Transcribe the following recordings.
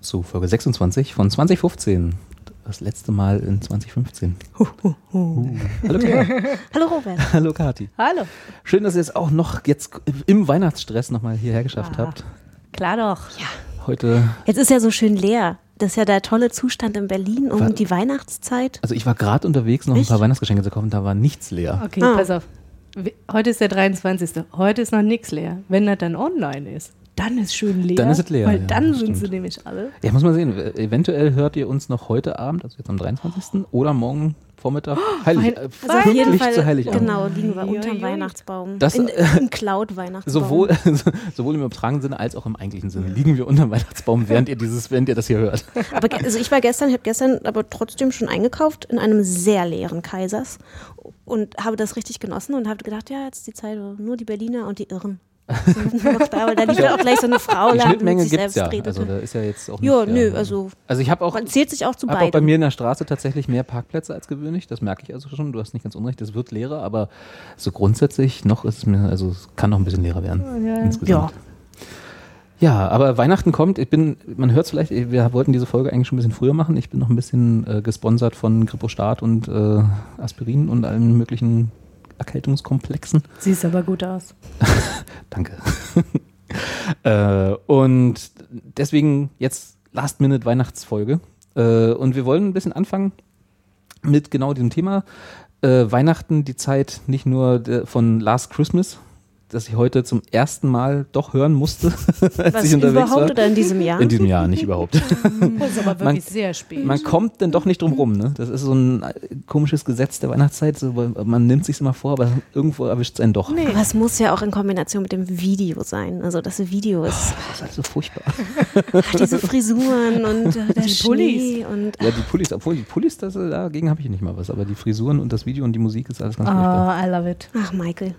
zu Folge 26 von 2015. Das letzte Mal in 2015. Uh. Hallo Clara. Hallo Robert. Hallo Kati. Hallo. Schön, dass ihr es auch noch jetzt im Weihnachtsstress nochmal hierher geschafft Ah. habt. Klar doch. Ja. Heute, Jetzt ist ja so schön leer. Das ist ja der tolle Zustand in Berlin um Wa- die Weihnachtszeit. also ich war gerade unterwegs, noch ein Echt? paar Weihnachtsgeschenke zu kaufen, da war nichts leer. Okay, Ah. pass auf. Heute ist der 23. Heute ist noch nichts leer. Wenn das dann online ist, dann ist schön leer. Dann ist es leer, Weil ja, dann sind sie stimmt. nämlich alle. Ja, muss man sehen. Eventuell hört ihr uns noch heute Abend, also jetzt am 23. oder morgen Vormittag, heilig, Wein- äh, Also auf jeden Fall, zu Heiligabend. genau, liegen wir unterm ui. Weihnachtsbaum. Das, in, äh, Im Cloud-Weihnachtsbaum. Sowohl, sowohl im übertragenen Sinne als auch im eigentlichen Sinne liegen wir unter dem Weihnachtsbaum, während ihr dieses, während ihr das hier hört. Aber also ich war gestern, ich habe gestern aber trotzdem schon eingekauft in einem sehr leeren Kaisers und habe das richtig genossen und habe gedacht, ja, jetzt ist die Zeit, nur die Berliner und die Irren sind noch da, weil da liegt ja auch gleich so eine Frau Die da, die Schnittmenge gibt's selbst ja. Also da ist ja jetzt auch ja, nicht, nö, also Also ich habe auch, man zählt sich auch zu hab auch bei mir in der Straße tatsächlich mehr Parkplätze als gewöhnlich. Das merke ich also schon. Du hast nicht ganz unrecht, es wird leerer, aber so grundsätzlich noch ist es mir, also es kann noch ein bisschen leerer werden. insgesamt. Ja, aber Weihnachten kommt. Ich bin, man hört es vielleicht, wir wollten diese Folge eigentlich schon ein bisschen früher machen. Ich bin noch ein bisschen äh, gesponsert von Grippostat und äh, Aspirin und allen möglichen Erkältungskomplexen. Siehst aber gut aus. Danke. äh, und deswegen jetzt Last-Minute-Weihnachtsfolge. Äh, und wir wollen ein bisschen anfangen mit genau diesem Thema. Äh, Weihnachten, die Zeit nicht nur der, von Last Christmas, das ich heute zum ersten Mal doch hören musste, als Was ich unterwegs überhaupt war. oder in diesem Jahr? In diesem Jahr, nicht überhaupt. Das ist aber wirklich Man- sehr spät. Man kommt denn doch nicht drum rum, ne? Das ist so ein äh, komisches Gesetz der Weihnachtszeit. So, weil man nimmt sich immer vor, aber irgendwo erwischt es einen doch. Nee. Aber es muss ja auch in Kombination mit dem Video sein. Also das Video ist Das ist halt so furchtbar. ach, diese Frisuren und äh, der Die Schnee Pullis. und Ja, die Pullis, obwohl die Pullis, das, äh, dagegen habe ich nicht mal was, aber die Frisuren und das Video und die Musik ist alles ganz furchtbar. Ah, I love it. ach Michael.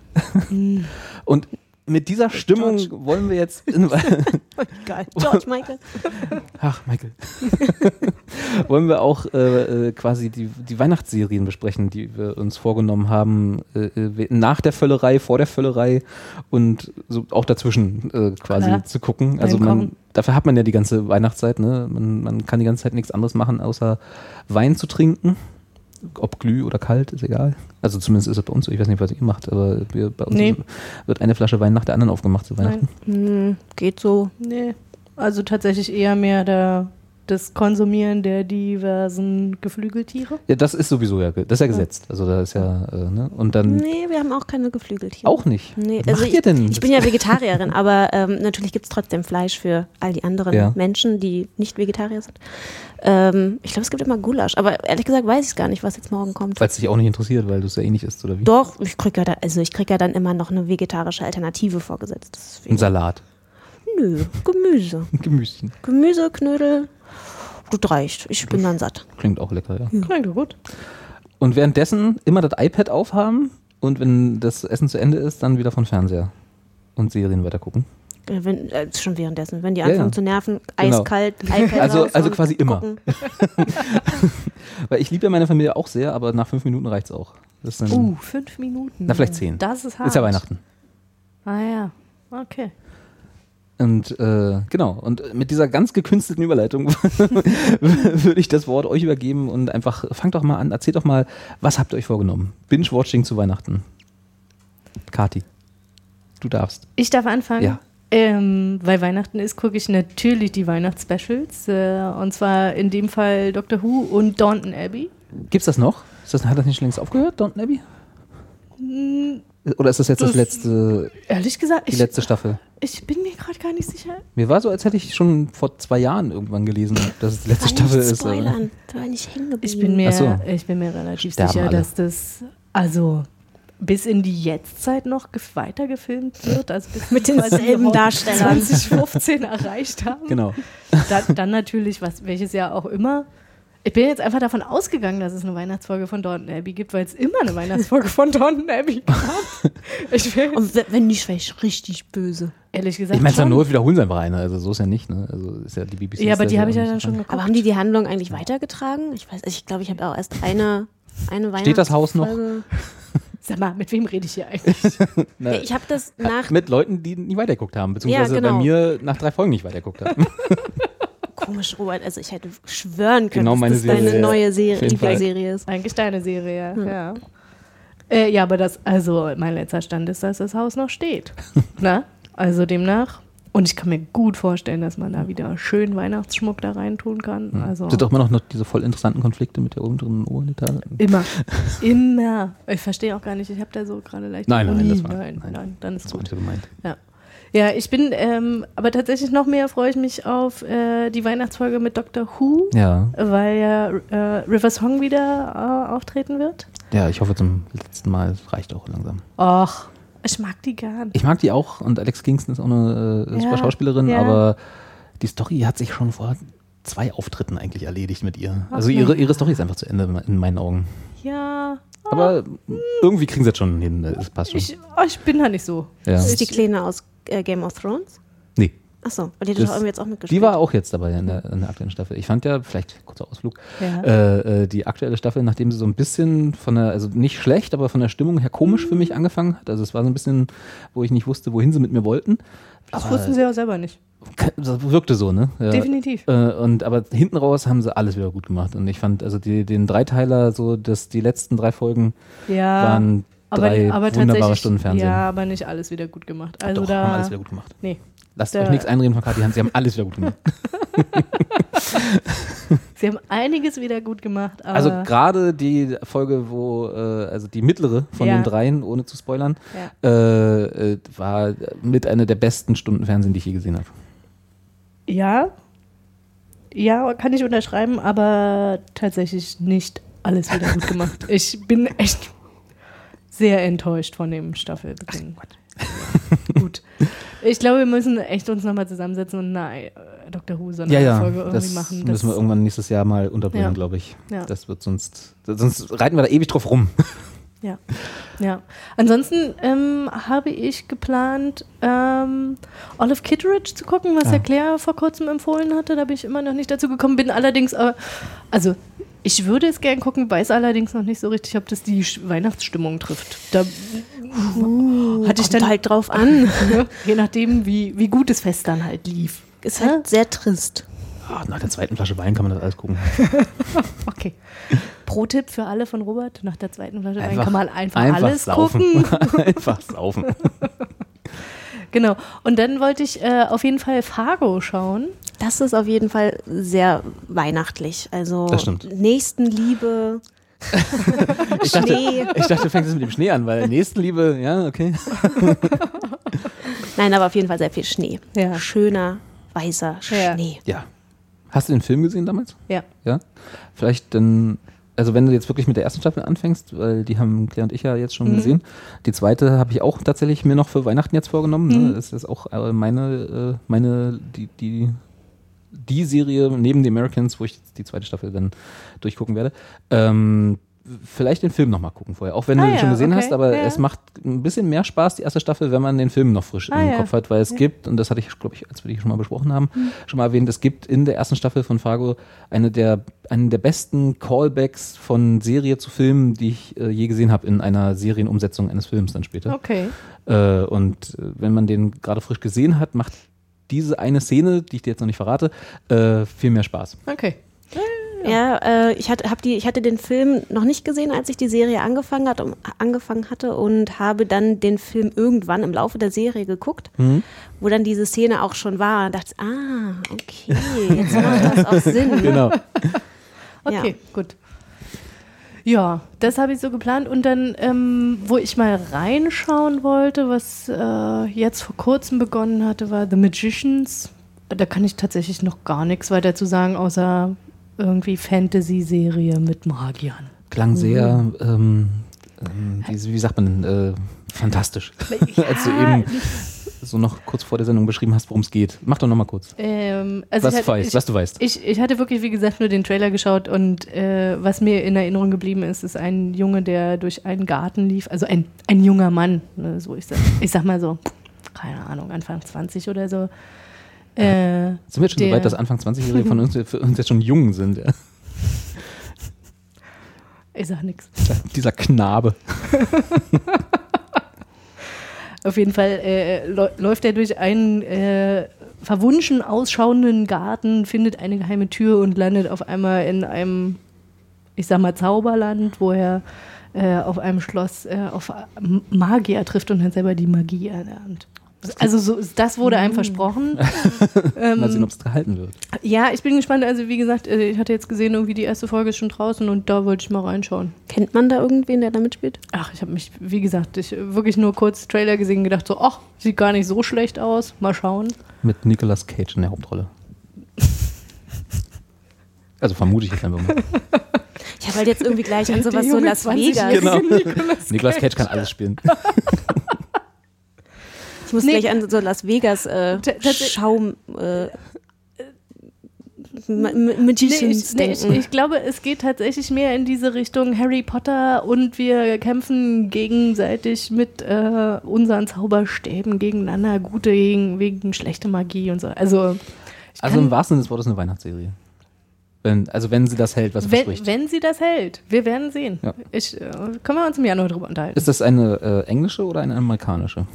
Und mit dieser Stimmung wollen wir jetzt, in, Geil. George Michael. ach Michael, wollen wir auch äh, äh, quasi die, die Weihnachtsserien besprechen, die wir uns vorgenommen haben, äh, äh, nach der Völlerei, vor der Völlerei und so auch dazwischen äh, quasi Klar. zu gucken. Also man, dafür hat man ja die ganze Weihnachtszeit, ne? Man, man kann die ganze Zeit nichts anderes machen, außer Wein zu trinken. Ob glüh oder kalt, ist egal. Also zumindest ist es bei uns so. Ich weiß nicht, was ihr macht, aber wir, bei uns Nee. wird eine Flasche Wein nach der anderen aufgemacht zu Weihnachten. Hm, geht so. Nee. Also tatsächlich eher mehr der, das Konsumieren der diversen Geflügeltiere. Ja, das ist sowieso ja, das ist ja gesetzt. Also da ist ja, äh, ne? Und dann Nee, wir haben auch keine Geflügeltiere. auch nicht. Nee, Was also macht ihr denn? Ich, ich bin ja Vegetarierin, aber ähm, natürlich gibt es trotzdem Fleisch für all die anderen Ja. Menschen, die nicht Vegetarier sind. Ähm, ich glaube, es gibt immer Gulasch, aber ehrlich gesagt weiß ich es gar nicht, was jetzt morgen kommt. Weil es dich auch nicht interessiert, weil du es ja eh nicht isst, oder wie? Doch, ich krieg ja da, also ich krieg ja dann immer noch eine vegetarische Alternative vorgesetzt. Ein Salat. Nö, Gemüse. Gemüschen. Gemüse, Knödel, gut reicht. Ich bin dann satt. Klingt auch lecker, ja. Klingt doch gut. Und währenddessen immer das iPad aufhaben und wenn das Essen zu Ende ist, dann wieder von Fernseher und Serien weiter gucken. Äh, Wenn, äh, schon währenddessen, wenn die Ja, anfangen ja. zu nerven, Genau. eiskalt, iPad Also- also quasi immer. Weil ich liebe ja meine Familie auch sehr, aber nach fünf Minuten reicht's auch. Das dann, Uh, fünf Minuten. Na, vielleicht zehn. Das ist hart. ist ja Weihnachten. Ah ja. Okay. Und äh, genau, und mit dieser ganz gekünstelten Überleitung würde ich das Wort euch übergeben und einfach, fangt doch mal an, erzählt doch mal, was habt ihr euch vorgenommen? Binge-Watching zu Weihnachten. Kati, du darfst. Ich darf anfangen. Ja. Ähm, weil Weihnachten ist, gucke ich natürlich die Weihnachtsspecials. Äh, und zwar in dem Fall Doctor Who und Downton Abbey. Gibt's das noch? Ist das, hat das nicht schon längst aufgehört, Downton Abbey? Oder ist das jetzt das, Das- letzte, Ehrlich gesagt, die ich, letzte Staffel? ich bin mir gerade gar nicht sicher. Mir war so, als hätte ich schon vor zwei Jahren irgendwann gelesen, dass es die letzte Staffel ist. spoilern, da war nicht hängen geblieben. Ich bin mir, so. ich bin mir relativ Sterben sicher, alle. dass das, also bis in die Jetztzeit noch weiter gefilmt wird, also bis mit denselben Darstellern 2015 erreicht haben. Genau. Da, dann natürlich, was, welches Jahr auch immer. Ich bin jetzt einfach davon ausgegangen, dass es eine Weihnachtsfolge von Downton Abbey gibt, weil es immer eine Weihnachtsfolge von Downton Abbey gab. Ich will Und wenn nicht, wäre ich richtig böse. ehrlich gesagt. Ich meine, zur schon. Not wiederholen sie einfach eine. Also so ist ja nicht. Ne? Also ist ja die BBC. Ja, ist aber die habe ich ja dann nicht schon geguckt. Aber haben die die Handlung eigentlich weitergetragen? Ich weiß, ich glaube, ich habe auch erst eine, eine Steht das Haus noch? Weihnachtsfolge- Sag mal, mit wem rede ich hier eigentlich? Na, ich habe das nach mit Leuten, die nie weitergeguckt haben, beziehungsweise Ja, genau. bei mir nach drei Folgen nicht weitergeguckt haben. komisch, Robert. Also ich hätte schwören können, Genau meine dass das deine Serie, ja. neue Serie. Lieblingsserie ist. Eigentlich deine Serie, ja. ja. Äh, ja, aber das, also mein letzter Stand ist, dass das Haus noch steht. Na? Also demnach. Und ich kann mir gut vorstellen, dass man da wieder schön Weihnachtsschmuck da reintun kann. Also Sind doch immer noch, noch diese voll interessanten Konflikte mit der unteren Oberlitage. immer. Immer. Ich verstehe auch gar nicht, ich habe da so gerade leicht. Nein, nein, das war- nein, nein. nein, dann ist Das war gut. nicht gemeint. Ja. Ja, ich bin, ähm, aber tatsächlich noch mehr freue ich mich auf äh, die Weihnachtsfolge mit Dr. Who, Ja, weil ja äh, River Song wieder äh, auftreten wird. ja, ich hoffe zum letzten Mal. Es reicht auch langsam. Och, ich mag die gern. Ich mag die auch und Alex Kingston ist auch eine äh, super Ja, Schauspielerin, ja. aber die Story hat sich schon vor zwei Auftritten eigentlich erledigt mit ihr. Ach, also ihre, ihre Story ist einfach zu Ende in meinen Augen. Ja, Aber irgendwie kriegen sie es schon hin. Es passt schon. ich, oh, ich bin da nicht so. ja. Das ist die Kleine aus äh, Game of Thrones. Nee. Achso, weil die hat Das- doch irgendwie jetzt auch mitgespielt. Die war auch jetzt dabei in der, in der aktuellen Staffel. Ich fand ja, vielleicht kurzer Ausflug, Ja. äh, äh, die aktuelle Staffel, nachdem sie so ein bisschen von der, also nicht schlecht, aber von der Stimmung her komisch für mich angefangen hat. Also es war so ein bisschen, wo ich nicht wusste, wohin sie mit mir wollten. Das Aber wussten sie ja selber nicht. Das wirkte so, ne? Ja. Definitiv. Äh, und aber hinten raus haben sie alles wieder gut gemacht. Und ich fand, also die, den Dreiteiler, so dass die letzten drei Folgen Ja, waren aber, drei aber wunderbare Stunden Fernsehen. Ja, aber nicht alles wieder gut gemacht. Also Doch, da, haben alles wieder gut gemacht. nee. Lasst euch nichts einreden von Kathi Hans, sie haben alles wieder gut gemacht. Sie haben einiges wieder gut gemacht, Also gerade die Folge, wo, äh, also die mittlere von Ja. den dreien, ohne zu spoilern, Ja. äh, äh, war mit einer der besten Stunden Fernsehen, die ich je gesehen habe. ja, ja, kann ich unterschreiben, aber tatsächlich nicht alles wieder gut gemacht. Ich bin echt sehr enttäuscht von dem Staffelbeginn. Gut. Ich glaube, wir müssen echt uns nochmal zusammensetzen und eine äh, Dr. Who Ja, ja, Folge irgendwie das machen. müssen wir irgendwann nächstes Jahr mal unterbringen, Ja. glaube ich. Ja. Das wird sonst, sonst reiten wir da ewig drauf rum. Ja, ja. Ansonsten ähm, habe ich geplant, ähm, Olive Kitteridge zu gucken, was Ah. Herr Claire vor kurzem empfohlen hatte. Da bin ich immer noch nicht dazu gekommen, bin allerdings, äh, also ich würde es gern gucken, weiß allerdings noch nicht so richtig, ob das die Weihnachtsstimmung trifft. Da hatte ich Kommt dann halt drauf an. je nachdem, wie, wie gut das Fest dann halt lief. Ist halt sehr trist. Ah, nach der zweiten Flasche Wein kann man das alles gucken. Okay. Pro-Tipp für alle von Robert: Nach der zweiten Flasche Wein Einfach- kann man einfach, einfach alles saufen. gucken. Einfach saufen. Genau. Und dann wollte ich äh, auf jeden Fall Fargo schauen. Das ist auf jeden Fall sehr weihnachtlich. Also. Nächstenliebe, Ich dachte, Schnee. ich dachte, du fängst es mit dem Schnee an, weil Nächstenliebe, ja, okay. Nein, aber auf jeden Fall sehr viel Schnee. Ja. Schöner, weißer Ja. Schnee. Ja. Hast du den Film gesehen damals? Ja. Ja. Vielleicht dann, also wenn du jetzt wirklich mit der ersten Staffel anfängst, weil die haben Claire und ich ja jetzt schon Mhm. gesehen. Die zweite habe ich auch tatsächlich mir noch für Weihnachten jetzt vorgenommen. Mhm. Ne? Das ist auch äh, meine, äh, meine, die, die, die Serie neben The Americans, wo ich die zweite Staffel dann durchgucken werde. Ähm, vielleicht den Film nochmal gucken vorher, auch wenn Ah du den ja, schon gesehen okay, hast, aber ja. es macht ein bisschen mehr Spaß, die erste Staffel, wenn man den Film noch frisch Ah im ja. Kopf hat, weil es gibt, und das hatte ich, glaube ich, als wir die schon mal besprochen haben, Hm. schon mal erwähnt, es gibt in der ersten Staffel von Fargo eine der, einen der besten Callbacks von Serie zu Film, die ich äh, je gesehen habe in einer Serienumsetzung eines Films dann später. Okay. Äh, und äh, wenn man den gerade frisch gesehen hat, macht diese eine Szene, die ich dir jetzt noch nicht verrate, äh, viel mehr Spaß. Okay. Ja, äh, ich, hatte, hab die, ich hatte den Film noch nicht gesehen, als ich die Serie angefangen, hat, um, angefangen hatte und habe dann den Film irgendwann im Laufe der Serie geguckt, Mhm. wo dann diese Szene auch schon war. Und dachte, ah, okay, jetzt macht das auch Sinn. Genau. Okay, Ja. gut. Ja, das habe ich so geplant. Und dann, ähm, wo ich mal reinschauen wollte, was äh, jetzt vor kurzem begonnen hatte, war The Magicians. Da kann ich tatsächlich noch gar nichts weiter zu sagen, außer irgendwie Fantasy-Serie mit Magiern. Klang sehr, Mhm. ähm, ähm, wie, wie sagt man, äh, fantastisch. Als du eben so noch kurz vor der Sendung beschrieben hast, worum es geht. Mach doch nochmal kurz. Ähm, also was, ich, weißt, ich, was du weißt. Ich, ich hatte wirklich, wie gesagt, nur den Trailer geschaut und äh, was mir in Erinnerung geblieben ist, ist ein Junge, der durch einen Garten lief. Also ein, ein junger Mann, ne, so ich sag, ich sag mal so, keine Ahnung, Anfang 20 oder so. Äh, Sind wir jetzt schon so weit, dass Anfang 20-Jährige von uns, uns jetzt schon jung sind? Ja? ich sag nichts. Dieser Knabe. Auf jeden Fall äh, läu- läuft er durch einen äh, verwunschen ausschauenden Garten, findet eine geheime Tür und landet auf einmal in einem, ich sag mal, Zauberland, wo er äh, auf einem Schloss äh, auf Magier trifft und dann selber die Magie erlernt. Also so, das wurde einem versprochen. Mal sehen, ob es gehalten wird. Ja, ich bin gespannt. Also wie gesagt, äh, ich hatte jetzt gesehen, irgendwie die erste Folge ist schon draußen und da wollte ich mal reinschauen. Kennt man da irgendwen, der da mitspielt? Ach, ich habe mich, wie gesagt, ich wirklich nur kurz Trailer gesehen, gedacht so, ach, sieht gar nicht so schlecht aus. Mal schauen. Mit Nicolas Cage in der Hauptrolle. Also vermute ich jetzt einfach mal. Ich habe halt jetzt irgendwie gleich an sowas so Las 20 Vegas. Genau. Nicolas Cage kann alles spielen. Ich muss Nee. gleich an so Las Vegas äh, Schaum äh, Ma- Ma- Nee, Magicians ich, nee, ich, denken. ich glaube, es geht tatsächlich mehr in diese Richtung Harry Potter und wir kämpfen gegenseitig mit äh, unseren Zauberstäben gegeneinander, gute gegen, wegen schlechte Magie und so. Also, Also im wahrsten Sinne des Wortes eine Weihnachtsserie. Wenn, also wenn sie das hält, was sie wenn, verspricht. wenn sie das hält, wir werden sehen. Ja. Ich, äh, können wir uns im Januar drüber unterhalten. Ist das eine äh, englische oder eine amerikanische?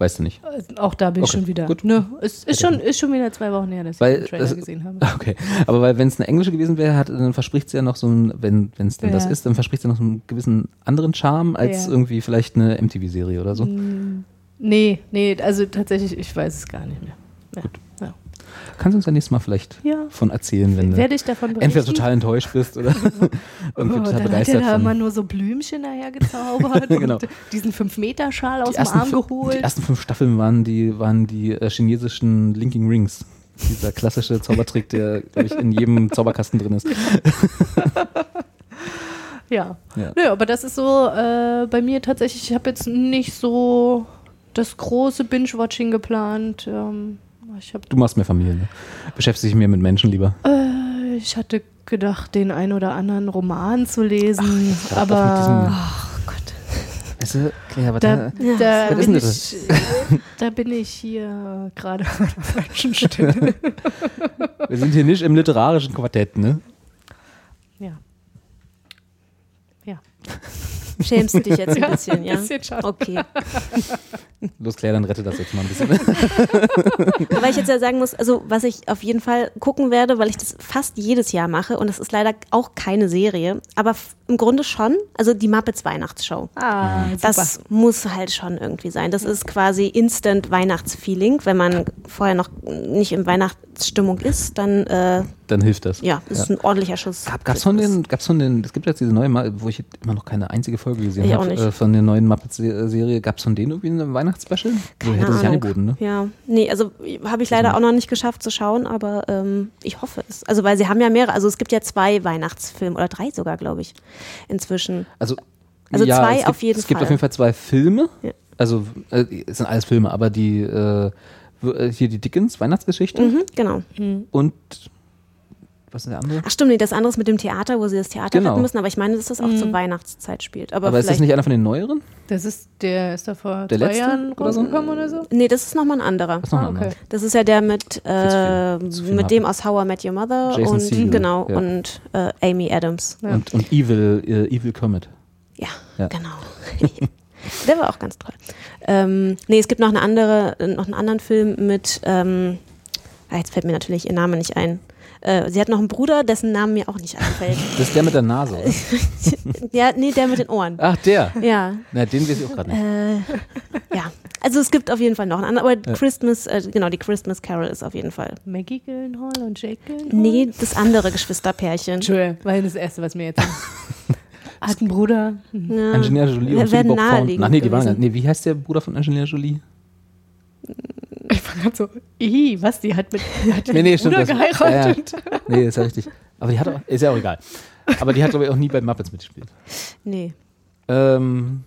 Weißt du nicht. Auch da bin ich Okay, schon wieder. gut. Ne, es ist schon, ist schon wieder zwei Wochen her, dass Weil ich den Trailer es- gesehen habe. Okay, aber weil wenn es eine englische gewesen wäre, hat, dann verspricht sie ja noch so ein, wenn es denn das Ja. ist, dann verspricht sie noch so einen gewissen anderen Charme als Ja. irgendwie vielleicht eine MTV-Serie oder so. Nee, nee, also tatsächlich, ich weiß es gar nicht mehr. Ja. Ja. Kannst du uns ja nächstes Mal vielleicht Ja. von erzählen, wenn du Werde berichten? entweder total enttäuscht bist oder und Oh, total dann hat er begeistert da immer nur so Blümchen daher gezaubert Genau. und diesen 5-Meter-Schal aus dem Arm geholt. die ersten fünf Staffeln waren die, waren die äh, chinesischen Linking Rings. Dieser klassische Zaubertrick, der, glaube ich, in jedem Zauberkasten drin ist. ja. Ja. Nö, aber das ist so äh, bei mir tatsächlich, ich habe jetzt nicht so das große Binge-Watching geplant. Ähm, hab, Du machst mehr Familie, ne? Beschäftigst dich mehr mit Menschen lieber. äh, ich hatte gedacht, den ein oder anderen Roman zu lesen, doch aber Weißt du, Claire, aber da, da, da, Was bin ist ich, da bin ich hier gerade an der falschen Stelle. wir sind hier nicht im literarischen Quartett, ne? ja. Ja. Schämst du dich jetzt ein bisschen, ja? bisschen schon. Okay. Los, Claire, dann rette das jetzt mal ein bisschen. Aber ich jetzt ja sagen muss, also was ich auf jeden Fall gucken werde, weil ich das fast jedes Jahr mache und das ist leider auch keine Serie, aber im Grunde schon, also die Muppets Weihnachtsshow. Ah, Das muss halt schon irgendwie sein. Das ist quasi Instant Weihnachtsfeeling. Wenn man vorher noch nicht in Weihnachtsstimmung ist, dann äh, Dann hilft das. ja, ist ein ordentlicher Schuss. Gab, gab's von den, gab's von den, es gibt jetzt diese neue, wo ich immer noch keine einzige Folge gesehen habe, äh, von der neuen Muppets-Serie, gab es von denen irgendwie eine Weihnachtsspecial? Keine Hätte sich Ahnung. angeboten, ne? Ja, nee, also habe ich leider auch noch nicht geschafft zu schauen, aber ähm, ich hoffe es. Also weil sie haben ja mehrere, also es gibt ja zwei Weihnachtsfilme oder drei sogar, glaube ich, inzwischen. Also, Also ja, zwei es gibt, auf jeden Es gibt Fall. auf jeden Fall zwei Filme. Ja. Also, äh, es sind alles Filme, aber die, äh, äh, hier die Dickens, Weihnachtsgeschichte Mhm, genau. und, was ist der andere? Ach stimmt, nee, das andere ist mit dem Theater, wo sie das Theater Genau. retten müssen, aber ich meine, dass das auch zur Weihnachtszeit spielt. Aber, Aber ist das nicht einer von den neueren? Das ist, der ist da vor Der zwei letzte Jahren oder so? rausgekommen oder so? Nee, das ist nochmal ein anderer. Das ist noch ein Ah, okay. anderer. Das ist ja der mit, äh, mit dem aus How I Met Your Mother Jason und Segel, genau ja. und äh, Amy Adams. Ja. Und, und Evil, äh, Evil Comet. Ja, Ja. genau. Der war auch ganz toll. Ähm, nee, es gibt noch eine andere, noch einen anderen Film mit, ähm, ah, jetzt fällt mir natürlich ihr Name nicht ein. Äh, sie hat noch einen Bruder, dessen Name mir auch nicht einfällt. Das ist der mit der Nase, oder? ja, nee, der mit den Ohren. Ach, der. Ja, Na, den weiß ich auch gerade nicht. äh, ja. Also es gibt auf jeden Fall noch einen anderen, aber Christmas, äh, genau, die Christmas Carol ist auf jeden Fall. Maggie Gyllenhaal und Jake Gyllenhaal? Nee, das andere Geschwisterpärchen. Entschuldigung, war das Erste, was mir jetzt Hat einen Bruder. Ja. Angelina Jolie und naheliegend Ach nee, die waren. Nee, wie heißt der Bruder von Angelina Jolie? Ich war gerade so, ih, was, die hat mit, hat Nee, nee, stimmt. Bruder Das, geheiratet. Ja, ja. Nee, ist ja richtig. Aber die hat auch, ist ja auch egal. Aber die hat, glaube ich, auch nie bei Muppets mitgespielt. Nee. Ähm,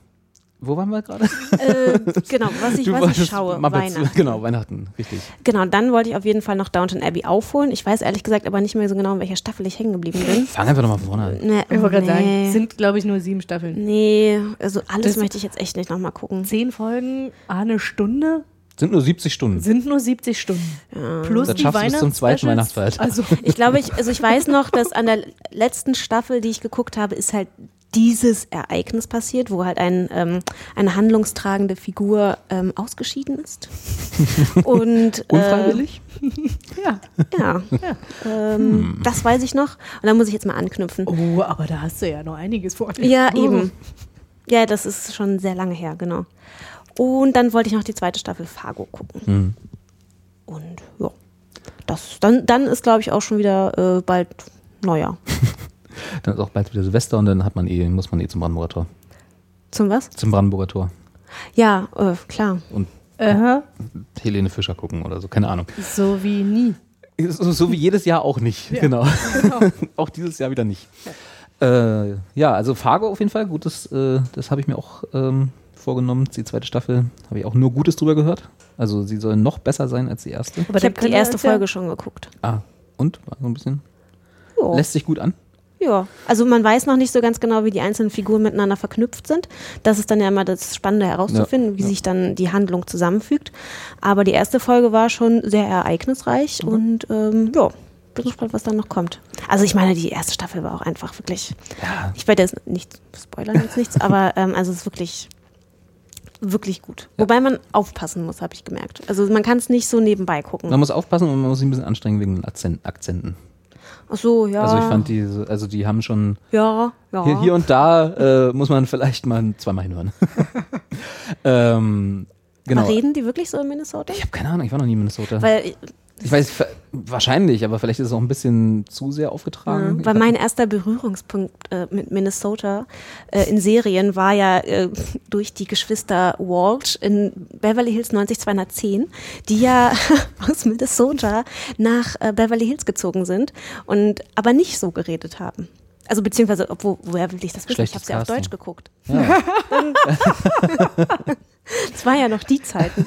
wo waren wir gerade? Äh, genau, was ich, Du was ich schaue, Muppets, Weihnachten. Genau, Weihnachten, richtig. Genau, dann wollte ich auf jeden Fall noch Downton Abbey aufholen. Ich weiß ehrlich gesagt aber nicht mehr so genau, in welcher Staffel ich hängen geblieben bin. Fang einfach nochmal von vorne an. Nee, Ich wollte gerade sagen, nee. es sind, glaube ich, nur sieben Staffeln. nee, also alles Das- möchte ich jetzt echt nicht nochmal gucken. Zehn Folgen, eine Stunde, Sind nur 70 Stunden. sind nur 70 Stunden. Plus Das die schaffst du bis zum zweiten. Weihnachtsfeiertag. Also, Ich glaube, ich, also ich weiß noch, dass an der letzten Staffel, die ich geguckt habe, ist halt dieses Ereignis passiert, wo halt ein, ähm, eine handlungstragende Figur ähm, ausgeschieden ist. Und äh, Unfreiwillig? ja. ja, ähm, das weiß ich noch. Und da muss ich jetzt mal anknüpfen. Oh, aber da hast du ja noch einiges vor dir. Ja, Oh. eben. Ja, das ist schon sehr lange her, genau. Und dann wollte ich noch die zweite Staffel Fargo gucken. Mhm. Und ja, das, dann, dann ist, glaube ich, auch schon wieder äh, bald Neujahr. Dann ist auch bald wieder Silvester und dann hat man eh, muss man eh zum Brandenburger Tor. Zum was? Zum Brandenburger Tor. Ja, äh, klar. Und Aha, Helene Fischer gucken oder so, keine Ahnung. so wie nie. So, so wie jedes Jahr auch nicht, genau. auch dieses Jahr wieder nicht. Äh, ja, also Fargo auf jeden Fall, gutes, äh, das habe ich mir auch ähm, vorgenommen. Die zweite Staffel habe ich auch nur Gutes drüber gehört. Also sie soll noch besser sein als die erste. Aber ich habe die erste ja- Folge schon geguckt. Ah, und? War so ein bisschen. Ja. Lässt sich gut an. ja. Also man weiß noch nicht so ganz genau, wie die einzelnen Figuren miteinander verknüpft sind. Das ist dann ja immer das Spannende herauszufinden, wie ja. sich dann die Handlung zusammenfügt. Aber die erste Folge war schon sehr ereignisreich Mhm. und ähm, ja, bin gespannt, was dann noch kommt. Also ich meine, die erste Staffel war auch einfach wirklich Ja, Ich werde jetzt nicht spoilern jetzt nichts, aber ähm, also es ist wirklich wirklich gut. Wobei man aufpassen muss, habe ich gemerkt. Also man kann es nicht so nebenbei gucken. man muss aufpassen und man muss sich ein bisschen anstrengen wegen den Akzent, Akzenten. Ach so, ja. Also ich fand die, so- also die haben schon ja, ja. hier, hier und da äh, muss man vielleicht mal zweimal hinhören. ähm, genau. Aber reden die wirklich so in Minnesota? Ich habe keine Ahnung, ich war noch nie in Minnesota. Weil, ich weiß, wahrscheinlich, aber vielleicht ist es auch ein bisschen zu sehr aufgetragen. Ich weil mein erster Berührungspunkt äh, mit Minnesota äh, in Serien war ja äh, durch die Geschwister Walsh in Beverly Hills 90210, die ja aus Minnesota nach äh, Beverly Hills gezogen sind und aber nicht so geredet haben. Also beziehungsweise, obwohl, woher will ich das wissen? Ich habe sie auf. Deutsch geguckt. ja. Es war ja noch die Zeiten.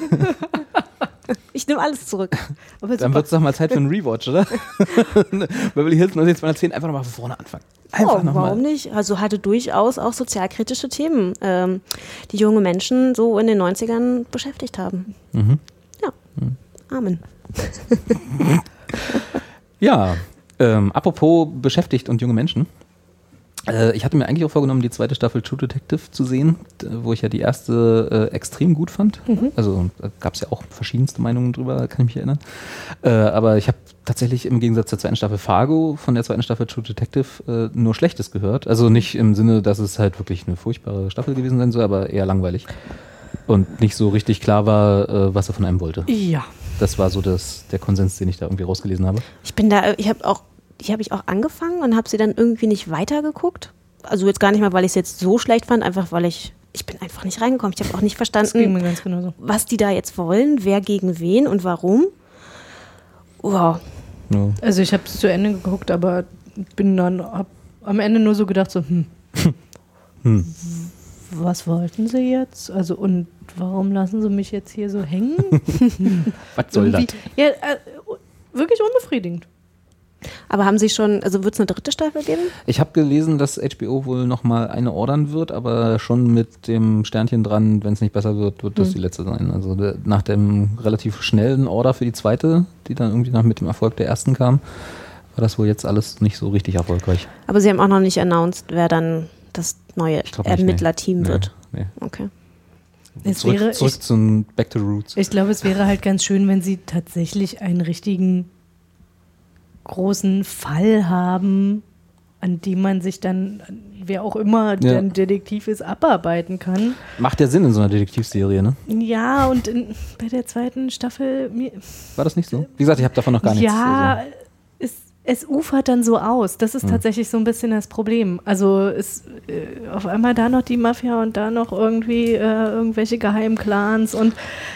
Ich nehme alles zurück. Aber Dann wird es doch mal Zeit für einen Rewatch, oder? Beverly Hills 1910 einfach nochmal von vorne anfangen. Einfach Oh, nochmal. warum nicht? Also hatte durchaus auch sozialkritische Themen, ähm, die junge Menschen so in den 90ern beschäftigt haben. Mhm. Ja. Amen. Ja, ähm, apropos beschäftigt und junge Menschen. Äh, ich hatte mir eigentlich auch vorgenommen, die zweite Staffel True Detective zu sehen, wo ich ja die erste äh, extrem gut fand. Also da gab es ja auch verschiedenste Meinungen drüber, kann ich mich erinnern. Äh, aber ich habe tatsächlich im Gegensatz zur zweiten Staffel Fargo von der zweiten Staffel True Detective äh, nur Schlechtes gehört. Also nicht im Sinne, dass es halt wirklich eine furchtbare Staffel gewesen sein soll, aber eher langweilig. Und nicht so richtig klar war, äh, was er von einem wollte. Ja. Das war so das, der Konsens, den ich da irgendwie rausgelesen habe. Ich bin da, ich habe auch, die habe ich auch angefangen und habe sie dann irgendwie nicht weitergeguckt. Also jetzt gar nicht mal, weil ich es jetzt so schlecht fand, einfach weil ich, ich bin einfach nicht reingekommen. Ich habe auch nicht verstanden, mir ganz genauso. was die da jetzt wollen, wer gegen wen und warum. Wow. Ja. Also ich habe es zu Ende geguckt, aber bin dann hab am Ende nur so gedacht so, hm, Hm. was wollten sie jetzt? Also und warum lassen sie mich jetzt hier so hängen? Was soll das? Ja, äh, wirklich unbefriedigend. Aber haben sie schon, also wird es eine dritte Staffel geben? Ich habe gelesen, dass HBO wohl nochmal eine ordern wird, aber schon mit dem Sternchen dran, wenn es nicht besser wird, wird das die letzte sein. Also der, nach dem relativ schnellen Order für die zweite, die dann irgendwie nach mit dem Erfolg der ersten kam, war das wohl jetzt alles nicht so richtig erfolgreich. Aber sie haben auch noch nicht announced, wer dann das neue. Ermittlerteam Nee, wird. Nee. Okay. Es Zurück, wäre, zurück ich, zum Back to Roots. ich glaube, es wäre halt ganz schön, wenn sie tatsächlich einen richtigen großen Fall haben, an dem man sich dann, wer auch immer der ein Detektiv ist, abarbeiten kann. Macht ja Sinn in so einer Detektivserie, ne? Ja, und in, bei der zweiten Staffel, mir, War das nicht so? Wie gesagt, ich habe davon noch gar nichts. ja, Also, es, es ufert dann so aus. Das ist Hm. tatsächlich so ein bisschen das Problem. Also es, äh, auf einmal da noch die Mafia und da noch irgendwie äh, irgendwelche Geheimclans und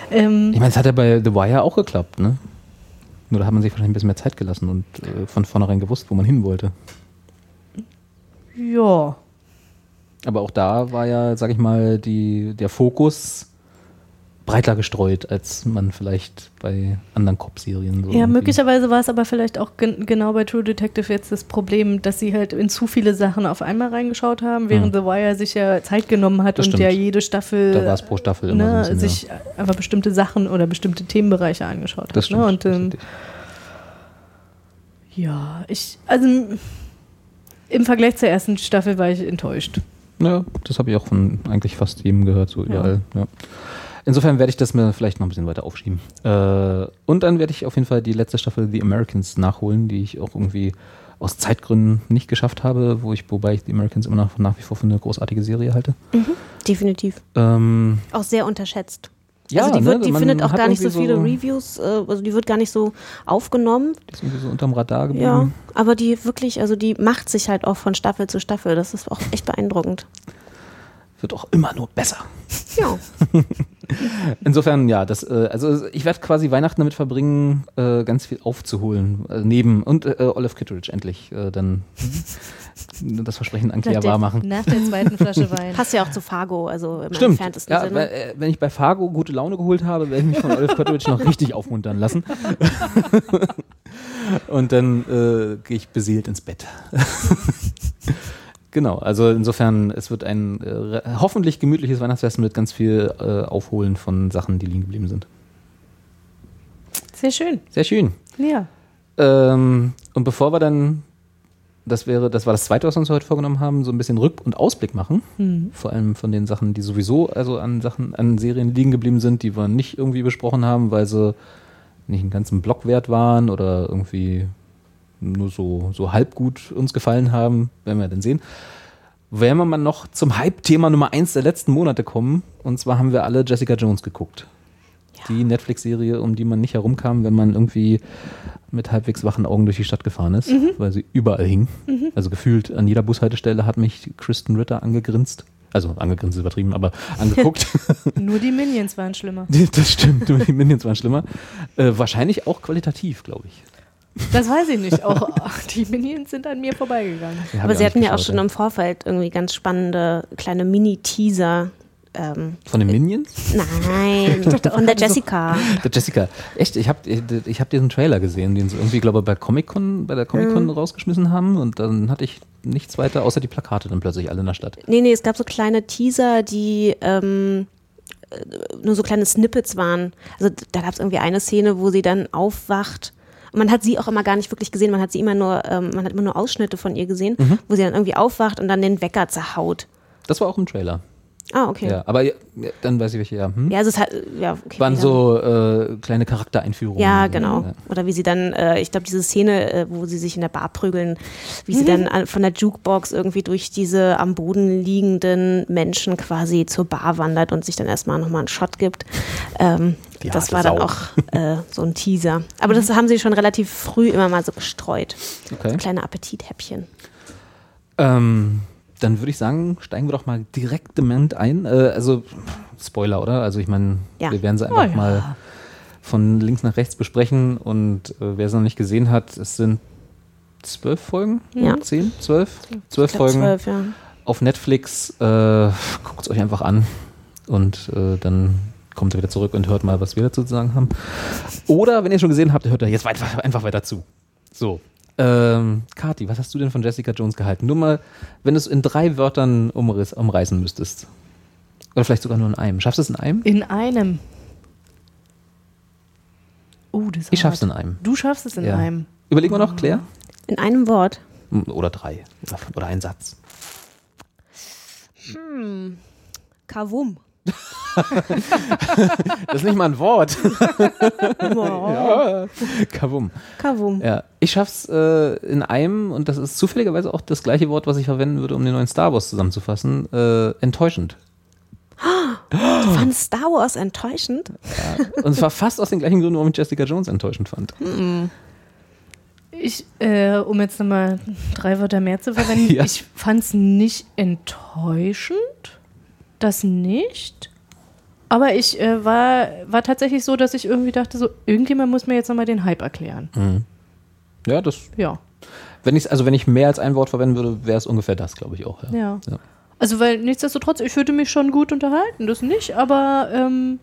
ähm, ich meine, es hat ja bei The Wire auch geklappt, ne? Nur da hat man sich wahrscheinlich ein bisschen mehr Zeit gelassen und äh, von vornherein gewusst, wo man hin wollte. ja. Aber auch da war ja, sag ich mal, die, der Fokus breiter gestreut, als man vielleicht bei anderen Cop-Serien so. Ja, möglicherweise war es aber vielleicht auch gen genau bei True Detective jetzt das Problem, dass sie halt in zu viele Sachen auf einmal reingeschaut haben, während Mhm. The Wire sich ja Zeit genommen hat Das und stimmt. ja jede Staffel Da war es pro Staffel immer ne, so ein bisschen, sich einfach bestimmte Sachen oder bestimmte Themenbereiche angeschaut hat. Das stimmt. Ne? Und ähm, ja, ich, also im Vergleich zur ersten Staffel war ich enttäuscht. Ja, das habe ich auch von eigentlich fast jedem gehört, so überall. Ja. Insofern werde ich das mir vielleicht noch ein bisschen weiter aufschieben. Äh, und dann werde ich auf jeden Fall die letzte Staffel The Americans nachholen, die ich auch irgendwie aus Zeitgründen nicht geschafft habe, wo ich, wobei ich The Americans immer noch nach wie vor für eine großartige Serie halte. Definitiv. Ähm, Auch sehr unterschätzt. ja, also die, wird, ne, die findet auch gar nicht so viele Reviews, äh, also die wird gar nicht so aufgenommen. Die ist irgendwie so unterm Radar geblieben. Ja, aber die wirklich, also die macht sich halt auch von Staffel zu Staffel. Das ist auch echt beeindruckend. Wird auch immer nur besser. Ja. Insofern, ja, das, äh, also ich werde quasi Weihnachten damit verbringen, äh, ganz viel aufzuholen. Äh, neben und äh, Olive Kitteridge endlich äh, dann das Versprechen an Claire wahr machen. Nach der zweiten Flasche Wein. Passt ja auch zu Fargo, also im Stimmt. entferntesten Ja, Sinne. weil, äh, wenn ich bei Fargo gute Laune geholt habe, werde ich mich von Olive Kitteridge noch richtig aufmuntern lassen. Und dann äh, gehe ich beseelt ins Bett. Genau, also insofern, es wird ein äh, hoffentlich gemütliches Weihnachtsfest mit ganz viel äh, Aufholen von Sachen, die liegen geblieben sind. Sehr schön. Sehr schön. Ja. Ähm, und bevor wir dann, das wäre, das war das zweite, was wir uns heute vorgenommen haben, so ein bisschen Rück- und Ausblick machen. Vor allem von den Sachen, die sowieso, also an Sachen, an Serien liegen geblieben sind, die wir nicht irgendwie besprochen haben, weil sie nicht einen ganzen Block wert waren oder irgendwie nur so, so halb gut uns gefallen haben, werden wir dann sehen. Werden wir mal noch zum Hype-Thema Nummer eins der letzten Monate kommen. Und zwar haben wir alle Jessica Jones geguckt. Die Netflix-Serie, um die man nicht herumkam, wenn man irgendwie mit halbwegs wachen Augen durch die Stadt gefahren ist, weil sie überall hing. Also gefühlt an jeder Bushaltestelle hat mich Kristen Ritter angegrinst. Also angegrinst ist übertrieben, aber angeguckt. Nur die Minions waren schlimmer. das stimmt, nur die Minions waren schlimmer. Äh, wahrscheinlich auch qualitativ, glaube ich. Das weiß ich nicht. Auch die Minions sind an mir vorbeigegangen. Ja, aber sie hatten ja auch geschaut, schon im Vorfeld irgendwie ganz spannende kleine Mini-Teaser. Ähm, Von den Minions? nein, von der Jessica. Der Jessica, echt, ich habe ich hab diesen Trailer gesehen, den sie irgendwie, glaube ich, bei Comic-Con, bei der Comic-Con rausgeschmissen haben und dann hatte ich nichts weiter, außer die Plakate dann plötzlich alle in der Stadt. Nee, nee, es gab so kleine Teaser, die ähm, äh, nur so kleine Snippets waren. Also da gab es irgendwie eine Szene, wo sie dann aufwacht. Man hat sie auch immer gar nicht wirklich gesehen, man hat sie immer nur, ähm, man hat immer nur Ausschnitte von ihr gesehen, wo sie dann irgendwie aufwacht und dann den Wecker zerhaut. Das war auch im Trailer. Ah, okay. Ja, aber ja, dann weiß ich welche, ja. Hm? Ja, also es hat, ja, okay. Waren ja. so äh, kleine Charaktereinführungen. Ja, genau. Ja. Oder wie sie dann, äh, ich glaube, diese Szene, äh, wo sie sich in der Bar prügeln, wie sie dann an, von der Jukebox irgendwie durch diese am Boden liegenden Menschen quasi zur Bar wandert und sich dann erstmal nochmal einen Shot gibt. Ähm, Die das war dann Sau. auch äh, so ein Teaser. Aber das haben sie schon relativ früh immer mal so gestreut. Okay. Kleine Appetithäppchen. Ähm, dann würde ich sagen, steigen wir doch mal direkt dement ein. Äh, also, Spoiler, oder? Also, ich meine, Ja. wir werden sie einfach Oh ja. mal von links nach rechts besprechen und äh, wer sie noch nicht gesehen hat, es sind zwölf Folgen? Ja. Zehn? Zwölf? Zwölf Folgen zwölf, ja. auf Netflix. Äh, Guckt es euch einfach an und äh, dann kommt ihr wieder zurück und hört mal, was wir dazu zu sagen haben. Oder, wenn ihr schon gesehen habt, hört ihr jetzt weiter, einfach weiter zu. So. Ähm, Kati, was hast du denn von Jessica Jones gehalten? Nur mal, wenn du es in drei Wörtern umriss, umreißen müsstest. Oder vielleicht sogar nur in einem. Schaffst du es in einem? In einem. Oh, das ist Ich schaff's in einem. Du schaffst es in Ja. einem. Überlegen wir noch, Claire? In einem Wort. Hm, Oder drei. Oder- ein Satz. Kavum. Das ist nicht mal ein Wort. ja. Kavum. Kavum. Ja, ich schaff's äh, in einem, und das ist zufälligerweise auch das gleiche Wort, was ich verwenden würde, um den neuen Star Wars zusammenzufassen, äh, enttäuschend. Du fandest Star Wars enttäuschend? Und zwar fast aus den gleichen Gründen, warum ich Jessica Jones enttäuschend fand. Ich, äh, um jetzt nochmal drei Wörter mehr zu verwenden, Ja. ich fand es nicht enttäuschend. Das nicht. Aber ich äh, war, war tatsächlich so, dass ich irgendwie dachte, so, irgendjemand muss mir jetzt nochmal den Hype erklären. Ja, das, Ja. wenn ich, also wenn ich mehr als ein Wort verwenden würde, wäre es ungefähr das, glaube ich auch. Ja. Ja. Ja. Also, weil nichtsdestotrotz, ich fühlte mich schon gut unterhalten, das nicht, aber, ähm,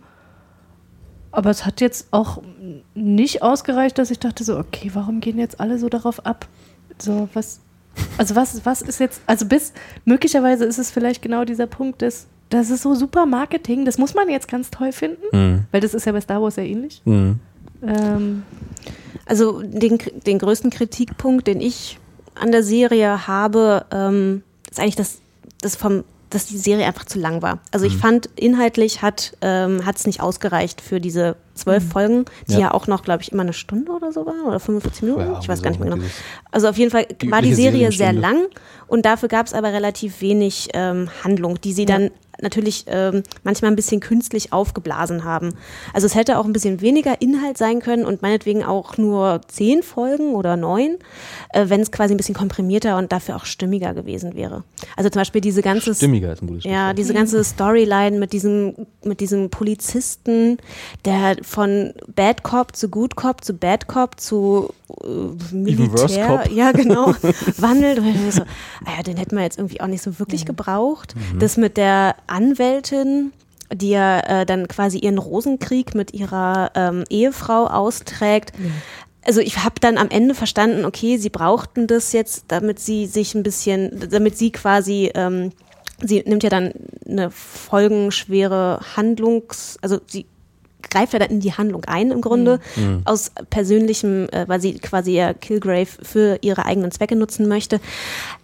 aber es hat jetzt auch nicht ausgereicht, dass ich dachte so, okay, warum gehen jetzt alle so darauf ab? So, was, also was, was ist jetzt, also bis, möglicherweise ist es vielleicht genau dieser Punkt, dass das ist so super Marketing, das muss man jetzt ganz toll finden, Mhm. weil das ist ja bei Star Wars sehr ähnlich. Mhm. Ähm, Also den, den größten Kritikpunkt, den ich an der Serie habe, ähm, ist eigentlich, dass, dass, vom, dass die Serie einfach zu lang war. Also Mhm. ich fand, inhaltlich hat ähm, es nicht ausgereicht für diese zwölf Mhm. Folgen, die Ja. ja, auch noch, glaube ich, immer eine Stunde oder so waren oder 45 Minuten. Ja, ich weiß gar nicht mehr genau. Also auf jeden Fall Die war die Serie sehr lang und dafür gab es aber relativ wenig ähm, Handlung, die sie dann natürlich ähm, manchmal ein bisschen künstlich aufgeblasen haben. Also es hätte auch ein bisschen weniger Inhalt sein können und meinetwegen auch nur zehn Folgen oder neun, wenn es quasi ein bisschen komprimierter und dafür auch stimmiger gewesen wäre. Also zum Beispiel diese ganze Stimmiger ist ein gutes ja, diese ganze Storyline mit diesem, mit diesem Polizisten, der von Bad Cop zu Good Cop zu Bad Cop zu äh, Militär, Cop. ja genau, wandelt. Und so, ah ja, den hätten wir jetzt irgendwie auch nicht so wirklich gebraucht. Mhm. Das mit der Anwältin, die ja äh, dann quasi ihren Rosenkrieg mit ihrer ähm, Ehefrau austrägt. Also ich habe dann am Ende verstanden, okay, sie brauchten das jetzt, damit sie sich ein bisschen, damit sie quasi, ähm, sie nimmt ja dann eine folgenschwere Handlungs, also sie greift ja dann in die Handlung ein im Grunde, aus persönlichem, äh, weil sie quasi ja Kilgrave für ihre eigenen Zwecke nutzen möchte,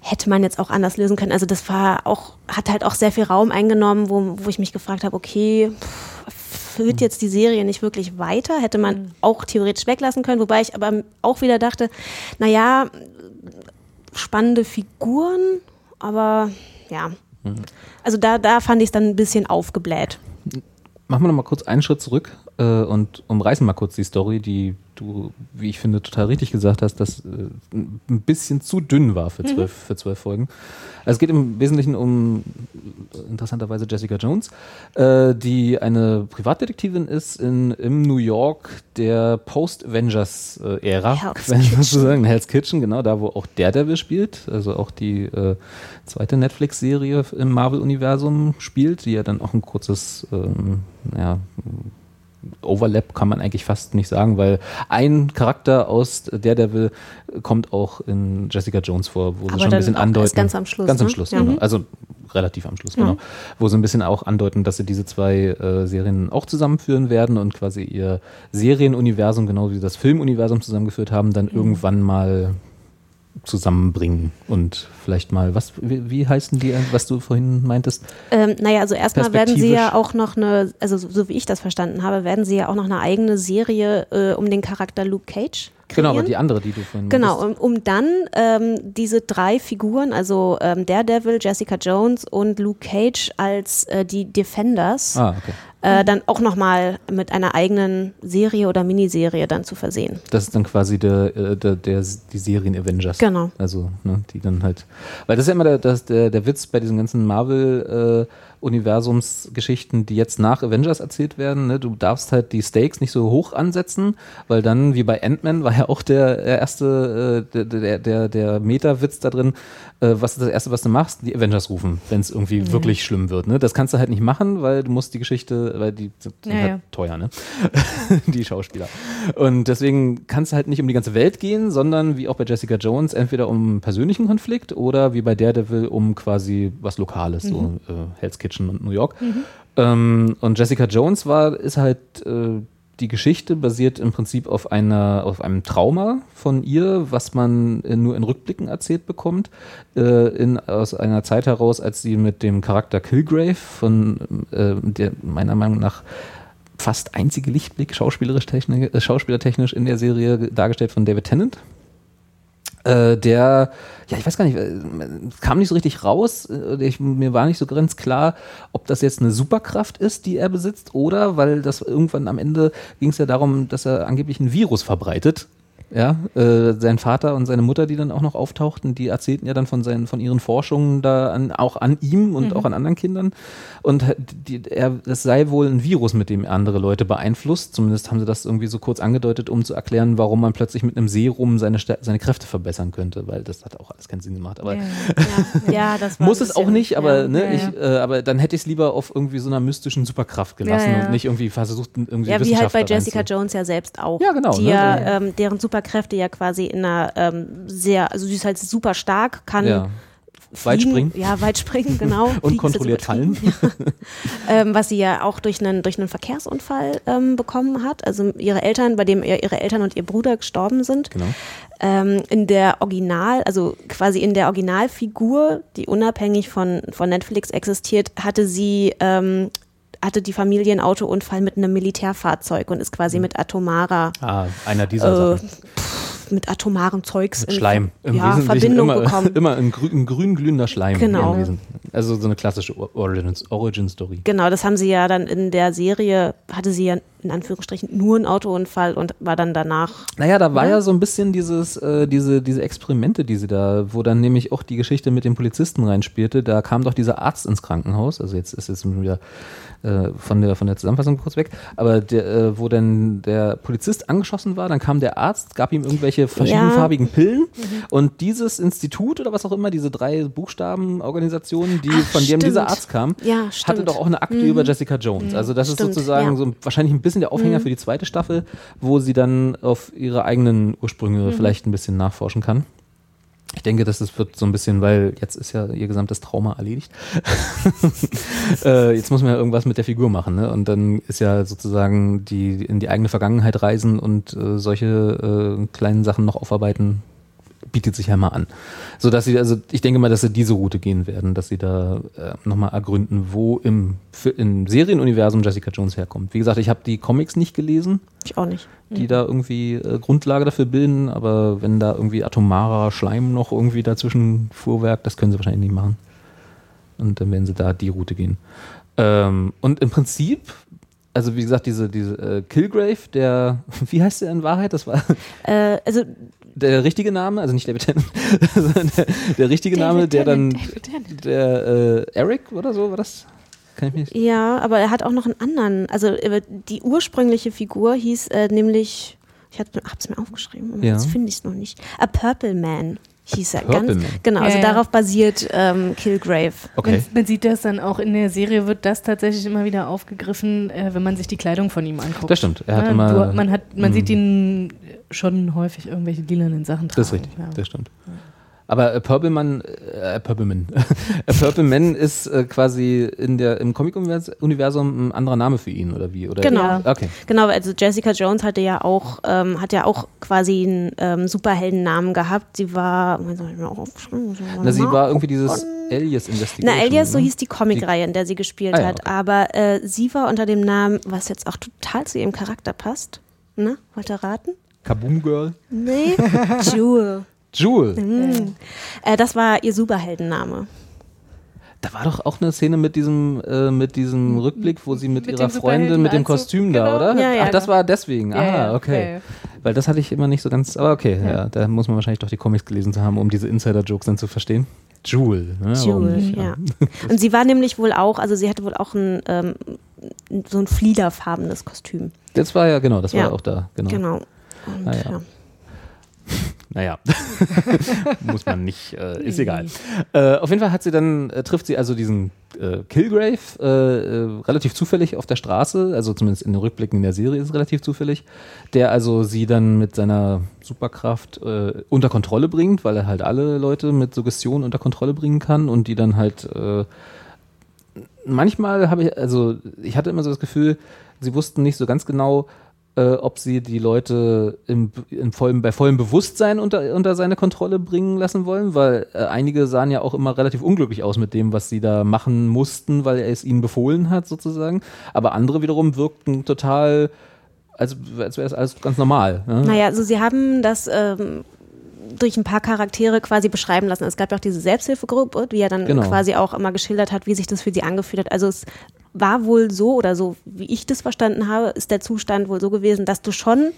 hätte man jetzt auch anders lösen können. Also das war auch, hat halt auch sehr viel Raum eingenommen, wo, wo ich mich gefragt habe, okay, pff, führt jetzt die Serie nicht wirklich weiter, hätte man auch theoretisch weglassen können, wobei ich aber auch wieder dachte, naja, spannende Figuren, aber ja. Also da, da fand ich es dann ein bisschen aufgebläht. Machen wir noch mal kurz einen Schritt zurück äh, und umreißen mal kurz die Story, die du, wie ich finde, total richtig gesagt hast, dass äh, ein bisschen zu dünn war für zwölf, für zwölf Folgen. Also es geht im Wesentlichen um interessanterweise Jessica Jones, äh, die eine Privatdetektivin ist in, im New York der Post-Avengers-Ära, Hell's wenn Hell's Kitchen, genau, da wo auch Daredevil spielt, also auch die äh, zweite Netflix-Serie im Marvel-Universum spielt, die ja dann auch ein kurzes, ähm, ja, Overlap kann man eigentlich fast nicht sagen, weil ein Charakter aus Daredevil kommt auch in Jessica Jones vor, wo sie Aber schon ein bisschen andeuten. ganz am Schluss, Ganz am ne? Schluss, Ja. genau. Mhm. Also relativ am Schluss, genau. Wo sie ein bisschen auch andeuten, dass sie diese zwei äh, Serien auch zusammenführen werden und quasi ihr Serienuniversum, genau wie sie das Filmuniversum zusammengeführt haben, dann Mhm. irgendwann mal zusammenbringen und vielleicht mal, was, wie, wie heißen die, was du vorhin meintest? Ähm, naja, also erstmal werden sie ja auch noch eine, also so, so wie ich das verstanden habe, werden sie ja auch noch eine eigene Serie äh, um den Charakter Luke Cage kreieren. Genau, aber die andere, die du vorhin Genau, um, um dann ähm, diese drei Figuren, also ähm, Daredevil, Jessica Jones und Luke Cage als äh, die Defenders, Ah, okay. Äh, dann auch nochmal mit einer eigenen Serie oder Miniserie dann zu versehen. Das ist dann quasi der, äh, der, der, die Serien Avengers. Genau. Also, ne, die dann halt. Weil das ist ja immer der, das, der, der Witz bei diesen ganzen Marvel- äh, Universumsgeschichten, die jetzt nach Avengers erzählt werden. Ne? Du darfst halt die Stakes nicht so hoch ansetzen, weil dann, wie bei Ant-Man, war ja auch der, der erste, äh, der, der, der, der Meta-Witz da drin, äh, was ist das Erste, was du machst? Die Avengers rufen, wenn es irgendwie wirklich schlimm wird. Ne? Das kannst du halt nicht machen, weil du musst die Geschichte, weil die sind Ja, halt ja. teuer, ne? die Schauspieler. Und deswegen kann es halt nicht um die ganze Welt gehen, sondern wie auch bei Jessica Jones, entweder um einen persönlichen Konflikt oder wie bei Daredevil um quasi was Lokales, so äh, Hell's Kitchen und New York. Ähm, und Jessica Jones war, ist halt äh, die Geschichte basiert im Prinzip auf einer, auf einem Trauma von ihr, was man äh, nur in Rückblicken erzählt bekommt, äh, in, aus einer Zeit heraus, als sie mit dem Charakter Kilgrave von äh, der meiner Meinung nach fast einzige Lichtblick schauspielerisch techni äh, schauspielertechnisch in der Serie dargestellt von David Tennant. Äh, der, ja, ich weiß gar nicht, äh, kam nicht so richtig raus. Äh, Ich, mir war nicht so ganz klar, ob das jetzt eine Superkraft ist, die er besitzt, oder weil das irgendwann am Ende ging es ja darum, dass er angeblich ein Virus verbreitet Ja, äh, sein Vater und seine Mutter, die dann auch noch auftauchten, die erzählten ja dann von seinen, von ihren Forschungen da an, auch an ihm und Mhm. auch an anderen Kindern. Und die, er, das sei wohl ein Virus, mit dem er andere Leute beeinflusst. Zumindest haben sie das irgendwie so kurz angedeutet, um zu erklären, warum man plötzlich mit einem Serum seine, seine Kräfte verbessern könnte, weil das hat auch alles keinen Sinn gemacht. Aber Ja. Ja, ja, das muss es auch nicht, aber, ja. ne, ich, äh, aber dann hätte ich es lieber auf irgendwie so einer mystischen Superkraft gelassen und nicht irgendwie versucht, irgendwie Ja, wie halt bei Jessica Jones ja selbst auch. Ja, genau, Die ne, ja, so- ähm, deren Superkräfte ja quasi in einer ähm, sehr, also sie ist halt super stark, kann Ja. fliegen, Weit springen. Ja, weit springen, genau. Und Fliegen kontrolliert übertrieben. Ja. ähm, was sie ja auch durch einen, durch einen Verkehrsunfall ähm, bekommen hat. Also ihre Eltern, bei dem ihr, ihre Eltern und ihr Bruder gestorben sind. Genau. Ähm, in der Original, also quasi in der Originalfigur, die unabhängig von, von Netflix existiert, hatte sie, ähm, hatte die Familie einen Autounfall mit einem Militärfahrzeug und ist quasi mit atomarer, Ah, einer dieser äh, Sachen. mit atomaren Zeugs Mit in Schleim. Im ja, Wesentlichen Verbindung immer, bekommen. Immer ein, grün, ein grün glühender Schleim. Genau. Also so eine klassische Or- Origin- Origin-Story. Genau, das haben sie ja dann in der Serie, hatte sie ja in Anführungsstrichen nur einen Autounfall und war dann danach. Naja, da war Oder? ja so ein bisschen dieses, äh, diese, diese Experimente, die sie da, wo dann nämlich auch die Geschichte mit dem Polizisten reinspielte. Da kam doch dieser Arzt ins Krankenhaus. Also jetzt ist jetzt wieder äh, von, der, von der Zusammenfassung kurz weg. Aber der, äh, wo dann der Polizist angeschossen war, dann kam der Arzt, gab ihm irgendwelche verschiedenfarbigen Pillen. Und dieses Institut oder was auch immer, diese drei Buchstabenorganisationen, die Ach, von dem dieser. Arzt kam, Ja, hatte. Mhm. doch auch eine Akte über Jessica Jones. Also das ist Stimmt, sozusagen ja. Mhm. so ein- wahrscheinlich ein bisschen der Aufhänger für die zweite Staffel, wo sie dann auf ihre eigenen Ursprünge Mhm. vielleicht ein bisschen nachforschen kann. Ich denke, dass es wird so ein bisschen, weil jetzt ist ja ihr gesamtes Trauma erledigt. äh, jetzt muss man ja irgendwas mit der Figur machen, ne? Und dann ist ja sozusagen die in die eigene Vergangenheit reisen und äh, solche äh, kleinen Sachen noch aufarbeiten, bietet sich ja mal an. So dass sie, also ich denke mal, dass sie diese Route gehen werden, dass sie da äh, nochmal ergründen, wo im, im Serienuniversum Jessica Jones herkommt. Wie gesagt, ich habe die Comics nicht gelesen, Ich auch nicht. die da irgendwie äh, Grundlage dafür bilden, aber wenn da irgendwie atomarer Schleim noch irgendwie dazwischen Fuhrwerk, das können sie wahrscheinlich nicht machen. Und dann werden sie da die Route gehen. Ähm, und im Prinzip, also wie gesagt, diese, diese äh, Kilgrave, der, wie heißt der in Wahrheit? Das war Äh, also der richtige Name, also nicht David Tennant, sondern der, der richtige Name, der dann, der äh, Eric oder so, war das? Kann ich mich Ja, aber er hat auch noch einen anderen. Also äh, die ursprüngliche Figur hieß äh, nämlich, ich habe es mir aufgeschrieben, Ja. jetzt finde ich es noch nicht. A Purple Man hieß er. Ganz. Genau, also Ja, ja. darauf basiert ähm, Killgrave. Okay. Man, man sieht das dann auch in der Serie, wird das tatsächlich immer wieder aufgegriffen, äh, wenn man sich die Kleidung von ihm anguckt. Das stimmt. Er hat Ja, immer. du, man hat, man sieht ihn schon häufig irgendwelche lilanen Sachen tragen. Das ist richtig, Ja. das stimmt. Aber äh, Purple Man, äh, Purple Man, äh, Purple Man ist äh, quasi in der, im Comic-Universum ein anderer Name für ihn, oder wie? Oder? Genau. Ja. Okay. Genau, also Jessica Jones hatte ja auch, ähm, hat ja auch quasi einen ähm, Superheldennamen gehabt. Sie war, auch Na, sie war irgendwie dieses Alias Investigation. Na, Alias, so ne? hieß die Comicreihe, in der sie gespielt Ah, ja, hat. okay. Aber äh, sie war unter dem Namen, was jetzt auch total zu ihrem Charakter passt. Ne? Wollt ihr raten? Kaboom Girl. Nee. Jewel. Jewel. Mhm. Äh, das war ihr Superheldenname. Da war doch auch eine Szene mit diesem, äh, mit diesem Rückblick, wo sie mit, Mit ihrer Freundin mit dem Kostüm da, genau. oder? Ja, ja, Ach, das genau. war deswegen. Ja, ah, okay. ja. Weil das hatte ich immer nicht so ganz. Aber okay, ja. da muss man wahrscheinlich doch die Comics gelesen zu haben, um diese Insider-Jokes dann zu verstehen. Jewel. Ne? Jewel, nicht, ja. Und sie war nämlich wohl auch, also sie hatte wohl auch ein, ähm, so ein fliederfarbenes Kostüm. Das war ja, genau, das war auch da. Genau. Genau. Und, Ah, ja. ja. Naja, muss man nicht, äh, ist egal. Äh, auf jeden Fall hat sie dann, äh, trifft sie also diesen äh, Kilgrave äh, äh, relativ zufällig auf der Straße, also zumindest in den Rückblicken in der Serie ist es relativ zufällig, der also sie dann mit seiner Superkraft unter Kontrolle bringt, weil er halt alle Leute mit Suggestion unter Kontrolle bringen kann und die dann halt manchmal habe ich, also ich hatte immer so das Gefühl, sie wussten nicht so ganz genau, äh, ob sie die Leute im, im vollem, bei vollem Bewusstsein unter, unter seine Kontrolle bringen lassen wollen, weil äh, einige sahen ja auch immer relativ unglücklich aus mit dem, was sie da machen mussten, weil er es ihnen befohlen hat, sozusagen. Aber andere wiederum wirkten total, als, als wäre es alles ganz normal. Ne? Naja, also sie haben das ähm, durch ein paar Charaktere quasi beschreiben lassen. Es gab ja auch diese Selbsthilfegruppe, die ja dann Genau. quasi auch immer geschildert hat, wie sich das für sie angefühlt hat. Also es war wohl so oder so, wie ich das verstanden habe, ist der Zustand wohl so gewesen, dass du schon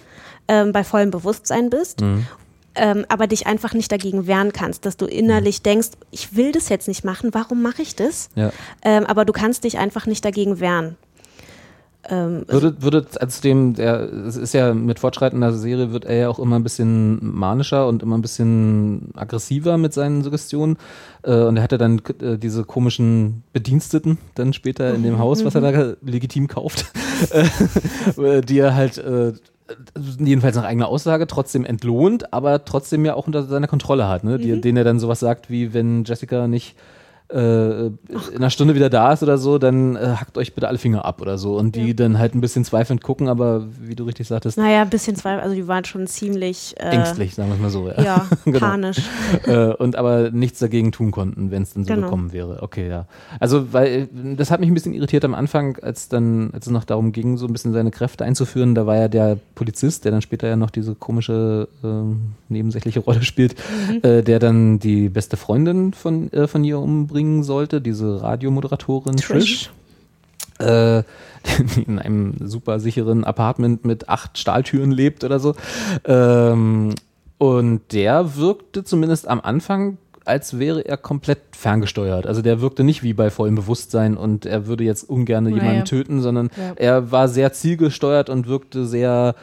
ähm, bei vollem Bewusstsein bist. Ähm, aber dich einfach nicht dagegen wehren kannst, dass du innerlich denkst, ich will das jetzt nicht machen, warum mache ich das? Ja. Ähm, aber du kannst dich einfach nicht dagegen wehren. Ähm, Würde, würde als dem, der, es ist ja mit fortschreitender Serie, wird er ja auch immer ein bisschen manischer und immer ein bisschen aggressiver mit seinen Suggestionen. Äh, und er hatte dann äh, diese komischen Bediensteten dann später in dem Haus, was er da legitim kauft, äh, die er halt äh, jedenfalls nach eigener Aussage trotzdem entlohnt, aber trotzdem ja auch unter seiner Kontrolle hat, ne? Die, denen er dann sowas sagt, wie wenn Jessica nicht äh, in einer Stunde wieder da ist oder so, dann äh, hackt euch bitte alle Finger ab oder so. Und die dann halt ein bisschen zweifelnd gucken, aber wie du richtig sagtest, naja, ein bisschen Zweifel, also die waren schon ziemlich äh, ängstlich, sagen wir es mal so. Ja, Ja, Genau. panisch. äh, und aber nichts dagegen tun konnten, wenn es dann so Genau. gekommen wäre. Okay, ja. Also, weil das hat mich ein bisschen irritiert am Anfang, als dann, als es noch darum ging, so ein bisschen seine Kräfte einzuführen. Da war ja der Polizist, der dann später ja noch diese komische ähm, nebensächliche Rolle spielt, Mhm. äh, der dann die beste Freundin von, äh, von ihr umbringen sollte, diese Radiomoderatorin Trish. Äh, die in einem super sicheren Apartment mit acht Stahltüren lebt oder so. Ähm, und der wirkte zumindest am Anfang, als wäre er komplett ferngesteuert. Also der wirkte nicht wie bei vollem Bewusstsein und er würde jetzt ungern jemanden ja. töten, sondern Ja. er war sehr zielgesteuert und wirkte sehr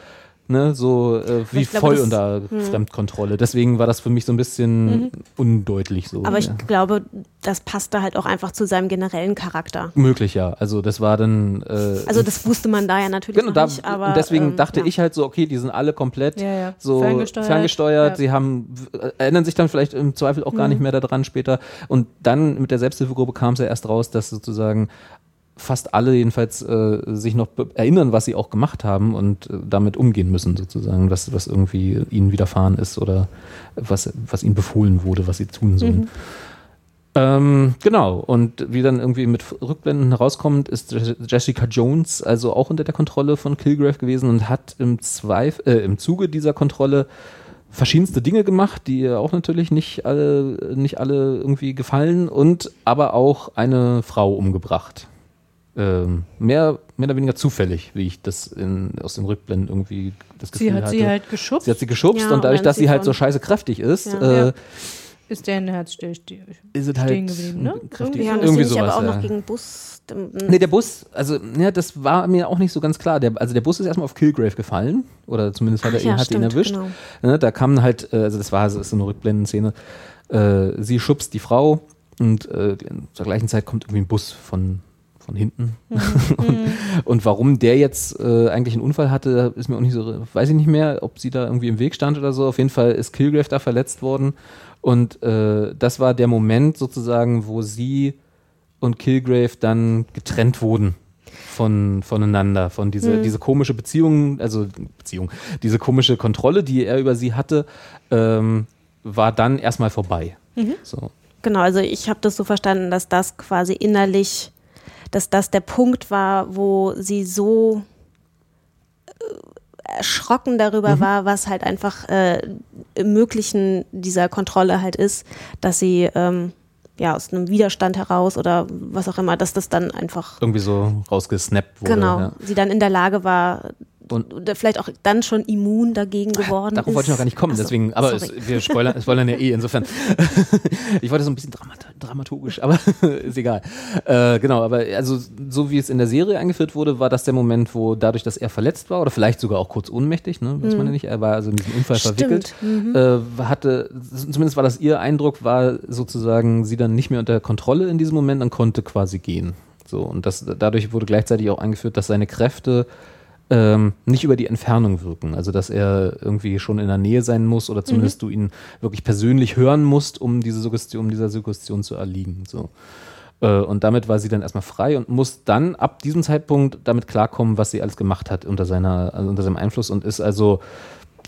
ne, so äh, wie glaube, voll das- unter Fremdkontrolle. Deswegen war das für mich so ein bisschen undeutlich so. Aber ich ja. glaube, das passte halt auch einfach zu seinem generellen Charakter. Möglich, ja. Also das war dann äh, Also das wusste man da ja natürlich Genau, noch da, nicht, aber und deswegen ähm, dachte ja. ich halt so, okay, die sind alle komplett Ja, ja. so Ferngesteuert, ferngesteuert, ja. sie haben, äh, erinnern sich dann vielleicht im Zweifel auch gar Mhm. nicht mehr daran später. Und dann mit der Selbsthilfegruppe kam es ja erst raus, dass sozusagen fast alle jedenfalls äh, sich noch erinnern, was sie auch gemacht haben und äh, damit umgehen müssen, sozusagen, was, was irgendwie ihnen widerfahren ist oder was, was ihnen befohlen wurde, was sie tun sollen. Mhm. Ähm, genau, und wie dann irgendwie mit Rückblenden herauskommt, ist Je- Jessica Jones also auch unter der Kontrolle von Kilgrave gewesen und hat im, Zweif äh, im Zuge dieser Kontrolle verschiedenste Dinge gemacht, die ihr auch natürlich nicht alle, nicht alle irgendwie gefallen und aber auch eine Frau umgebracht. Ähm, mehr, mehr oder weniger zufällig, wie ich das in, aus den Rückblenden irgendwie das Gefühl Sie hat hatte. sie halt geschubst. Sie hat sie geschubst Ja, und dadurch, dass sie halt so scheiße kräftig ist, Ja. äh, Ja. ist der in der Herz still, still. ist es Stehen halt geblieben, ne? kräftig. Irgendwie irgendwie nicht aber sowas, auch ja. noch gegen Bus. Nee, der Bus, also ja, das war mir auch nicht so ganz klar. Der, also der Bus ist erstmal auf Killgrave gefallen oder zumindest hat er ihn, ja, hat ihn stimmt, erwischt. genau. Ne, da kam halt, äh, also das war ist so eine Rückblendenszene. Äh, sie schubst die Frau und äh, zur gleichen Zeit kommt irgendwie ein Bus von von hinten. Mhm. und, und warum der jetzt äh, eigentlich einen Unfall hatte, ist mir auch nicht so, weiß ich nicht mehr, ob sie da irgendwie im Weg stand oder so. Auf jeden Fall ist Kilgrave da verletzt worden. Und äh, das war der Moment sozusagen, wo sie und Kilgrave dann getrennt wurden von, voneinander, von diese, diese komische Beziehung, also Beziehung, diese komische Kontrolle, die er über sie hatte, ähm, war dann erstmal vorbei. So. Genau, also ich habe das so verstanden, dass das quasi innerlich, dass das der Punkt war, wo sie so äh, erschrocken darüber war, was halt einfach äh, im Möglichen dieser Kontrolle halt ist, dass sie ähm, ja aus einem Widerstand heraus oder was auch immer, dass das dann einfach Irgendwie so rausgesnappt wurde. genau, Ja. sie dann in der Lage war Und- oder vielleicht auch dann schon immun dagegen geworden Darauf ist. wollte ich noch gar nicht kommen, so, deswegen, aber es, wir spoilern, spoilern ja eh, insofern. ich wollte so ein bisschen dramat dramaturgisch, aber ist egal. Äh, genau, aber also so wie es in der Serie eingeführt wurde, war das der Moment, wo dadurch, dass er verletzt war oder vielleicht sogar auch kurz ohnmächtig, ne, weiß man ja nicht, er war also in diesen Unfall Stimmt, verwickelt, äh, hatte, zumindest war das ihr Eindruck, war sozusagen sie dann nicht mehr unter Kontrolle in diesem Moment und konnte quasi gehen. So, und das, dadurch wurde gleichzeitig auch eingeführt, dass seine Kräfte ähm, nicht über die Entfernung wirken. Also dass er irgendwie schon in der Nähe sein muss oder zumindest du ihn wirklich persönlich hören musst, um diese Suggestion, um dieser Suggestion zu erliegen. So. Äh, Und damit war sie dann erstmal frei und muss dann ab diesem Zeitpunkt damit klarkommen, was sie alles gemacht hat unter seiner, also unter seinem Einfluss und ist also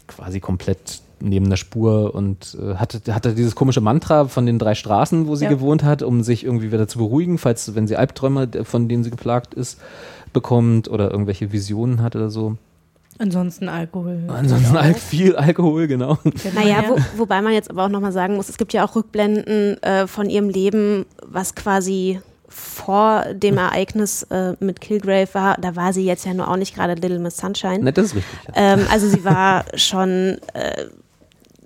quasi komplett neben der Spur und äh, hatte, hatte dieses komische Mantra von den drei Straßen, wo sie Ja. gewohnt hat, um sich irgendwie wieder zu beruhigen, falls, wenn sie Albträume, von denen sie geplagt ist, bekommt oder irgendwelche Visionen hat oder so. Ansonsten Alkohol. Ansonsten Al viel Alkohol, genau. Naja, wo, wobei man jetzt aber auch nochmal sagen muss, es gibt ja auch Rückblenden äh, von ihrem Leben, was quasi vor dem Ereignis äh, mit Kilgrave war. Da war sie jetzt ja nur auch nicht gerade Little Miss Sunshine. Ne, das ist richtig. Ja. Ähm, also sie war schon äh,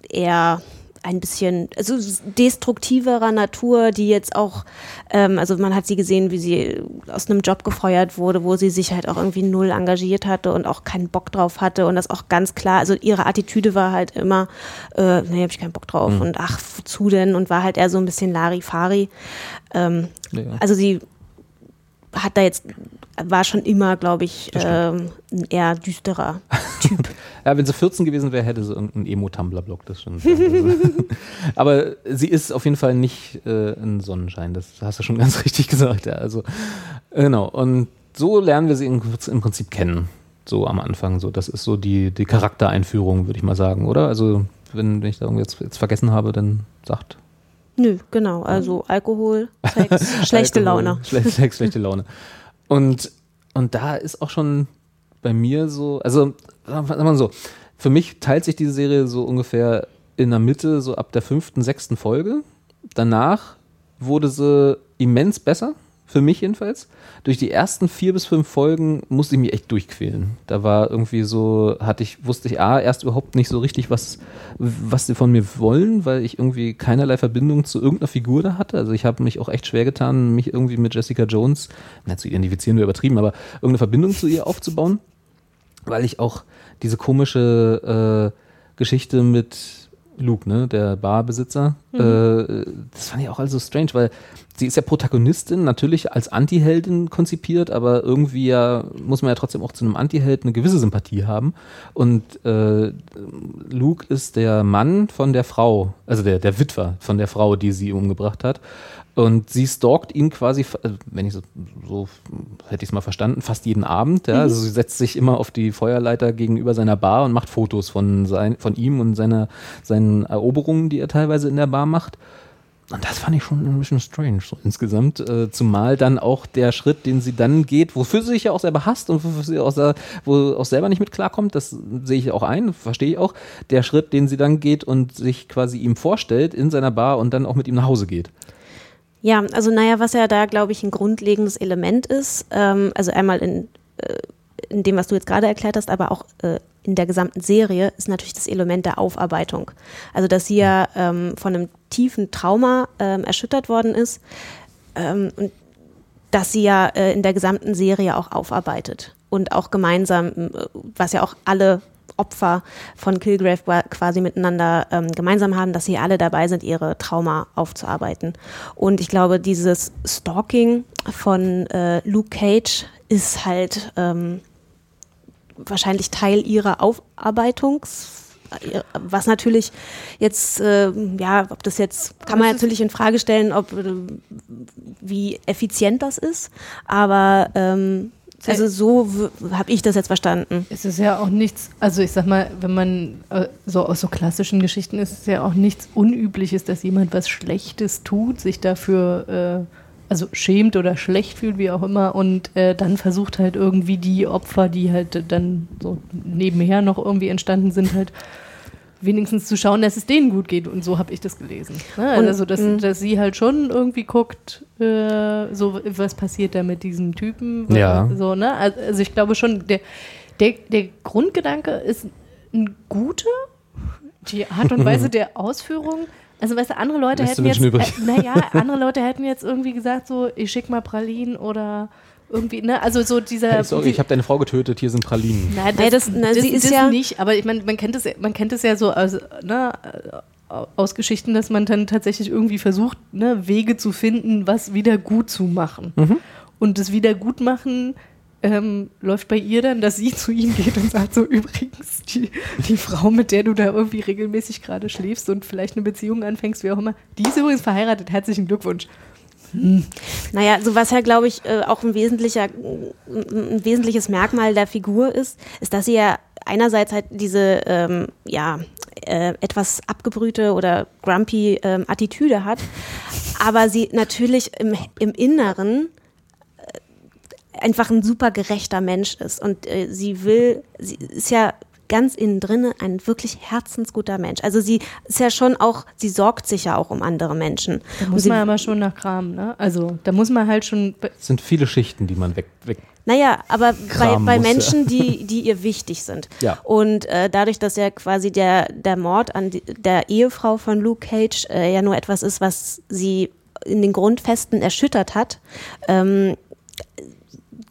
eher ein bisschen also destruktiverer Natur, die jetzt auch, ähm, also man hat sie gesehen, wie sie aus einem Job gefeuert wurde, wo sie sich halt auch irgendwie null engagiert hatte und auch keinen Bock drauf hatte und das auch ganz klar, also ihre Attitüde war halt immer, äh, nee, hab ich keinen Bock drauf Mhm. und ach, wozu denn und war halt eher so ein bisschen Larifari. Ähm, Ja. Also sie hat da jetzt, war schon immer, glaube ich, ähm, ein eher düsterer Typ. Ja, wenn sie 14 gewesen wäre, hätte sie irgendeinen Emo-Tumblr-Blog, das also. Aber sie ist auf jeden Fall nicht äh, ein Sonnenschein, das hast du schon ganz richtig gesagt. Ja, also, genau, und so lernen wir sie im, im Prinzip kennen, so am Anfang. So, das ist so die, die Charaktereinführung, würde ich mal sagen, oder? Also, wenn, wenn ich da irgendwie jetzt, jetzt vergessen habe, dann sagt. Nö, genau. Also Alkohol, Sex, schlechte Alkohol, Laune. Schlechte, Sex, schlechte Laune. Und, und da ist auch schon bei mir so, also sagen wir mal so, für mich teilt sich diese Serie so ungefähr in der Mitte, so ab der fünften, sechsten Folge. Danach wurde sie immens besser, für mich jedenfalls. Durch die ersten vier bis fünf Folgen musste ich mich echt durchquälen. Da war irgendwie so, hatte ich, wusste ich A, erst überhaupt nicht so richtig, was, was sie von mir wollen, weil ich irgendwie keinerlei Verbindung zu irgendeiner Figur da hatte. Also ich habe mich auch echt schwer getan, mich irgendwie mit Jessica Jones, na, zu identifizieren wäre übertrieben, aber irgendeine Verbindung zu ihr aufzubauen, weil ich auch diese komische äh, Geschichte mit Luke, ne, der Barbesitzer, äh, das fand ich auch also strange, weil sie ist ja Protagonistin, natürlich als Antiheldin konzipiert, aber irgendwie ja muss man ja trotzdem auch zu einem Antiheld eine gewisse Sympathie haben. Und äh, Luke ist der Mann von der Frau, also der, der Witwer von der Frau, die sie umgebracht hat. Und sie stalkt ihn quasi, also wenn ich so, so hätte ich es mal verstanden, fast jeden Abend. Ja? Also sie setzt sich immer auf die Feuerleiter gegenüber seiner Bar und macht Fotos von, sein, von ihm und seiner, seinen Eroberungen, die er teilweise in der Bar macht. Und das fand ich schon ein bisschen strange, so insgesamt. Äh, zumal dann auch der Schritt, den sie dann geht, wofür sie sich ja auch selber hasst und wofür sie auch, wo auch selber nicht mit klarkommt, das sehe ich auch ein, verstehe ich auch. Der Schritt, den sie dann geht und sich quasi ihm vorstellt in seiner Bar und dann auch mit ihm nach Hause geht. Ja, also naja, was ja da, glaube ich, ein grundlegendes Element ist, ähm, also einmal in, äh, in dem, was du jetzt gerade erklärt hast, aber auch äh, in der gesamten Serie, ist natürlich das Element der Aufarbeitung. Also, dass sie ja ähm, von einem tiefen Trauma ähm, erschüttert worden ist ähm, und dass sie ja äh, in der gesamten Serie auch aufarbeitet und auch gemeinsam, äh, was ja auch alle Opfer von Kilgrave qua- quasi miteinander ähm, gemeinsam haben, dass sie alle dabei sind, ihre Trauma aufzuarbeiten. Und ich glaube, dieses Stalking von äh, Luke Cage ist halt ähm, wahrscheinlich Teil ihrer Aufarbeitungs was natürlich jetzt, äh, ja, ob das jetzt, kann man natürlich in Frage stellen, ob, äh, wie effizient das ist, aber ähm, also so habe ich das jetzt verstanden. Es ist ja auch nichts, also ich sag mal, wenn man äh, so aus so klassischen Geschichten ist es ja auch nichts Unübliches, dass jemand was Schlechtes tut, sich dafür äh, also schämt oder schlecht fühlt, wie auch immer, und äh, dann versucht halt irgendwie die Opfer, die halt dann so nebenher noch irgendwie entstanden sind, halt wenigstens zu schauen, dass es denen gut geht. Und so habe ich das gelesen. Ne? Und, also, dass, dass sie halt schon irgendwie guckt, äh, so was passiert da mit diesem Typen. Ja. So, ne? Also also ich glaube schon, der, der, der Grundgedanke ist ein guter. Die Art und Weise der Ausführung. Also, weißt du, andere Leute Lässt hätten jetzt, äh, naja, andere Leute hätten jetzt irgendwie gesagt, so, ich schick mal Pralinen oder irgendwie, ne, also so dieser. Hey, sorry, ich habe deine Frau getötet, hier sind Pralinen. Nein, Nee, das- na, sie ist ja- nicht, aber ich meine, man kennt es, man kennt es ja so aus, ne, aus Geschichten, dass man dann tatsächlich irgendwie versucht, ne, Wege zu finden, was wieder gut zu machen. Und das Wiedergutmachen ähm, läuft bei ihr dann, dass sie zu ihm geht und sagt so, übrigens, die, die Frau, mit der du da irgendwie regelmäßig gerade schläfst und vielleicht eine Beziehung anfängst, wie auch immer, die ist übrigens verheiratet, herzlichen Glückwunsch. Naja, so was ja, glaube ich, äh, auch ein, wesentlicher, ein wesentliches Merkmal der Figur ist, ist, dass sie ja einerseits halt diese, ähm, ja, äh, etwas abgebrühte oder grumpy ähm, Attitüde hat, aber sie natürlich im, im Inneren äh, einfach ein super gerechter Mensch ist. Und äh, sie will, sie ist ja ganz innen drinne ein wirklich herzensguter Mensch. Also sie ist ja schon auch, sie sorgt sich ja auch um andere Menschen. Da muss man aber schon nach Kram, ne? Also da muss man halt schon. Es sind viele Schichten, die man weg, weg naja, aber bei, bei Menschen, die, die ihr wichtig sind. Ja. Und äh, dadurch, dass ja quasi der, der Mord an die, der Ehefrau von Luke Cage äh, ja nur etwas ist, was sie in den Grundfesten erschüttert hat, ähm,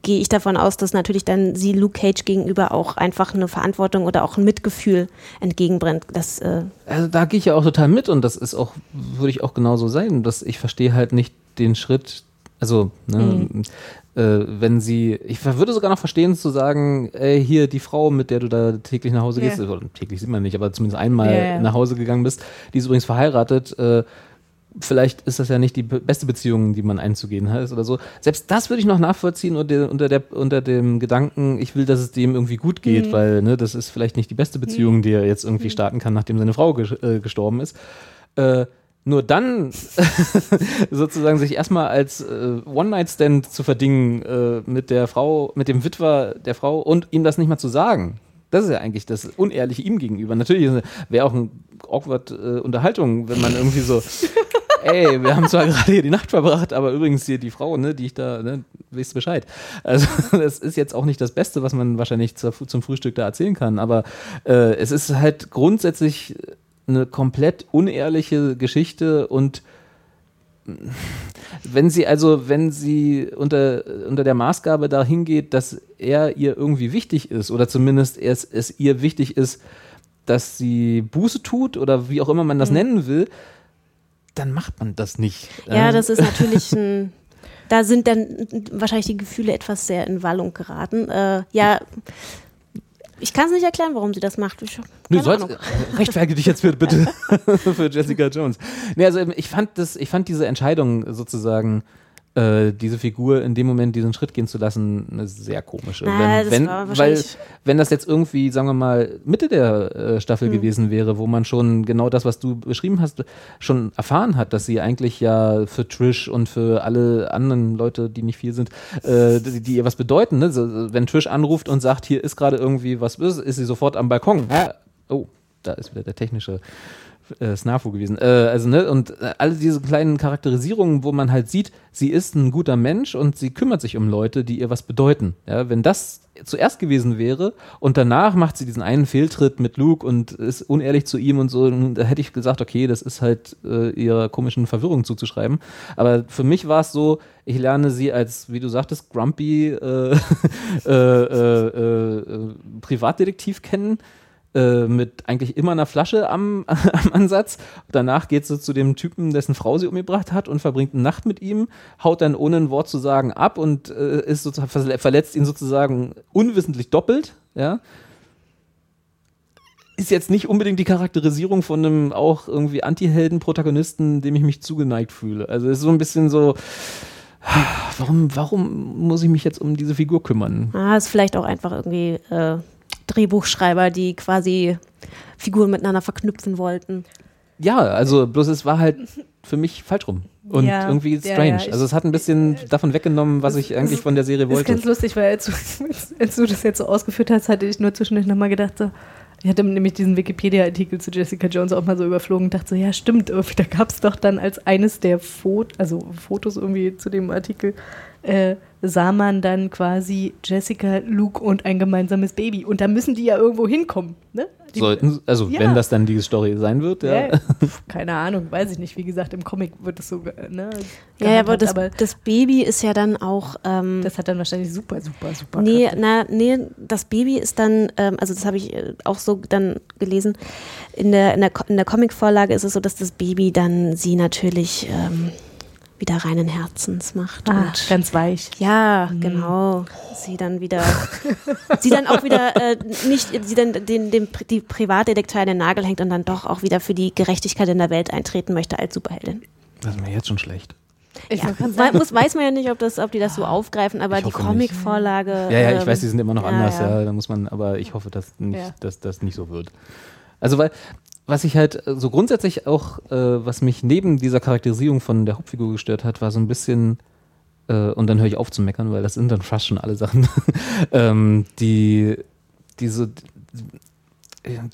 gehe ich davon aus, dass natürlich dann sie Luke Cage gegenüber auch einfach eine Verantwortung oder auch ein Mitgefühl entgegenbringt. Das, äh also da gehe ich ja auch total mit und das ist auch, würde ich auch genauso sein, dass ich verstehe halt nicht den Schritt, also ne, mhm. äh, wenn sie, ich würde sogar noch verstehen zu sagen, ey, hier die Frau, mit der du da täglich nach Hause yeah. gehst, oder täglich sieht man nicht, aber zumindest einmal yeah. nach Hause gegangen bist, die ist übrigens verheiratet, äh, vielleicht ist das ja nicht die beste Beziehung, die man einzugehen hat oder so. Selbst das würde ich noch nachvollziehen unter, unter, der, unter dem Gedanken, ich will, dass es dem irgendwie gut geht, mhm. weil ne, das ist vielleicht nicht die beste Beziehung, mhm. die er jetzt irgendwie mhm. starten kann, nachdem seine Frau ges äh, gestorben ist. Äh, nur dann sozusagen sich erstmal als äh, One-Night-Stand zu verdingen äh, mit der Frau, mit dem Witwer der Frau und ihm das nicht mal zu sagen. Das ist ja eigentlich das Unehrliche ihm gegenüber. Natürlich wäre auch eine awkward äh, Unterhaltung, wenn man irgendwie so, ey, wir haben zwar gerade hier die Nacht verbracht, aber übrigens hier die Frau, ne, die ich da, ne, weißt du Bescheid. Also das ist jetzt auch nicht das Beste, was man wahrscheinlich zur, zum Frühstück da erzählen kann, aber äh, es ist halt grundsätzlich eine komplett unehrliche Geschichte und wenn sie also, wenn sie unter, unter der Maßgabe dahin geht, dass er ihr irgendwie wichtig ist oder zumindest es, es ihr wichtig ist, dass sie Buße tut oder wie auch immer man das mhm. nennen will, dann macht man das nicht. Ja, das ist natürlich ein. Da sind dann wahrscheinlich die Gefühle etwas sehr in Wallung geraten. Äh, ja, ich kann es nicht erklären, warum sie das macht. Ich, Nö, sollst, rechtfertige dich jetzt bitte für Jessica Jones. Nee, also ich fand das, ich fand diese Entscheidung sozusagen äh, diese Figur in dem Moment diesen Schritt gehen zu lassen, eine sehr komische. Na, wenn, wenn weil, wenn das jetzt irgendwie, sagen wir mal, Mitte der äh, Staffel hm. gewesen wäre, wo man schon genau das, was du beschrieben hast, schon erfahren hat, dass sie eigentlich ja für Trish und für alle anderen Leute, die nicht viel sind, äh, die, die, ihr was bedeuten. Ne? So, wenn Trish anruft und sagt, hier ist gerade irgendwie was, ist, ist sie sofort am Balkon. Oh, da ist wieder der technische äh, Snafu gewesen. Äh, also, ne, und äh, alle diese kleinen Charakterisierungen, wo man halt sieht, sie ist ein guter Mensch und sie kümmert sich um Leute, die ihr was bedeuten. Ja, wenn das zuerst gewesen wäre und danach macht sie diesen einen Fehltritt mit Luke und ist unehrlich zu ihm und so, da hätte ich gesagt, okay, das ist halt äh, ihrer komischen Verwirrung zuzuschreiben. Aber für mich war es so, ich lerne sie als, wie du sagtest, grumpy äh, äh, äh, Privatdetektiv kennen äh, mit eigentlich immer einer Flasche am, am Ansatz. Danach geht sie zu dem Typen, dessen Frau sie umgebracht hat und verbringt eine Nacht mit ihm, haut dann ohne ein Wort zu sagen ab und äh, ist sozusagen, verletzt ihn sozusagen unwissentlich doppelt. Ja ist jetzt nicht unbedingt die Charakterisierung von einem auch irgendwie Anti-Helden-Protagonisten, dem ich mich zugeneigt fühle. Also es ist so ein bisschen so, warum, warum muss ich mich jetzt um diese Figur kümmern? Ah, ist vielleicht auch einfach irgendwie äh, Drehbuchschreiber, die quasi Figuren miteinander verknüpfen wollten. Ja, also bloß es war halt für mich falsch rum und ja, irgendwie strange. Ja, ja, also es hat ein bisschen davon weggenommen, was ich eigentlich von der Serie wollte. Das ist ganz lustig, weil als, als, du das jetzt so ausgeführt hast, hatte ich nur zwischendurch nochmal gedacht, so, ich hatte nämlich diesen Wikipedia-Artikel zu Jessica Jones auch mal so überflogen und dachte so, ja stimmt, irgendwie, da gab es doch dann als eines der Fotos, also Fotos irgendwie zu dem Artikel, äh, sah man dann quasi Jessica, Luke und ein gemeinsames Baby. Und da müssen die ja irgendwo hinkommen. Ne? Die, Sollten, also ja. wenn das dann die Story sein wird, ja. ja. Keine Ahnung, weiß ich nicht. Wie gesagt, im Comic wird es so. Ne, ja, aber das, aber das, Baby ist ja dann auch. Ähm, das hat dann wahrscheinlich super, super, super. Nee, na, nee, das Baby ist dann, ähm, also das habe ich äh, auch so dann gelesen. In der, in der, in der Comic-Vorlage ist es so, dass das Baby dann sie natürlich. Ähm, wieder reinen Herzens macht. Ah, ganz weich. Ja, mhm. genau. Sie dann wieder, sie dann auch wieder äh, nicht, sie dann den, den, die Privatdetektiv an den Nagel hängt und dann doch auch wieder für die Gerechtigkeit in der Welt eintreten möchte als Superheldin. Das ist mir jetzt schon schlecht. Ich ja, muss, weiß man ja nicht, ob, das, ob die das so aufgreifen, aber die Comic-Vorlage. Ja, ja, ich ähm, weiß, die sind immer noch anders, ja, ja. da muss man, aber ich hoffe, dass, nicht, ja. dass das nicht so wird. Also, weil was ich halt äh, so grundsätzlich auch, äh, was mich neben dieser Charakterisierung von der Hauptfigur gestört hat, war so ein bisschen äh, und dann höre ich auf zu meckern, weil das sind dann fast schon alle Sachen, ähm, die diese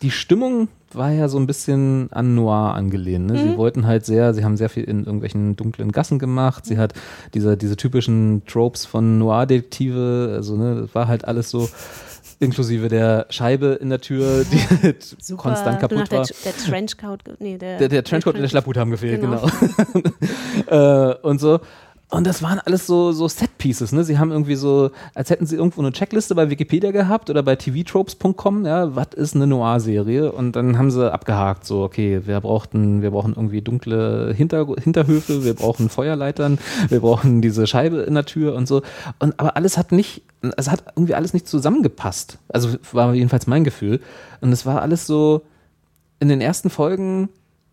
die Stimmung war ja so ein bisschen an Noir angelehnt. Ne? Mhm. Sie wollten halt sehr, sie haben sehr viel in irgendwelchen dunklen Gassen gemacht. Sie hat diese, diese typischen Tropes von Noir-Detektive, also ne, das war halt alles so inklusive der Scheibe in der Tür, die halt konstant kaputt war. Der, der Trenchcoat, nee, der, der, der Trenchcoat und der Schlapphut haben gefehlt, genau. genau. äh, und so. Und das waren alles so, so Set-Pieces, ne? Sie haben irgendwie so, als hätten sie irgendwo eine Checkliste bei Wikipedia gehabt oder bei tvtropes.com, ja, was ist eine Noir-Serie? Und dann haben sie abgehakt, so, okay, wir brauchten, wir brauchen irgendwie dunkle Hinter Hinterhöfe, wir brauchen Feuerleitern, wir brauchen diese Scheibe in der Tür und so. Und aber alles hat nicht, es hat irgendwie alles nicht zusammengepasst. Also war jedenfalls mein Gefühl. Und es war alles so in den ersten Folgen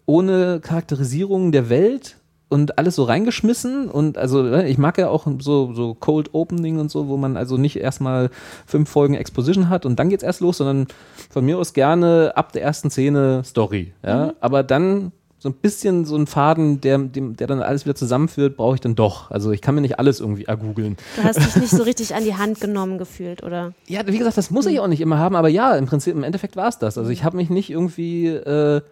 ohne Charakterisierung der Welt und alles so reingeschmissen und also ne, ich mag ja auch so, so Cold Opening und so, wo man also nicht erstmal fünf Folgen Exposition hat und dann geht's erst los, sondern von mir aus gerne ab der ersten Szene Story, ja, mhm. aber dann so ein bisschen so ein Faden, der, dem, der dann alles wieder zusammenführt, brauche ich dann doch. Also ich kann mir nicht alles irgendwie ergoogeln. Du hast dich nicht so richtig an die Hand genommen gefühlt, oder? Ja, wie gesagt, das muss ich mhm. auch nicht immer haben, aber ja, im Prinzip, im Endeffekt war es das. Also ich habe mich nicht irgendwie äh,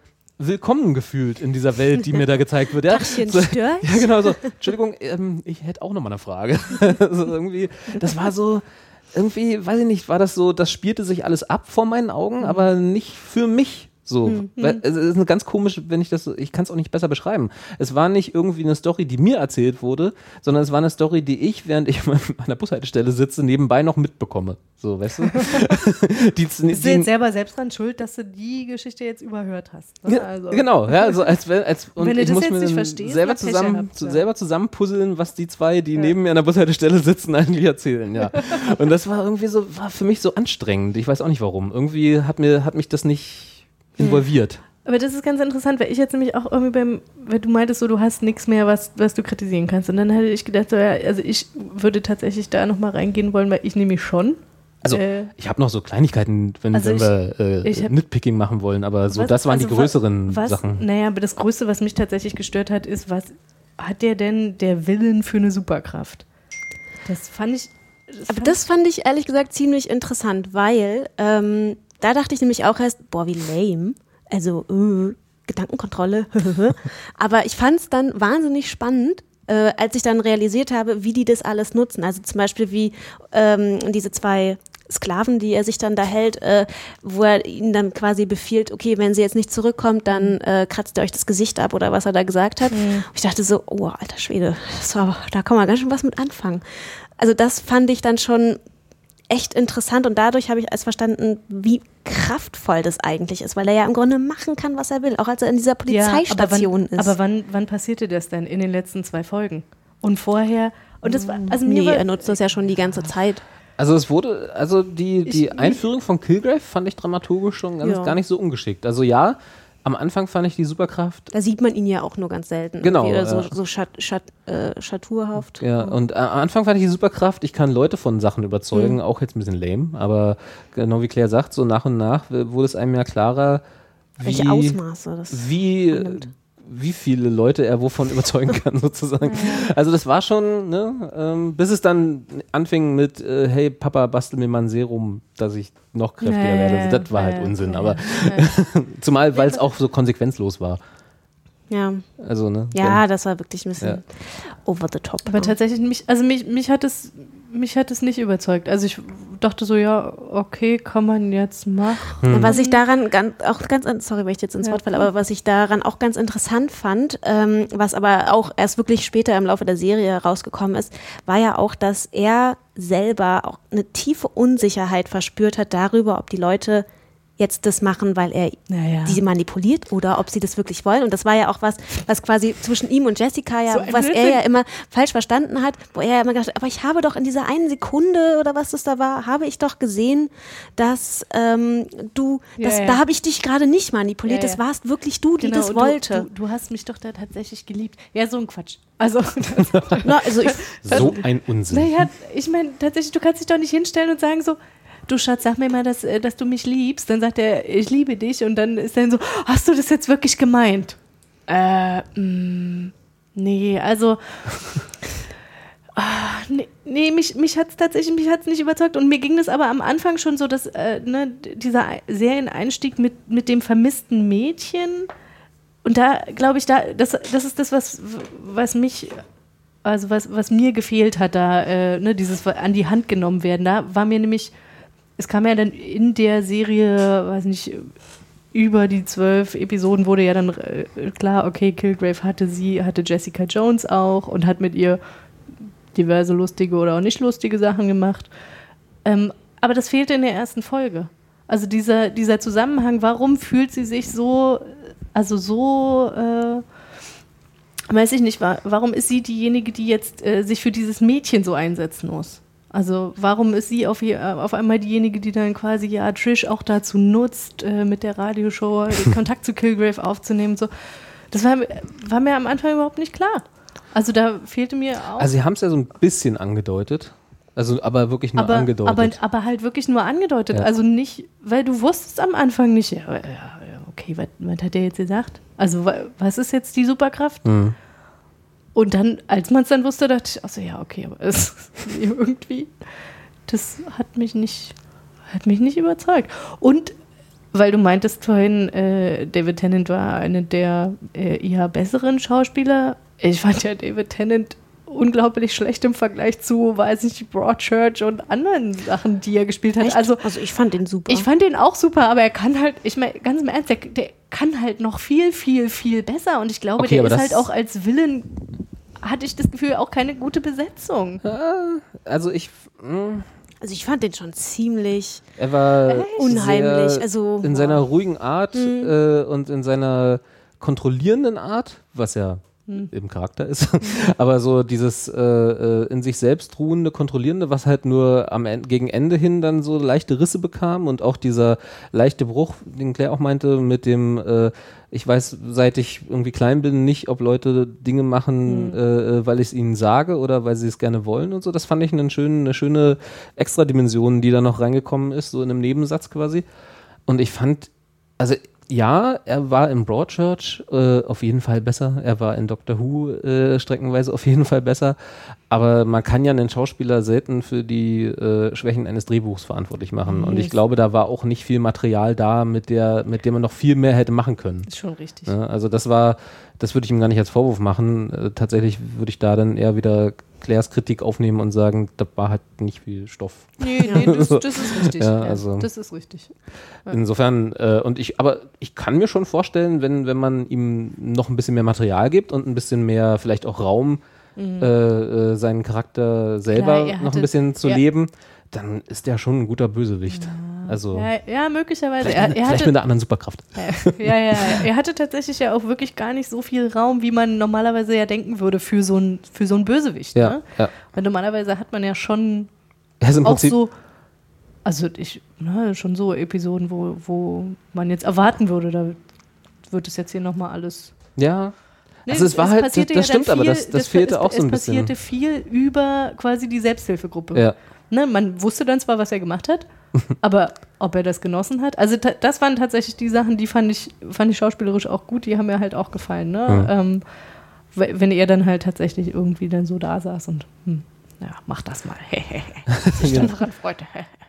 willkommen gefühlt in dieser Welt, die mir da gezeigt wird. Ja, so, ja genau so. Entschuldigung, ähm, ich hätte auch noch mal eine Frage. also irgendwie, das war so, irgendwie, weiß ich nicht, war das so, das spielte sich alles ab vor meinen Augen, aber nicht für mich. So, mhm. es ist eine ganz komisch, wenn ich das, ich kann es auch nicht besser beschreiben. Es war nicht irgendwie eine Story, die mir erzählt wurde, sondern es war eine Story, die ich, während ich an der Bushaltestelle sitze, nebenbei noch mitbekomme. So, weißt du? die, Bist die, du jetzt selber selbst dran schuld, dass du die Geschichte jetzt überhört hast? Ne? Also. Genau, ja, also als wenn, als, und wenn du das jetzt nicht verstehst, selber zusammen, gehabt, zu, ja. selber zusammenpuzzeln, was die zwei, die ja. neben mir an der Bushaltestelle sitzen, eigentlich erzählen, ja. und das war irgendwie so, war für mich so anstrengend. Ich weiß auch nicht warum. Irgendwie hat mir, hat mich das nicht involviert. Aber das ist ganz interessant, weil ich jetzt nämlich auch irgendwie beim, weil du meintest so, du hast nichts mehr, was, was du kritisieren kannst. Und dann hätte ich gedacht, so, ja, also ich würde tatsächlich da nochmal reingehen wollen, weil ich nämlich schon. Also äh, ich habe noch so Kleinigkeiten, wenn, also wenn ich, wir äh, hab, Nitpicking machen wollen, aber so was, das waren also die größeren was, Sachen. Naja, aber das Größte, was mich tatsächlich gestört hat, ist, was hat der denn der Willen für eine Superkraft? Das fand ich. Das aber fand das fand ich ehrlich gesagt ziemlich interessant, weil ähm, da dachte ich nämlich auch erst, boah, wie lame. Also, äh, Gedankenkontrolle. Aber ich fand es dann wahnsinnig spannend, äh, als ich dann realisiert habe, wie die das alles nutzen. Also zum Beispiel wie ähm, diese zwei Sklaven, die er sich dann da hält, äh, wo er ihnen dann quasi befiehlt, okay, wenn sie jetzt nicht zurückkommt, dann äh, kratzt ihr euch das Gesicht ab oder was er da gesagt hat. Mhm. Ich dachte so, oh, alter Schwede, war, da kann man ganz schön was mit anfangen. Also das fand ich dann schon echt interessant und dadurch habe ich als verstanden, wie kraftvoll das eigentlich ist, weil er ja im Grunde machen kann, was er will, auch als er in dieser Polizeistation ja, aber wann, ist. Aber wann, wann passierte das denn in den letzten zwei Folgen? Und vorher? Und das war, also nee, er nutzt das ja schon die ganze Zeit. Also es wurde, also die, die ich, Einführung von Killgrave fand ich dramaturgisch schon ganz, ja. gar nicht so ungeschickt. Also ja, am Anfang fand ich die Superkraft. Da sieht man ihn ja auch nur ganz selten. Genau. Ja. So, so schat, schat, äh, schaturhaft. Ja, und am Anfang fand ich die Superkraft, ich kann Leute von Sachen überzeugen, mhm. auch jetzt ein bisschen lame, aber genau wie Claire sagt, so nach und nach wurde es einem ja klarer, wie, welche Ausmaße das wie annimmt wie viele Leute er wovon überzeugen kann, sozusagen. Also das war schon, ne, ähm, bis es dann anfing mit, äh, hey Papa, bastel mir mal ein Serum, dass ich noch kräftiger nee, werde. Also das war halt Unsinn, aber zumal, weil es auch so konsequenzlos war. Ja. Also, ne? Ja, das war wirklich ein bisschen ja. over the top. Aber tatsächlich, mich, also mich, mich hat es mich hat es nicht überzeugt. Also ich dachte so, ja, okay, kann man jetzt machen. Hm. Was ich daran ganz, auch ganz, sorry, wenn ich jetzt ins ja, Wort falle, aber was ich daran auch ganz interessant fand, ähm, was aber auch erst wirklich später im Laufe der Serie rausgekommen ist, war ja auch, dass er selber auch eine tiefe Unsicherheit verspürt hat darüber, ob die Leute jetzt das machen, weil er naja. die manipuliert oder ob sie das wirklich wollen. Und das war ja auch was, was quasi zwischen ihm und Jessica ja, so was er ja immer falsch verstanden hat, wo er ja immer gedacht hat, aber ich habe doch in dieser einen Sekunde oder was das da war, habe ich doch gesehen, dass ähm, du, dass, ja, ja. da habe ich dich gerade nicht manipuliert, das warst wirklich du, die genau, das wollte. Du, du, du, hast mich doch da tatsächlich geliebt. Ja, so ein Quatsch. Also, Na, also ich, so ein Unsinn. Naja, ich meine, tatsächlich, du kannst dich doch nicht hinstellen und sagen so, du Schatz, sag mir mal, dass, äh, dass du mich liebst. Dann sagt er, ich liebe dich. Und dann ist dann so, hast du das jetzt wirklich gemeint? Äh, mh, mm, nee, also. Ah, Nee, mich, mich hat es tatsächlich, mich hat's nicht überzeugt. Und mir ging das aber am Anfang schon so, dass äh, ne, dieser Serieneinstieg mit, mit dem vermissten Mädchen. Und da glaube ich, da, das, das ist das, was, was mich, also was, was mir gefehlt hat, da, äh, ne, dieses an die Hand genommen werden. Da war mir nämlich, es kam ja dann in der Serie, weiß nicht, über die zwölf Episoden wurde ja dann äh, klar, okay, Kilgrave hatte sie, hatte Jessica Jones auch und hat mit ihr diverse lustige oder auch nicht lustige Sachen gemacht. Ähm, aber das fehlte in der ersten Folge. Also dieser, dieser Zusammenhang, warum fühlt sie sich so, also so, äh, weiß ich nicht, warum ist sie diejenige, die jetzt äh, sich für dieses Mädchen so einsetzen muss? Also warum ist sie auf, auf, einmal diejenige, die dann quasi ja Trish auch dazu nutzt, äh, mit der Radioshow Kontakt zu Kilgrave aufzunehmen? So. Das war, war mir am Anfang überhaupt nicht klar. Also da fehlte mir auch. Also sie haben es ja so ein bisschen angedeutet. Also, aber wirklich nur aber, angedeutet. Aber, aber halt wirklich nur angedeutet. Ja. Also nicht, weil du wusstest am Anfang nicht, ja, ja okay, was, was, hat der jetzt gesagt? Also, was ist jetzt die Superkraft? Mhm. Und dann, als man es dann wusste, dachte ich, also ja, okay, aber es irgendwie, das hat mich nicht, hat mich nicht überzeugt. Und weil du meintest vorhin, äh, David Tennant war einer der äh, eher besseren Schauspieler ich fand ja David Tennant unglaublich schlecht im Vergleich zu, weiß ich, Broadchurch und anderen Sachen, die er gespielt hat. Also, also ich fand den super. Ich fand den auch super, aber er kann halt, ich meine, ganz im Ernst, der, der, kann halt noch viel, viel, viel besser und ich glaube, okay, der ist halt auch als Villain, hatte ich das Gefühl, auch keine gute Besetzung. also ich. Mh. Hm. Also ich fand den schon ziemlich er war unheimlich. Also in seiner ruhigen Art mhm. äh, und in seiner kontrollierenden Art, was ja hm. im Charakter ist. Aber so dieses äh, äh, in sich selbst ruhende, kontrollierende, was halt nur am Ende, gegen Ende hin dann so leichte Risse bekam und auch dieser leichte Bruch, den Claire auch meinte, mit dem äh, ich weiß, seit ich irgendwie klein bin, nicht, ob Leute Dinge machen, mhm. äh, weil ich es ihnen sage oder weil sie es gerne wollen und so. Das fand ich einen schönen, eine schöne Extradimension, die da noch reingekommen ist, so in einem Nebensatz quasi. Und ich fand, also ja, er war in Broadchurch äh, auf jeden Fall besser. Er war in Doctor Who äh, streckenweise auf jeden Fall besser. Aber man kann ja einen Schauspieler selten für die äh, Schwächen eines Drehbuchs verantwortlich machen. Und ich glaube, da war auch nicht viel Material da, mit, der, mit dem man noch viel mehr hätte machen können. Ist schon richtig. Ja, also das war, das würde ich ihm gar nicht als Vorwurf machen. Äh, tatsächlich würde ich da dann eher wieder Claires Kritik aufnehmen und sagen, da war halt nicht viel Stoff. Nee, nee, das, das ist richtig. ja, also das ist richtig. Insofern, äh, und ich, aber ich kann mir schon vorstellen, wenn, wenn man ihm noch ein bisschen mehr Material gibt und ein bisschen mehr vielleicht auch Raum, mhm. äh, äh, seinen Charakter selber Klar, noch ein bisschen zu leben, dann ist der schon ein guter Bösewicht. Ja. Also ja, ja möglicherweise. Vielleicht, er, er vielleicht hatte, mit einer anderen Superkraft. Ja, ja, er hatte tatsächlich ja auch wirklich gar nicht so viel Raum, wie man normalerweise ja denken würde für so ein, für so ein Bösewicht. Ja, ne? ja. Weil normalerweise hat man ja schon auch Prinzip so, also ich, ne, schon so Episoden, wo, wo man jetzt erwarten würde, da wird es jetzt hier nochmal alles. Ja. Nee, also es war halt, das, das ja stimmt, viel, aber das, das, das fehlte es, auch so ein bisschen. Es passierte viel über quasi die Selbsthilfegruppe. Ja. Ne, man wusste dann zwar, was er gemacht hat, aber ob er das genossen hat, also das waren tatsächlich die Sachen, die fand ich, fand ich schauspielerisch auch gut, die haben mir halt auch gefallen. Ne? Mhm. Ähm, wenn er dann halt tatsächlich irgendwie dann so da saß und hm, ja, mach das mal. sich dann daran freute.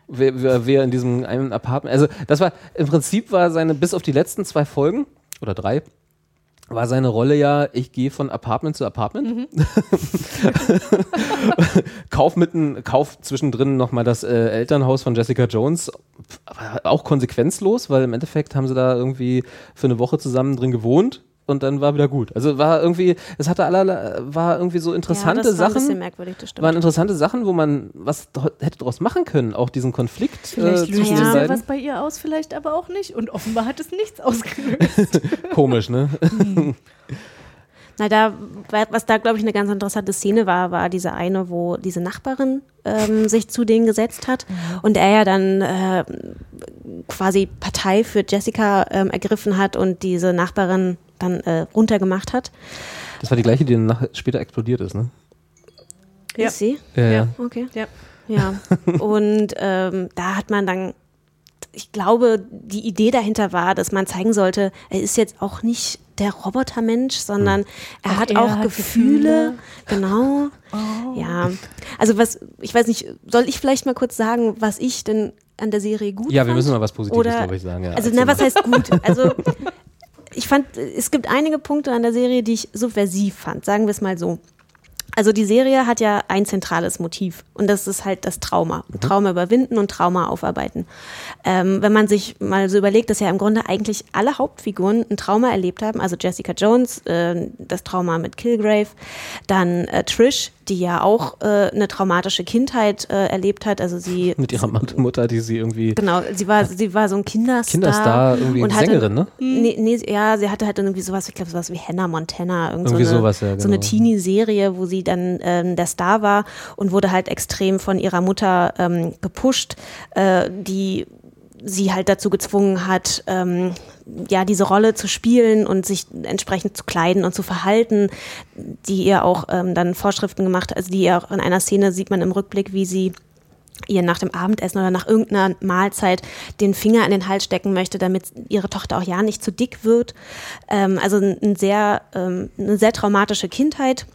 wer, wer in diesem einen Apartment, also das war, im Prinzip war seine, bis auf die letzten zwei Folgen oder drei, war seine Rolle ja, ich gehe von Apartment zu Apartment. Mhm. kauf mitten, kauf zwischendrin nochmal das äh, Elternhaus von Jessica Jones. Auch konsequenzlos, weil im Endeffekt haben sie da irgendwie für eine Woche zusammen drin gewohnt und dann war wieder gut. Also war irgendwie, es hatte allerlei, war irgendwie so interessante ja, das Sachen. War ein bisschen merkwürdig, das stimmt. Waren interessante Sachen, wo man was hätte daraus machen können, auch diesen Konflikt. Vielleicht äh, löst ja. was bei ihr aus, vielleicht aber auch nicht. Und offenbar hat es nichts ausgelöst. Komisch, ne? Hm. Na, da, was da, glaube ich, eine ganz interessante Szene war, war diese eine, wo diese Nachbarin ähm, sich zu denen gesetzt hat und er ja dann äh, quasi Partei für Jessica ähm, ergriffen hat und diese Nachbarin dann äh, runtergemacht hat. Das war die gleiche, die dann später explodiert ist, ne? Ja. Ist sie? Ja, ja. Okay. Ja. Ja. Und ähm, da hat man dann ich glaube, die Idee dahinter war, dass man zeigen sollte, er ist jetzt auch nicht der Robotermensch, sondern er Auch hat er auch hat Gefühle. Genau. Ja. Also was, ich weiß nicht, soll ich vielleicht mal kurz sagen, was ich denn an der Serie gut Ja, fand? wir müssen mal was Positives, Oder- glaube ich, sagen. Ja, also, na, was heißt gut? Also, ich fand, es gibt einige Punkte an der Serie, die ich subversiv fand, sagen wir es mal so. Also die Serie hat ja ein zentrales Motiv und das ist halt das Trauma. Trauma überwinden und Trauma aufarbeiten. Ähm, wenn man sich mal so überlegt, dass ja im Grunde eigentlich alle Hauptfiguren ein Trauma erlebt haben, also Jessica Jones, äh, das Trauma mit Kilgrave, dann äh, Trish, die ja auch äh, eine traumatische Kindheit äh, erlebt hat, also sie Mit ihrer Mutter, die sie irgendwie Genau, sie war, sie war so ein Kinderstar. Kinderstar, irgendwie und hatte, Sängerin, ne? Nee, nee, ja, sie hatte halt irgendwie sowas, ich glaube, sowas wie Hannah Montana, irgend Irgendwie so eine, sowas, ja, so eine genau. Teenie-Serie, wo sie dann ähm, der Star war und wurde halt extrem von ihrer Mutter ähm, gepusht, äh, die sie halt dazu gezwungen hat, ähm, ja, diese Rolle zu spielen und sich entsprechend zu kleiden und zu verhalten, die ihr auch ähm, dann Vorschriften gemacht, also die ihr auch in einer Szene sieht man im Rückblick, wie sie ihr nach dem Abendessen oder nach irgendeiner Mahlzeit den Finger in den Hals stecken möchte, damit ihre Tochter auch ja nicht zu dick wird. Ähm, also ein sehr, ähm, eine sehr traumatische Kindheit.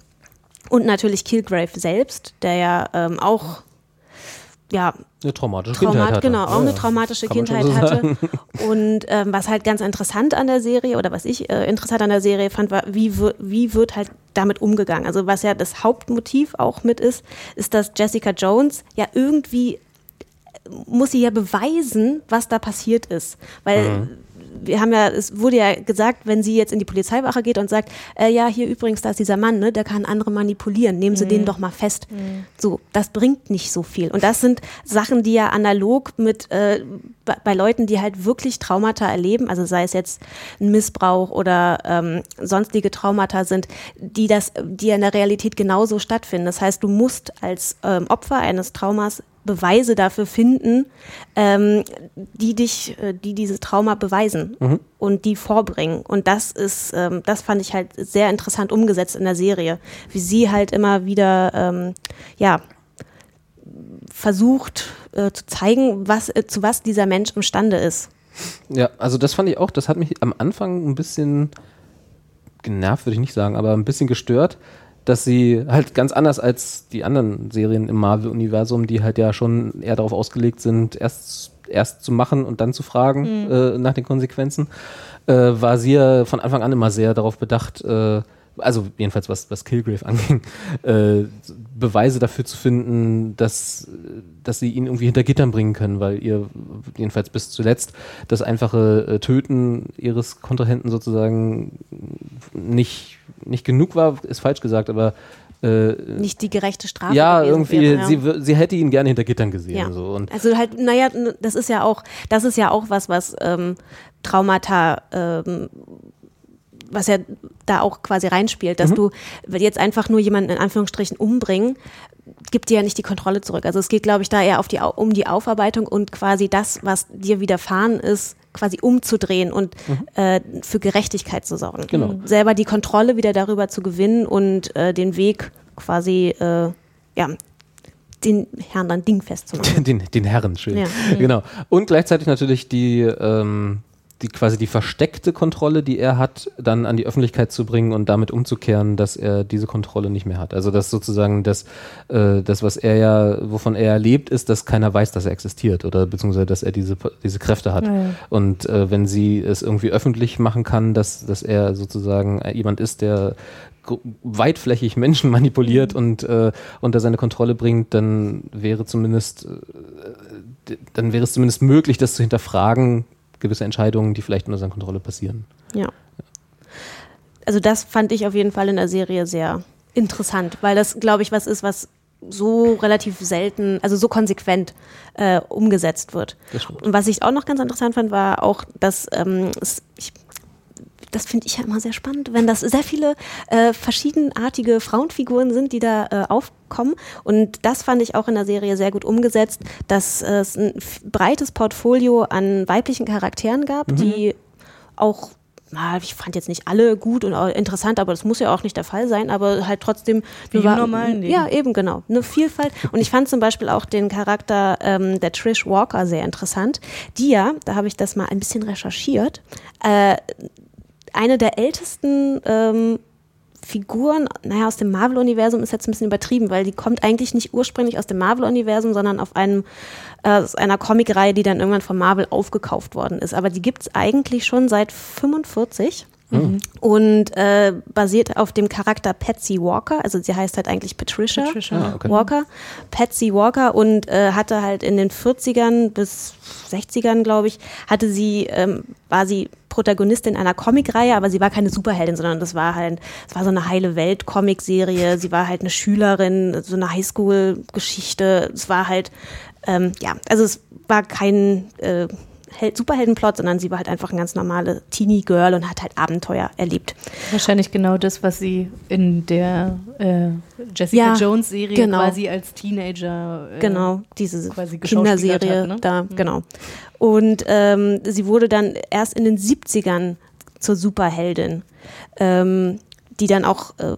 Und natürlich Kilgrave selbst, der ja ähm, auch ja, eine traumatische Traumat, Kindheit hatte. genau, auch Ja, eine traumatische Kindheit so hatte. Und ähm, was halt ganz interessant an der Serie oder was ich äh, interessant an der Serie fand, war, wie, wie wird halt damit umgegangen. Also was ja das Hauptmotiv auch mit ist, ist, dass Jessica Jones ja irgendwie äh, muss sie ja beweisen, was da passiert ist. Weil Mhm. Wir haben ja, es wurde ja gesagt, wenn sie jetzt in die Polizeiwache geht und sagt, äh, ja, hier übrigens, da ist dieser Mann, ne, der kann andere manipulieren, nehmen Sie den doch mal fest. So, das bringt nicht so viel. Und das sind Sachen, die ja analog mit äh, bei, Leuten, die halt wirklich Traumata erleben, also sei es jetzt ein Missbrauch oder ähm, sonstige Traumata sind, die das, die ja in der Realität genauso stattfinden. Das heißt, du musst als ähm, Opfer eines Traumas Beweise dafür finden, ähm, die dich, äh, die dieses Trauma beweisen und die vorbringen. Und das ist, ähm, das fand ich halt sehr interessant umgesetzt in der Serie, wie sie halt immer wieder, ähm, ja, versucht äh, zu zeigen, was, äh, zu was dieser Mensch imstande ist. Ja, also das fand ich auch, das hat mich am Anfang ein bisschen genervt, würde ich nicht sagen, aber ein bisschen gestört, dass sie halt ganz anders als die anderen Serien im Marvel-Universum, die halt ja schon eher darauf ausgelegt sind, erst, erst zu machen und dann zu fragen äh, nach den Konsequenzen, äh, war sie ja von Anfang an immer sehr darauf bedacht, äh, also jedenfalls was, was Kilgrave anging, äh, Beweise dafür zu finden, dass, dass sie ihn irgendwie hinter Gittern bringen können, weil ihr jedenfalls bis zuletzt das einfache äh, Töten ihres Kontrahenten sozusagen nicht, nicht genug war, ist falsch gesagt, aber äh, Nicht die gerechte Strafe. ja, irgendwie, wäre, ja. Sie, sie hätte ihn gerne hinter Gittern gesehen. Ja. So. Und Also halt, naja, das ist ja auch, das ist ja auch was, was ähm, Traumata, ähm, was ja da auch quasi reinspielt, Mhm. dass du jetzt einfach nur jemanden in Anführungsstrichen umbringen, gibt dir ja nicht die Kontrolle zurück. Also es geht, glaube ich, da eher auf die, um die Aufarbeitung und quasi das, was dir widerfahren ist, quasi umzudrehen und äh, für Gerechtigkeit zu sorgen. Mhm. Genau. Selber die Kontrolle wieder darüber zu gewinnen und äh, den Weg quasi, äh, ja, den Herrn dann dingfest zu machen. den, den Herren, schön. Ja. Genau. Und gleichzeitig natürlich die, ähm, die quasi die versteckte Kontrolle, die er hat, dann an die Öffentlichkeit zu bringen und damit umzukehren, dass er diese Kontrolle nicht mehr hat. Also dass sozusagen das, äh, das was er ja, wovon er lebt, ist, dass keiner weiß, dass er existiert oder beziehungsweise, dass er diese, diese Kräfte hat. Ja, ja. Und äh, wenn sie es irgendwie öffentlich machen kann, dass, dass er sozusagen jemand ist, der weitflächig Menschen manipuliert und äh, unter seine Kontrolle bringt, dann wäre zumindest äh, dann wäre es zumindest möglich, das zu hinterfragen, gewisse Entscheidungen, die vielleicht unter seiner Kontrolle passieren. Ja. Also das fand ich auf jeden Fall in der Serie sehr interessant, weil das, glaube ich, was ist, was so relativ selten, also so konsequent äh, umgesetzt wird. Und was ich auch noch ganz interessant fand, war auch, dass ähm, es, ich, das finde ich ja immer sehr spannend, wenn das sehr viele äh, verschiedenartige Frauenfiguren sind, die da äh, aufkommen. Und das fand ich auch in der Serie sehr gut umgesetzt, dass äh, es ein breites Portfolio an weiblichen Charakteren gab, die auch ich fand jetzt nicht alle gut und auch interessant, aber das muss ja auch nicht der Fall sein, aber halt trotzdem Wie war, normalen Leben. Ja, eben genau. Eine Vielfalt. Und ich fand zum Beispiel auch den Charakter ähm, der Trish Walker sehr interessant, die ja, da habe ich das mal ein bisschen recherchiert, äh, eine der ältesten ähm, Figuren, naja, aus dem Marvel-Universum ist jetzt ein bisschen übertrieben, weil die kommt eigentlich nicht ursprünglich aus dem Marvel-Universum, sondern auf einem, äh, aus einer Comicreihe, die dann irgendwann von Marvel aufgekauft worden ist. Aber die gibt's eigentlich schon seit 45 und äh, basiert auf dem Charakter Patsy Walker, also sie heißt halt eigentlich Patricia, Patricia. Ah, okay. Walker, Patsy Walker und äh, hatte halt in den 40ern bis 60ern, glaube ich, hatte sie, ähm, war sie Protagonistin einer Comicreihe, aber sie war keine Superheldin, sondern das war halt, es war so eine heile Welt-Comic-Serie. Sie war halt eine Schülerin, so eine Highschool-Geschichte. Es war halt, ähm, ja, also es war kein äh, Superheldenplot, sondern sie war halt einfach ein ganz normale Teenie-Girl und hat halt Abenteuer erlebt. Wahrscheinlich genau das, was sie in der äh, Jessica Ja, Jones Serie genau. quasi als Teenager äh, Genau, diese Kinderserie hat, ne? da, genau. Und ähm, sie wurde dann erst in den 70ern zur Superheldin, ähm, die dann auch äh,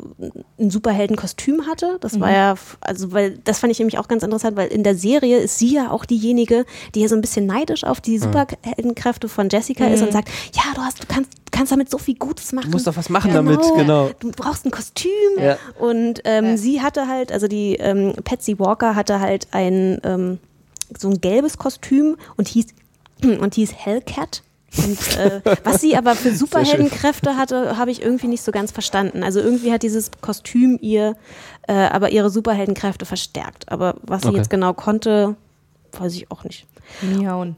ein Superheldenkostüm hatte. Das Mhm. war ja, also weil, das fand ich nämlich auch ganz interessant, weil in der Serie ist sie ja auch diejenige, die ja so ein bisschen neidisch auf die Superheldenkräfte von Jessica ist Mhm. und sagt, ja, du hast, du kannst, du kannst damit so viel Gutes machen. Du musst doch was machen damit, genau. Du brauchst ein Kostüm. Ja. Und ähm, sie hatte halt, also die ähm, Patsy Walker hatte halt ein ähm, so ein gelbes Kostüm und hieß und hieß Hellcat. Und äh, was sie aber für Superheldenkräfte hatte, habe ich irgendwie nicht so ganz verstanden. Also irgendwie hat dieses Kostüm ihr äh, aber ihre Superheldenkräfte verstärkt. Aber was sie Okay. jetzt genau konnte, weiß ich auch nicht. Miauen.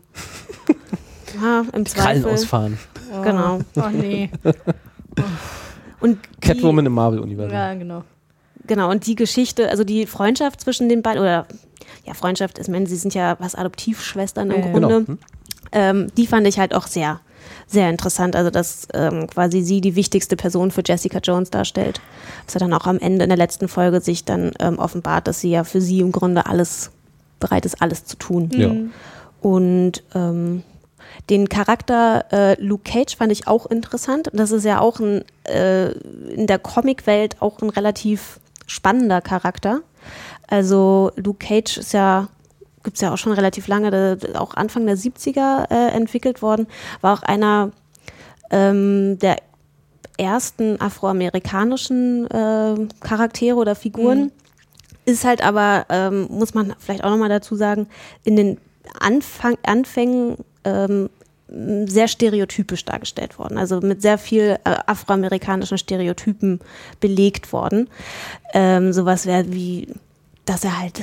Ja, im Krallen Zweifel. ausfahren. Genau. Oh nee. Und die- Catwoman im Marvel-Universum. Ja, genau. Genau, und die Geschichte, also die Freundschaft zwischen den beiden, oder ja, Freundschaft ist, wenn sie sind ja was Adoptivschwestern im ja. Grunde, Genau. Hm? Ähm, die fand ich halt auch sehr, sehr interessant. Also, dass ähm, quasi sie die wichtigste Person für Jessica Jones darstellt. Was ja dann auch am Ende in der letzten Folge sich dann ähm, offenbart, dass sie ja für sie im Grunde alles bereit ist, alles zu tun. Ja. Und ähm, den Charakter äh, Luke Cage fand ich auch interessant. Das ist ja auch ein, äh, in der Comicwelt auch ein relativ spannender Charakter. Also Luke Cage ist ja, gibt es ja auch schon relativ lange, der, auch Anfang der 70er äh, entwickelt worden, war auch einer ähm, der ersten afroamerikanischen äh, Charaktere oder Figuren. Ist halt aber, ähm, muss man vielleicht auch nochmal dazu sagen, in den Anfang, Anfängen ähm, sehr stereotypisch dargestellt worden. Also mit sehr viel äh, afroamerikanischen Stereotypen belegt worden. Ähm, sowas wäre wie, dass er halt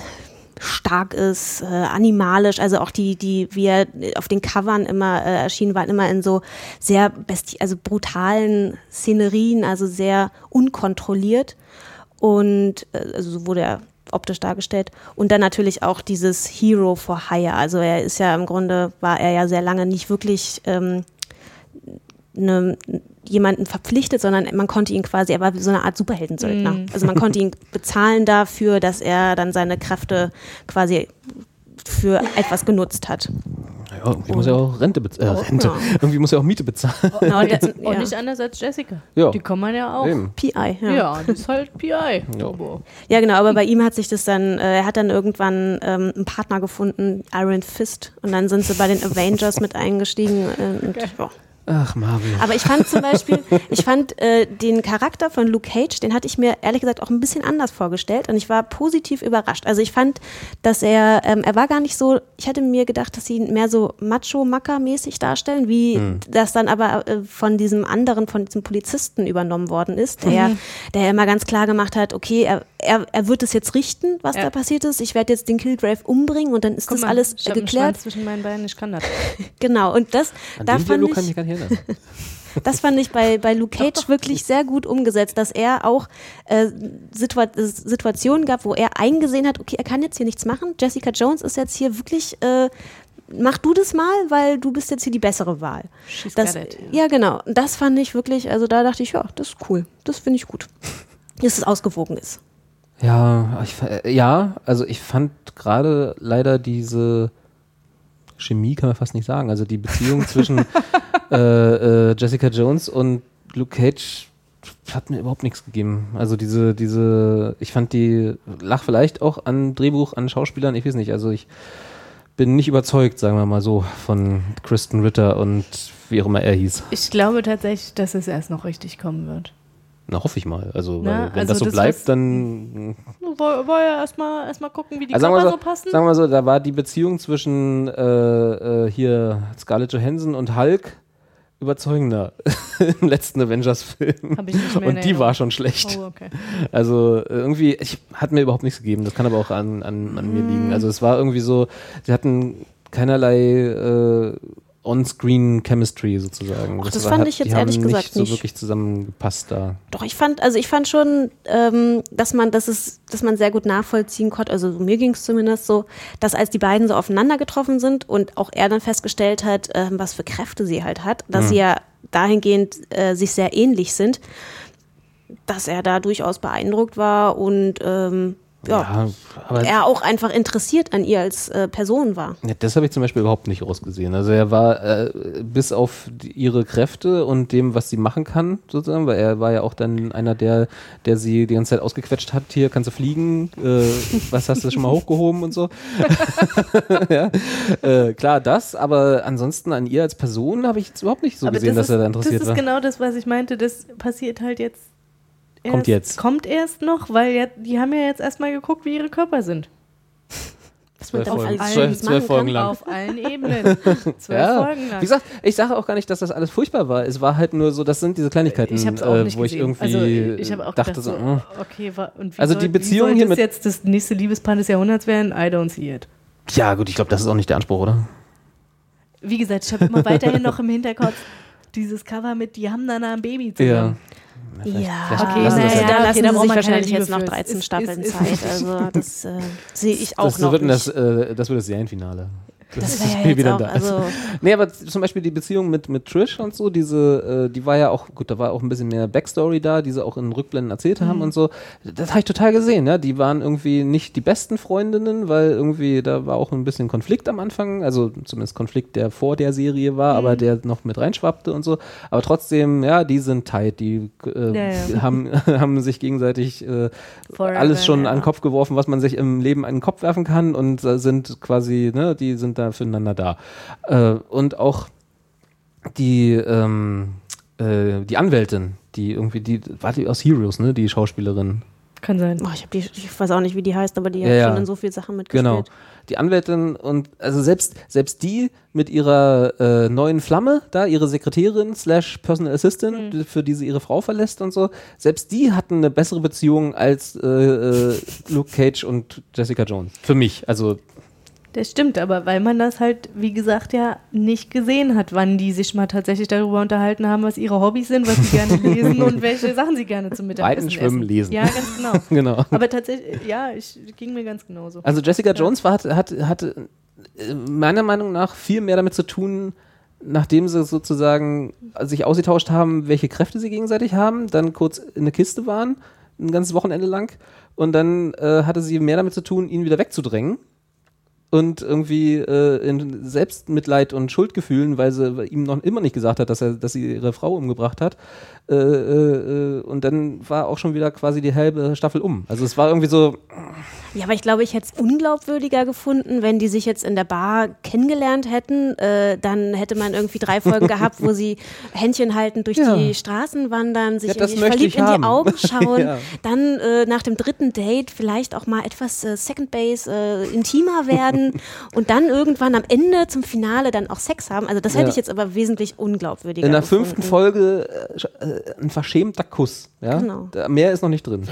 stark ist, äh, animalisch, also auch die, die, wie er auf den Covern immer äh, erschienen waren, immer in so sehr besti also brutalen Szenerien, also sehr unkontrolliert. Und äh, also so wurde er optisch dargestellt. Und dann natürlich auch dieses Hero for Hire. Also er ist ja im Grunde, war er ja sehr lange nicht wirklich ähm, ne, jemanden verpflichtet, sondern man konnte ihn quasi, er war wie so eine Art Superheldensöldner. Mhm. Also man konnte ihn bezahlen dafür, dass er dann seine Kräfte quasi für etwas genutzt hat. Ja, irgendwie muss er auch Rente bezahlen. Äh, Oh, Rente. ja. Irgendwie muss er auch Miete bezahlen. Genau, und, das, Und ja. nicht anders als Jessica. Ja. Die kann man ja auch. Eben. PI, ja. Ja, das ist halt PI. Ja. Ja, genau, aber bei ihm hat sich das dann, äh, er hat dann irgendwann ähm, einen Partner gefunden, Iron Fist, und dann sind sie bei den Avengers mit eingestiegen. Äh, und, ja. Ach, Marvel. Aber ich fand zum Beispiel, ich fand äh, den Charakter von Luke Cage, den hatte ich mir ehrlich gesagt auch ein bisschen anders vorgestellt und ich war positiv überrascht. Also ich fand, dass er, ähm, er war gar nicht so, ich hätte mir gedacht, dass sie ihn mehr so Macho-Macker-mäßig darstellen, wie das dann aber äh, von diesem anderen, von diesem Polizisten übernommen worden ist, der, der immer ganz klar gemacht hat, okay, er, er, er wird es jetzt richten, was Ja. da passiert ist. Ich werde jetzt den Killgrave umbringen und dann ist Guck das mal, alles ich äh, einen geklärt. Schwanz zwischen meinen Beinen, ich kann das. Genau, und das, An da fand ich, nicht erinnern. das fand ich bei, bei Luke Cage wirklich sehr gut umgesetzt, dass er auch äh, Situa Situationen gab, wo er eingesehen hat, okay, er kann jetzt hier nichts machen. Jessica Jones ist jetzt hier wirklich, äh, mach du das mal, weil du bist jetzt hier die bessere Wahl. She's Das, got it, ja, genau. Und Das fand ich wirklich, also da dachte ich, ja, das ist cool. Das finde ich gut. Dass es ausgewogen ist. Ja, ich, äh, ja, also ich fand gerade leider diese Chemie kann man fast nicht sagen. Also die Beziehung zwischen äh, äh, Jessica Jones und Luke Cage hat mir überhaupt nichts gegeben. Also diese, diese, ich fand die, lach vielleicht auch an Drehbuch, an Schauspielern, ich weiß nicht. Also ich bin nicht überzeugt, sagen wir mal so, von Kristen Ritter und wie auch immer er hieß. Ich glaube tatsächlich, dass es erst noch richtig kommen wird. Na, hoffe ich mal. Also, Na, weil, wenn also das so das, bleibt, dann. Wollen wir ja erstmal erst mal gucken, wie die Also Körper so, so passen. sagen wir so, da war die Beziehung zwischen äh, äh, hier Scarlett Johansson und Hulk überzeugender im letzten Avengers-Film. Und die war schon schlecht. Oh, okay. Also irgendwie, ich, hat mir überhaupt nichts gegeben. Das kann aber auch an, an, an mir liegen. Also es war irgendwie so, sie hatten keinerlei äh, On-Screen Chemistry sozusagen. Ach, das war, fand hat, ich jetzt ehrlich gesagt nicht so nicht. wirklich zusammengepasst da. Doch, ich fand, also ich fand schon, ähm, dass man, dass es, dass man sehr gut nachvollziehen konnte, also so mir ging es zumindest so, dass als die beiden so aufeinander getroffen sind und auch er dann festgestellt hat, ähm, was für Kräfte sie halt hat, dass sie ja dahingehend äh, sich sehr ähnlich sind, dass er da durchaus beeindruckt war und ähm, ja, aber er auch einfach interessiert an ihr als äh, Person war. Ja, das habe ich zum Beispiel überhaupt nicht rausgesehen. Also er war äh, bis auf die, ihre Kräfte und dem, was sie machen kann, sozusagen, weil er war ja auch dann einer, der, der sie die ganze Zeit ausgequetscht hat, hier kannst du fliegen, äh, was hast du schon mal hochgehoben und so. ja. äh, klar, das, aber ansonsten an ihr als Person habe ich jetzt überhaupt nicht so gesehen, dass ist, er da interessiert Das ist war. genau das, was ich meinte. Das passiert halt jetzt. Erst, Kommt jetzt. Kommt erst noch, weil ja, die haben ja jetzt erstmal geguckt, wie ihre Körper sind. Was man Zwölf dann Folgen. alles Zwölf- zwölf Folgen lang. Auf allen Ebenen. Zwölf Ja, Folgen lang. wie gesagt, ich sage auch gar nicht, dass das alles furchtbar war. Es war halt nur so, das sind diese Kleinigkeiten, ich habe es auch äh, nicht wo ich gesehen. irgendwie also, ich auch dachte gedacht, so, äh. okay, und wie Also soll, die Beziehung hier das mit- jetzt das nächste Liebespaar des Jahrhunderts werden? I don't see it. ja gut, ich glaube, das ist auch nicht der Anspruch, oder? Wie gesagt, ich habe immer weiterhin noch im Hinterkopf dieses Cover mit, die haben dann ein Baby zusammen. Ja, vielleicht okay, lassen wir das naja, halt. da Okay, lassen da sie braucht sich wahrscheinlich jetzt noch für. 13 Ist- Staffeln ist- Zeit. ist- Also das äh, sehe ich auch das noch wird in nicht. das, äh, das wird das Serienfinale. Das das ja Baby dann auch, da ist. also Nee, aber zum Beispiel die Beziehung mit, mit Trish und so, diese, äh, die war ja auch, gut, da war auch ein bisschen mehr Backstory da, die sie auch in Rückblenden erzählt haben und so. Das habe ich total gesehen, ja. Die waren irgendwie nicht die besten Freundinnen, weil irgendwie da war auch ein bisschen Konflikt am Anfang, also zumindest Konflikt, der vor der Serie war, aber der noch mit reinschwappte und so. Aber trotzdem, ja, die sind tight, die äh, Ja, ja. Haben, haben sich gegenseitig äh, alles schon an den. Kopf geworfen, was man sich im Leben an den Kopf werfen kann und äh, sind quasi, ne, die sind da füreinander da. Äh, und auch die, ähm, äh, die Anwältin, die irgendwie, die, war die aus Heroes, ne, die Schauspielerin. Kann sein. oh, ich, die, ich weiß auch nicht, wie die heißt, aber die Ja, hat ja. schon in so vielen Sachen mitgespielt. Genau. Die Anwältin und also selbst, selbst die mit ihrer äh, neuen Flamme, da, ihre Sekretärin slash Personal Assistant, Mhm. für die sie ihre Frau verlässt und so, selbst die hatten eine bessere Beziehung als äh, äh, Luke Cage und Jessica Jones. Für mich. Also Das stimmt, aber weil man das halt, wie gesagt, ja nicht gesehen hat, wann die sich mal tatsächlich darüber unterhalten haben, was ihre Hobbys sind, was sie gerne lesen und welche Sachen sie gerne zum Mittagessen Reiten, Schwimmen, essen. Lesen. Ja, ganz genau. genau. Aber tatsächlich, ja, ich ging mir ganz genauso. Also Jessica Jones war, hat, hat, hatte äh, meiner Meinung nach viel mehr damit zu tun, nachdem sie sozusagen sich ausgetauscht haben, welche Kräfte sie gegenseitig haben, dann kurz in eine Kiste waren, ein ganzes Wochenende lang, und dann äh, hatte sie mehr damit zu tun, ihn wieder wegzudrängen. Und irgendwie äh, in Selbstmitleid und Schuldgefühlen, weil sie ihm noch immer nicht gesagt hat, dass er, dass sie ihre Frau umgebracht hat. Äh, äh, äh, und dann war auch schon wieder quasi die halbe Staffel um. Also es war irgendwie so, Ja, aber ich glaube, ich hätte es unglaubwürdiger gefunden, wenn die sich jetzt in der Bar kennengelernt hätten. Äh, dann hätte man irgendwie drei Folgen gehabt, wo sie Händchen halten, durch Ja. die Straßen wandern, sich Ja, in die, verliebt in die Augen schauen. Ja. Dann äh, nach dem dritten Date vielleicht auch mal etwas äh, Second Base intimer werden und dann irgendwann am Ende zum Finale dann auch Sex haben. Also das hätte ich jetzt aber wesentlich unglaubwürdiger In der gefunden. fünften Folge ein verschämter Kuss. Ja? Genau. Da, mehr ist noch nicht drin.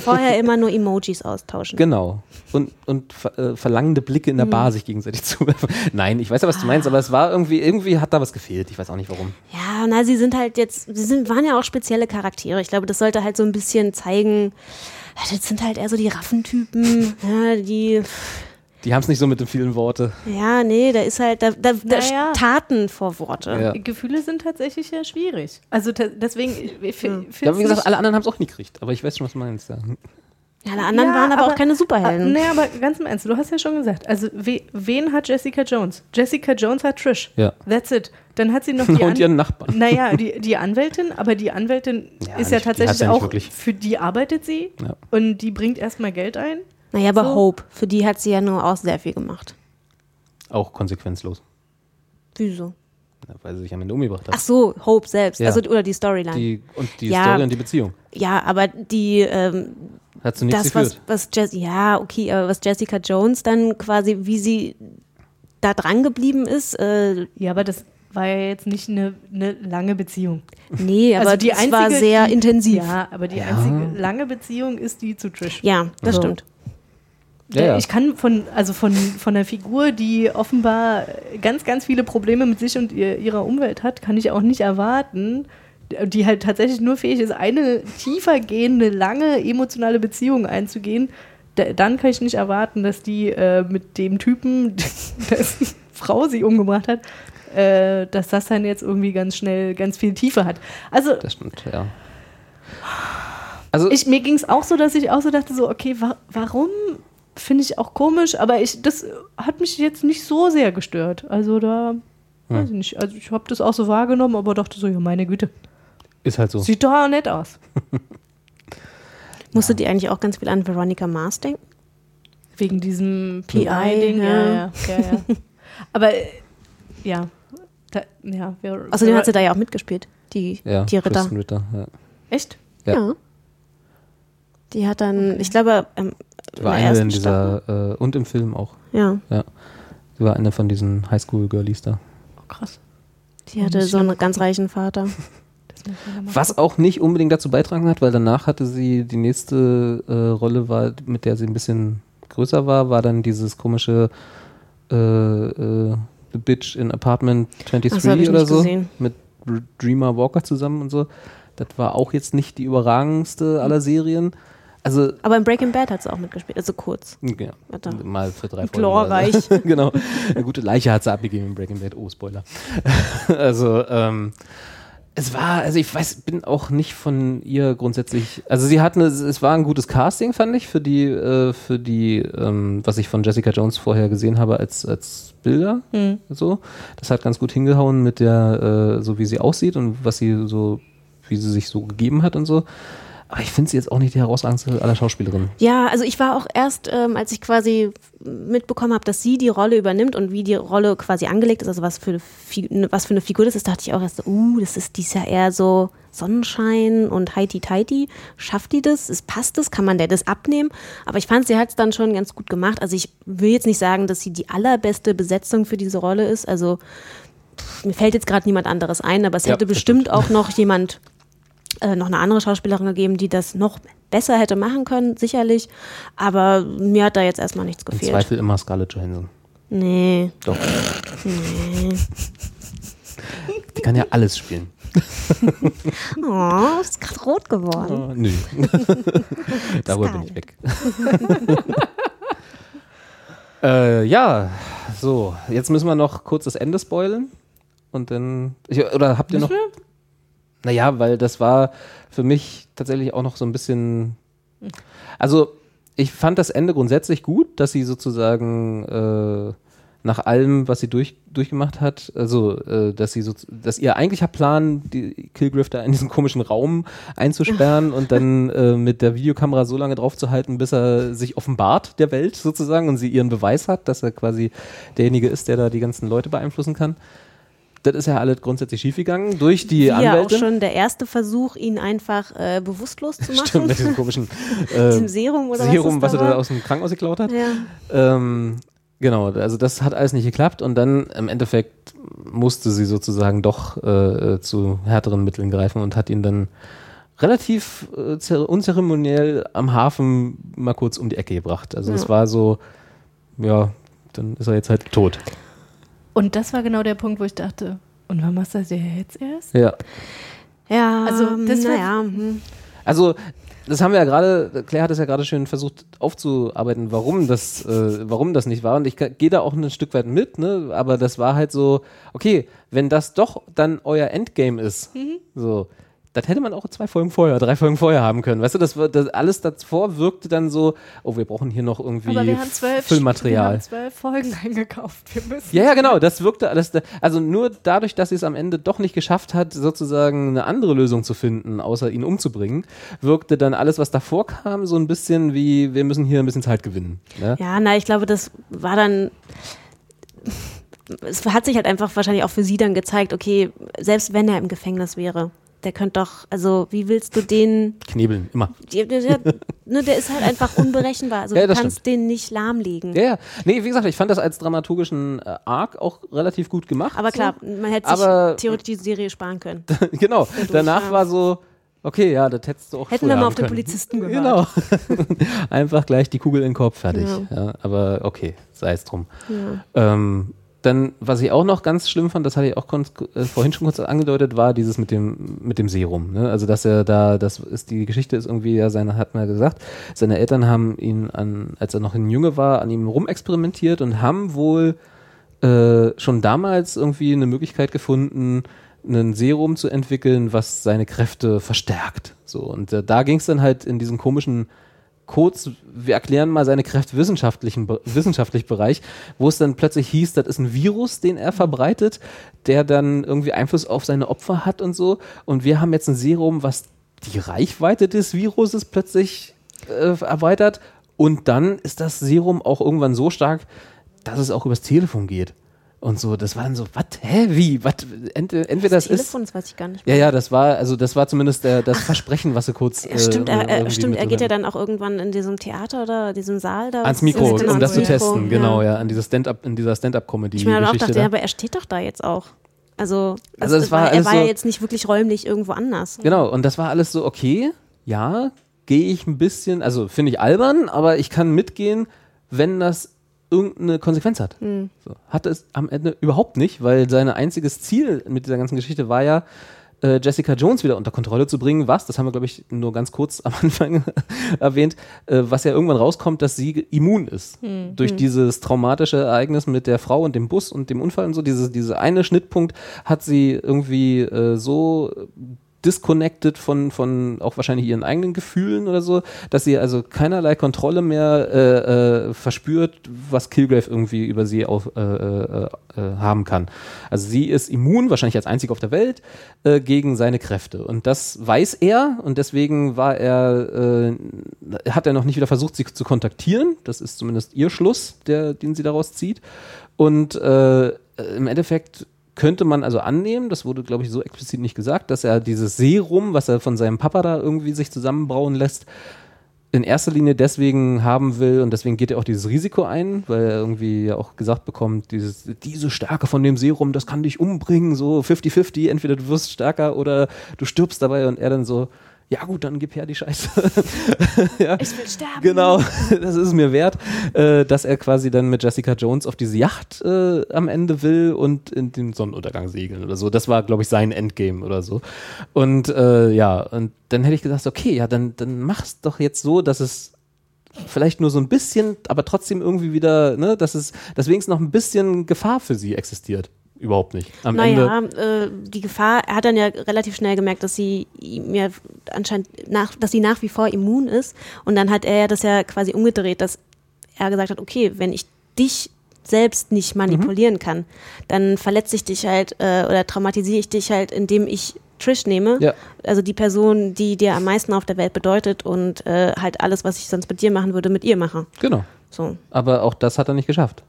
Vorher immer nur Emojis austauschen. Genau. Und, und ver, äh, verlangende Blicke in der Bar sich gegenseitig zuwerfen. Nein, ich weiß ja, was du meinst, aber es war irgendwie, irgendwie hat da was gefehlt. Ich weiß auch nicht warum. Ja, na, sie sind halt jetzt, sie sind, waren ja auch spezielle Charaktere. Ich glaube, das sollte halt so ein bisschen zeigen, das sind halt eher so die Raffentypen, ja, die, Die haben es nicht so mit den vielen Worte. ja, nee, da ist halt, da, da, da Naja. Taten vor Worte. Ja. Gefühle sind tatsächlich ja schwierig. Also deswegen, ich, ich, Ja, wie gesagt, alle anderen haben es auch nie gekriegt. Aber ich weiß schon, was du meinst. Ja. Ja, alle anderen Ja, waren aber, aber- auch keine Superhelden. Nee, aber ganz im Ernst, du hast ja schon gesagt, also we, wen hat Jessica Jones? Jessica Jones hat Trish. Ja. That's it. Dann hat sie noch die Und An- ihren Nachbarn. Naja, die, die Anwältin, aber die Anwältin Ja, ist ja nicht- tatsächlich ja nicht auch, wirklich. für die arbeitet sie Ja. und die bringt erstmal Geld ein. Naja, aber So. Hope, für die hat sie ja nur auch sehr viel gemacht. Auch konsequenzlos. Wieso? Ja, Weil sie sich am Ende umgebracht hat. Ach so, Hope selbst. Ja. Also, oder die Storyline. Die, und die Ja. Story und die Beziehung. ja, aber die, ähm, Hat zu nichts das, was, geführt. was Jess, ja, okay, aber was Jessica Jones dann quasi, wie sie da dran geblieben ist, äh, Ja, aber das war ja jetzt nicht eine, eine lange Beziehung. nee, aber Also die es war einzige, sehr die- intensiv. Ja, aber die einzige lange Beziehung ist die zu Trish. Ja, das So. stimmt. Ja, ja. Ich kann von, also von, von der Figur, die offenbar ganz, ganz viele Probleme mit sich und ihr, ihrer Umwelt hat, kann ich auch nicht erwarten, die halt tatsächlich nur fähig ist, eine tiefer gehende, lange emotionale Beziehung einzugehen. Da, dann kann ich nicht erwarten, dass die äh, mit dem Typen, dessen Frau sie umgebracht hat, äh, dass das dann jetzt irgendwie ganz schnell ganz viel Tiefe hat. Also Das stimmt, ja. Also, ich, mir ging es auch so, dass ich auch so dachte, so, okay, wa warum finde ich auch komisch, aber ich, das hat mich jetzt nicht so sehr gestört. Also da, weiß ich nicht, also ich habe das auch so wahrgenommen, aber dachte so, ja, meine Güte, ist halt so. sieht doch auch nett aus. Musstet ihr eigentlich auch ganz viel an Veronica Mars denken? Wegen diesem PI, PI-Ding, ja. ja. Ja, ja, ja. aber äh, ja, da, ja. Außerdem hat sie da ja auch mitgespielt, die, ja, die Ritter. Ritter. Ja. Echt? Ja. Ja. Die hat dann, ich glaube, ähm, Die war in der eine in dieser, äh, und im Film auch. Ja, Sie war eine von diesen Highschool-Girlies da. Oh, krass. die hatte so einen ganz reichen Vater. Ja Was auch nicht unbedingt dazu beitragen hat, weil danach hatte sie die nächste äh, Rolle, war, mit der sie ein bisschen größer war, war dann dieses komische äh, äh, The Bitch in Apartment 23 Ach, oder so. gesehen. Mit Dreamer Walker zusammen und so. Das war auch jetzt nicht die überragendste aller Serien. Also, Aber in Breaking Bad hat sie auch mitgespielt, also kurz. ja, Warte. mal für drei Folgen. Glorreich. genau. Eine gute Leiche hat sie abgegeben in Breaking Bad. Oh, Spoiler. also, ähm, es war, also ich weiß, bin auch nicht von ihr grundsätzlich, also sie hat eine, es war ein gutes Casting, fand ich, für die, äh, für die, ähm, was ich von Jessica Jones vorher gesehen habe als, als Bilder, so. Das hat ganz gut hingehauen mit der, äh, so wie sie aussieht und was sie so, wie sie sich so gegeben hat und so. Aber ich finde sie jetzt auch nicht die herausragendste aller Schauspielerinnen. Ja, also ich war auch erst, ähm, als ich quasi mitbekommen habe, dass sie die Rolle übernimmt und wie die Rolle quasi angelegt ist, also was für eine, ne- was für eine Figur das ist, dachte ich auch erst, so, uh, das ist dies ja eher so Sonnenschein und heiti teiti. Schafft die das? Ist, passt das? Kann man der das abnehmen? Aber ich fand, sie hat es dann schon ganz gut gemacht. Also ich will jetzt nicht sagen, dass sie die allerbeste Besetzung für diese Rolle ist. Also pff, mir fällt jetzt gerade niemand anderes ein, aber es Ja, hätte bestimmt auch noch jemand äh, noch eine andere Schauspielerin gegeben, die das noch besser hätte machen können, sicherlich. Aber mir hat da jetzt erstmal nichts Im gefehlt. Zweifel immer Scarlett Johansson. Nee. Doch. Die kann ja alles spielen. Oh, ist gerade rot geworden. Oh, nö. Darüber bin ich weg. äh, ja, so. Jetzt müssen wir noch kurz das Ende spoilen. Und dann. Ich, oder habt ihr noch. Naja, weil das war für mich tatsächlich auch noch so ein bisschen. Also, ich fand das Ende grundsätzlich gut, dass sie sozusagen äh, nach allem, was sie durch, durchgemacht hat, also äh, dass sie so, dass ihr eigentlicher Plan, die Killgriff da in diesen komischen Raum einzusperren und dann äh, mit der Videokamera so lange draufzuhalten, bis er sich offenbart der Welt sozusagen und sie ihren Beweis hat, dass er quasi derjenige ist, der da die ganzen Leute beeinflussen kann. Das ist ja alles grundsätzlich schiefgegangen durch die Wie ja auch Anwälte. schon der erste Versuch, ihn einfach äh, bewusstlos zu machen. Stimmt, mit diesem komischen äh, Diesem Serum oder Serum, was was er da aus dem Krankenhaus geklaut hat. Ja. Ähm, genau, also das hat alles nicht geklappt und dann im Endeffekt musste sie sozusagen doch äh, äh, zu härteren Mitteln greifen und hat ihn dann relativ äh, zer- unzeremoniell am Hafen mal kurz um die Ecke gebracht. Also es Ja. war so, ja, dann ist er jetzt halt tot. Und das war genau der Punkt, wo ich dachte, und wann machst du das jetzt erst? Ja. Ja, Also, das war- naja, hm. Also, das haben wir ja gerade, Claire hat es ja gerade schön versucht aufzuarbeiten, warum das, äh, warum das nicht war. Und ich gehe da auch ein Stück weit mit, ne? Aber das war halt so, okay, wenn das doch dann euer Endgame ist, so, das hätte man auch zwei Folgen vorher, drei Folgen vorher haben können. Weißt du, das, das alles davor wirkte dann so, oh, wir brauchen hier noch irgendwie Aber wir haben zwölf, Füllmaterial. Wir haben zwölf Folgen eingekauft. Wir müssen Ja, ja, genau, das wirkte alles, da- also nur dadurch, dass sie es am Ende doch nicht geschafft hat, sozusagen eine andere Lösung zu finden, außer ihn umzubringen, wirkte dann alles, was davor kam, so ein bisschen wie, wir müssen hier ein bisschen Zeit gewinnen. Ne? Ja, na, ich glaube, das war dann. Es hat sich halt einfach wahrscheinlich auch für sie dann gezeigt, okay, selbst wenn er im Gefängnis wäre, der könnte doch, also wie willst du den, Knebeln, immer. der, der, ne, der ist halt einfach unberechenbar. Also Ja, du kannst den nicht lahmlegen. Ja, ja. Nee, wie gesagt, ich fand das als dramaturgischen äh, Arc auch relativ gut gemacht. Aber klar, man hätte sich Aber- theoretisch die Serie sparen können. So. genau. Danach ja. war so, okay, ja, das hättest du auch Hätten wir mal auf den. Polizisten gehört. Genau. Einfach gleich die Kugel in den Kopf, fertig. Ja. aber okay, sei es drum. Ähm, dann, was ich auch noch ganz schlimm fand, das hatte ich auch äh, vorhin schon kurz angedeutet, war dieses mit dem, mit dem Serum. Ne? Also, dass er da, das ist, die Geschichte ist irgendwie, ja, seine, hat man gesagt, seine Eltern haben ihn an, als er noch ein Junge war, an ihm rumexperimentiert und haben wohl äh, schon damals irgendwie eine Möglichkeit gefunden, ein Serum zu entwickeln, was seine Kräfte verstärkt. So, und äh, da ging es dann halt in diesen komischen Codes, wir erklären mal seine Kräfte wissenschaftlichen, Be- wissenschaftlich Bereich, wo es dann plötzlich hieß, das ist ein Virus, den er verbreitet, der dann irgendwie Einfluss auf seine Opfer hat und so. Und wir haben jetzt ein Serum, was die Reichweite des Viruses plötzlich äh, erweitert. Und dann ist das Serum auch irgendwann so stark, dass es auch übers Telefon geht. Und so, das war dann so, was, hä, wie, was, ent, entweder das, ist, Telefon, das weiß ich gar nicht. ja, ja, das war, also das war zumindest der, das Versprechen, was sie kurz. Ja, stimmt, äh, er, er, stimmt, er geht ja dann auch irgendwann in diesem Theater oder diesem Saal da. ans Mikro, Genau, um das zu ans Mikro, testen, genau, ja, an diese Stand-up, in dieser Stand-up-Comedy. Ich mir dann auch dachte, da. ja, aber er steht doch da jetzt auch. Also, Also es war er alles war ja so- jetzt nicht wirklich räumlich irgendwo anders. Genau, und das war alles so, okay, ja, gehe ich ein bisschen, also finde ich albern, aber ich kann mitgehen, wenn das irgendeine Konsequenz hat. Hm. So. Hatte es am Ende überhaupt nicht, weil sein einziges Ziel mit dieser ganzen Geschichte war ja, äh, Jessica Jones wieder unter Kontrolle zu bringen, was, das haben wir, glaube ich, nur ganz kurz am Anfang erwähnt, äh, was ja irgendwann rauskommt, dass sie immun ist. Durch dieses traumatische Ereignis mit der Frau und dem Bus und dem Unfall und so, diese, diese eine Schnittpunkt hat sie irgendwie äh, so disconnected von, von auch wahrscheinlich ihren eigenen Gefühlen oder so, dass sie also keinerlei Kontrolle mehr äh, äh, verspürt, was Kilgrave irgendwie über sie auf, äh, äh, äh, haben kann. Also sie ist immun, wahrscheinlich als einzige auf der Welt, äh, gegen seine Kräfte. Und das weiß er und deswegen war er, hat er noch nicht wieder versucht, sie zu kontaktieren. Das ist zumindest ihr Schluss, der, den sie daraus zieht. Und im Endeffekt könnte man also annehmen, das wurde, glaube ich, so explizit nicht gesagt, dass er dieses Serum, was er von seinem Papa da irgendwie sich zusammenbrauen lässt, in erster Linie deswegen haben will. Und deswegen geht er auch dieses Risiko ein, weil er irgendwie ja auch gesagt bekommt, dieses, diese Stärke von dem Serum, das kann dich umbringen, so 50-50, entweder du wirst stärker oder du stirbst dabei. Und er dann so, ja gut, dann gib her die Scheiße. ja. Ich will sterben. Genau, das ist mir wert, äh, dass er quasi dann mit Jessica Jones auf diese Yacht äh, am Ende will und in den Sonnenuntergang segeln oder so. Das war, glaube ich, sein Endgame oder so. Und äh, ja, und dann hätte ich gesagt, okay, ja, dann, dann mach's doch jetzt so, dass es vielleicht nur so ein bisschen, aber trotzdem irgendwie wieder, ne, dass es, dass wenigstens noch ein bisschen Gefahr für sie existiert. Überhaupt nicht. Am Ende. Naja, äh, die Gefahr, er hat dann ja relativ schnell gemerkt, dass sie ihm ja anscheinend nach, dass sie nach wie vor immun ist. Und dann hat er ja das ja quasi umgedreht, dass er gesagt hat, okay, wenn ich dich selbst nicht manipulieren kann, dann verletze ich dich halt äh, oder traumatisiere ich dich halt, indem ich Trish nehme. Ja. Also die Person, die dir am meisten auf der Welt bedeutet und äh, halt alles, was ich sonst mit dir machen würde, mit ihr mache. Genau. So. Aber auch das hat er nicht geschafft.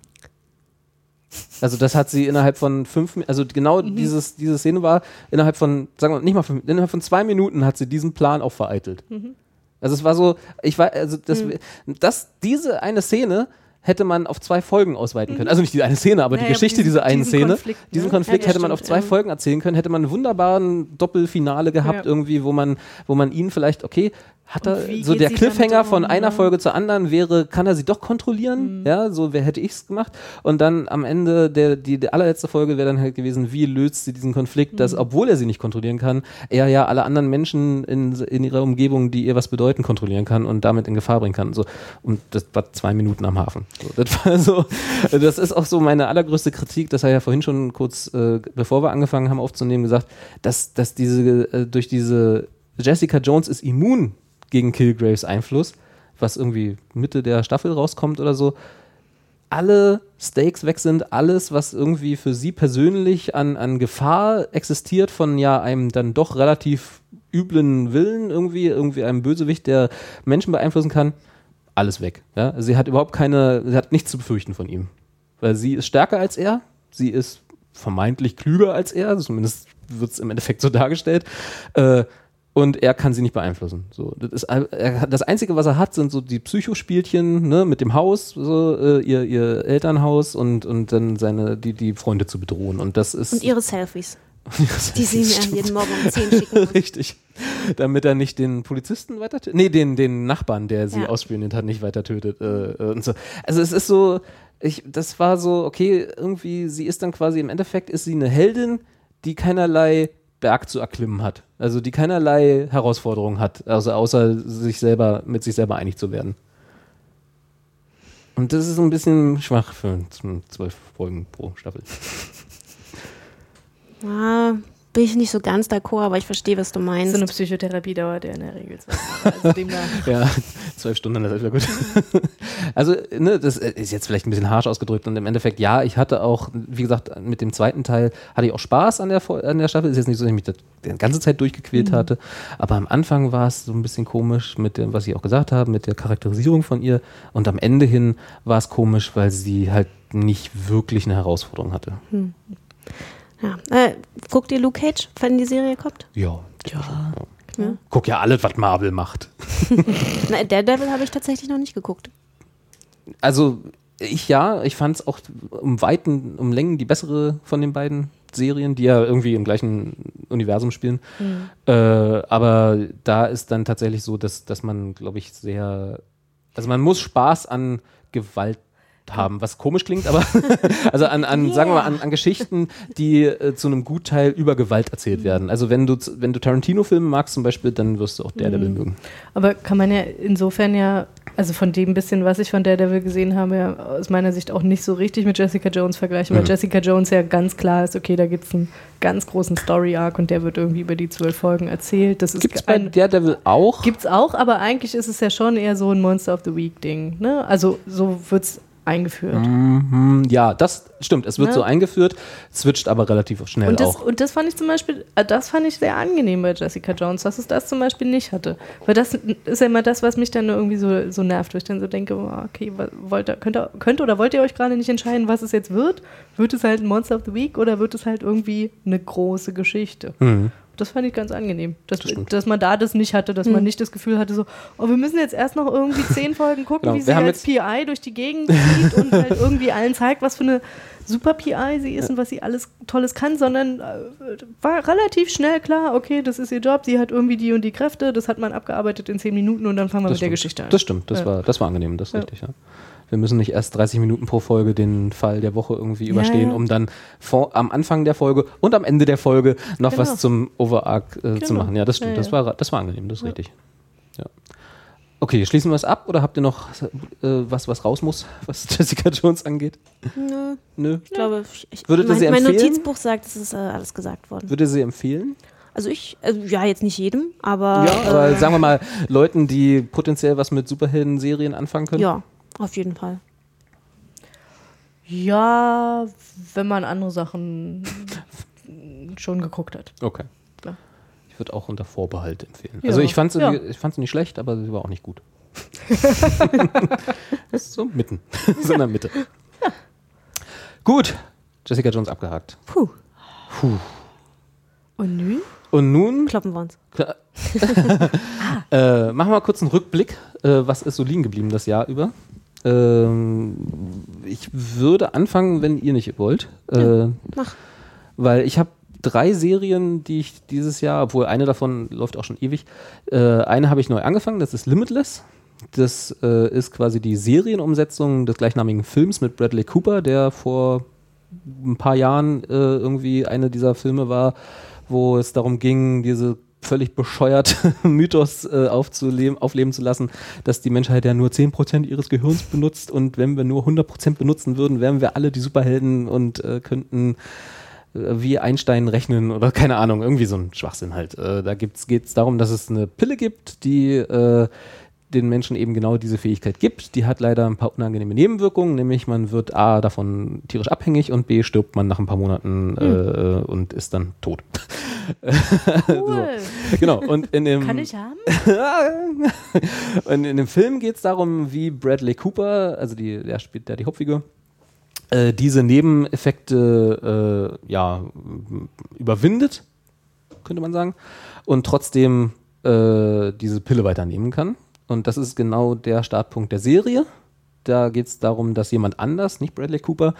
Also das hat sie innerhalb von fünf, also genau dieses, diese Szene war innerhalb von, sagen wir nicht mal fünf, innerhalb von zwei Minuten hat sie diesen Plan auch vereitelt. Also es war so, ich war, also das, das, diese eine Szene hätte man auf zwei Folgen ausweiten können. Also nicht diese eine Szene, aber die Naja, Geschichte diesen- dieser einen diesen Szene, Konflikt, ne? diesen Konflikt Ja, hätte man auf zwei ja. Folgen erzählen können, hätte man einen wunderbaren Doppelfinale gehabt Ja. irgendwie, wo man, wo man ihn vielleicht, okay, hat er, so der Cliffhanger um, von einer ja? Folge zur anderen wäre, kann er sie doch kontrollieren? Mhm. Ja, so wer hätte ich's gemacht? Und dann am Ende der, die, die allerletzte Folge wäre dann halt gewesen, wie löst sie diesen Konflikt, dass, Mhm. obwohl er sie nicht kontrollieren kann, er ja alle anderen Menschen in, in ihrer Umgebung, die ihr was bedeuten, kontrollieren kann und damit in Gefahr bringen kann. So, und das war zwei Minuten am Hafen. So, das war so, das ist auch so meine allergrößte Kritik, das habe ich ja vorhin schon kurz, äh, bevor wir angefangen haben aufzunehmen, gesagt, dass, dass diese, äh, durch diese Jessica Jones ist immun gegen Kilgraves Einfluss, was irgendwie Mitte der Staffel rauskommt oder so, alle Stakes weg sind, alles, was irgendwie für sie persönlich an, an Gefahr existiert, von ja einem dann doch relativ üblen Willen irgendwie, irgendwie einem Bösewicht, der Menschen beeinflussen kann, alles weg. Ja? Sie hat überhaupt keine, sie hat nichts zu befürchten von ihm. Weil sie ist stärker als er, sie ist vermeintlich klüger als er, zumindest wird es im Endeffekt so dargestellt. Äh, und er kann sie nicht beeinflussen. So, das, ist, er, das Einzige, was er hat, sind so die Psychospielchen ne, mit dem Haus, so, äh, ihr, ihr Elternhaus und, und dann seine, die, die Freunde zu bedrohen. Und das ist. Und ihre Selfies. die sie mir jeden Morgen um 10 schicken. Richtig. Damit er nicht den Polizisten weiter tötet. Nee, den, den Nachbarn, der sie ja. ausspioniert hat, nicht weiter tötet. Äh, äh, und so. Also es ist so, ich, das war so, okay, irgendwie, sie ist dann quasi, im Endeffekt ist sie eine Heldin, die keinerlei Berg zu erklimmen hat. Also die keinerlei Herausforderungen hat, also außer sich selber, mit sich selber einig zu werden. Und das ist ein bisschen schwach für zwölf Folgen pro Staffel. Ah, bin ich nicht so ganz d'accord, aber ich verstehe, was du meinst. So eine Psychotherapie dauert ja in der Regel. Also ja, zwölf Stunden, das ist wieder gut. also, ne, das ist jetzt vielleicht ein bisschen harsch ausgedrückt und im Endeffekt, ja, ich hatte auch, wie gesagt, mit dem zweiten Teil hatte ich auch Spaß an der, an der Staffel. Ist jetzt nicht so, dass ich mich das die ganze Zeit durchgequält mhm. hatte, aber am Anfang war es so ein bisschen komisch mit dem, was ich auch gesagt habe, mit der Charakterisierung von ihr und am Ende hin war es komisch, weil sie halt nicht wirklich eine Herausforderung hatte. Mhm. Ja. Äh, guckt ihr Luke Cage, wenn die Serie kommt? Ja. Ja. ja. Guck ja alles, was Marvel macht. Na, Daredevil habe ich tatsächlich noch nicht geguckt. Also, ich ja, ich fand es auch um Weiten, um Längen die bessere von den beiden Serien, die ja irgendwie im gleichen Universum spielen. Mhm. Äh, aber da ist dann tatsächlich so, dass, dass man, glaube ich, sehr. Also man muss Spaß an Gewalt haben, was komisch klingt, aber also an, an yeah. sagen wir mal, an, an Geschichten, die äh, zu einem Gutteil über Gewalt erzählt werden. Also wenn du, wenn du Tarantino-Filme magst zum Beispiel, dann wirst du auch Daredevil mhm. mögen. Aber kann man ja insofern ja, also von dem bisschen, was ich von Daredevil gesehen habe, ja aus meiner Sicht auch nicht so richtig mit Jessica Jones vergleichen, weil mhm. Jessica Jones ja ganz klar ist, okay, da gibt es einen ganz großen Story-Arc und der wird irgendwie über die zwölf Folgen erzählt. Das Gibt es bei Daredevil auch? Gibt es auch, aber eigentlich ist es ja schon eher so ein Monster of the Week-Ding. Ne? Also so wird es eingeführt. Mhm, ja, das stimmt. Es wird ja. so eingeführt, switcht aber relativ schnell und das, auch. Und das fand ich zum Beispiel, äh, das fand ich sehr angenehm bei Jessica Jones, dass es das zum Beispiel nicht hatte. Weil das ist ja immer das, was mich dann irgendwie so, so nervt, wo ich dann so denke, okay, wollt, könnt, ihr, könnt oder wollt ihr euch gerade nicht entscheiden, was es jetzt wird? Wird es halt ein Monster of the Week oder wird es halt irgendwie eine große Geschichte? Mhm. Das fand ich ganz angenehm, dass, das dass man da das nicht hatte, dass mhm. man nicht das Gefühl hatte, so, oh, wir müssen jetzt erst noch irgendwie zehn Folgen gucken, genau. wie sie als PI durch die Gegend zieht und halt irgendwie allen zeigt, was für eine super PI sie ist ja. und was sie alles Tolles kann, sondern äh, war relativ schnell klar, okay, das ist ihr Job, sie hat irgendwie die und die Kräfte, das hat man abgearbeitet in zehn Minuten und dann fangen wir das mit stimmt. der Geschichte an. Das stimmt, das, ja. war, das war angenehm, das ist richtig, ja. Wir müssen nicht erst 30 Minuten pro Folge den Fall der Woche irgendwie überstehen, ja. um dann vor, am Anfang der Folge und am Ende der Folge noch genau. was zum Overarc äh, genau. zu machen. Ja, das stimmt. Das, war, das war angenehm, das ist richtig. Ja. Okay, schließen wir es ab oder habt ihr noch äh, was, was raus muss, was Jessica Jones angeht? Nö. Nö. Ich glaube, ich, Würdet mein, sie empfehlen? mein Notizbuch sagt, es ist äh, alles gesagt worden. Würde sie empfehlen? Also ich, also ja, jetzt nicht jedem, aber. Ja, aber äh, sagen wir mal, Leuten, die potenziell was mit Superhelden-Serien anfangen können. Ja, auf jeden Fall. Ja, wenn man andere Sachen schon geguckt hat. Okay. Klar. Ich würde auch unter Vorbehalt empfehlen. Ja. Also ich fand sie ja. nicht schlecht, aber sie war auch nicht gut. so mitten. so in der Mitte. Ja. Gut. Jessica Jones abgehakt. Puh. Puh. Und nun? Und nun? Kloppen wir uns. äh, machen wir mal kurz einen Rückblick. Äh, was ist so liegen geblieben das Jahr über? Ähm, ich würde anfangen, wenn ihr nicht wollt. Ja, äh, mach. Weil ich habe drei Serien, die ich dieses Jahr, obwohl eine davon läuft auch schon ewig, äh, eine habe ich neu angefangen, das ist Limitless. Das äh, ist quasi die Serienumsetzung des gleichnamigen Films mit Bradley Cooper, der vor ein paar Jahren äh, irgendwie eine dieser Filme war, wo es darum ging, diese völlig bescheuert Mythos äh, aufzuleben, aufleben zu lassen, dass die Menschheit ja nur 10% ihres Gehirns benutzt und wenn wir nur 100% benutzen würden, wären wir alle die Superhelden und äh, könnten äh, wie Einstein rechnen oder keine Ahnung, irgendwie so ein Schwachsinn halt. Äh, da geht es darum, dass es eine Pille gibt, die äh, den Menschen eben genau diese Fähigkeit gibt. Die hat leider ein paar unangenehme Nebenwirkungen, nämlich man wird A davon tierisch abhängig und B stirbt man nach ein paar Monaten äh, und ist dann tot. Cool. so. Genau. Und in dem, Kann ich haben? und in dem Film geht es darum, wie Bradley Cooper, also die, der spielt da die Hauptfigur, äh, diese Nebeneffekte äh, ja, überwindet, könnte man sagen, und trotzdem äh, diese Pille weiternehmen kann. Und das ist genau der Startpunkt der Serie. Da geht es darum, dass jemand anders, nicht Bradley Cooper,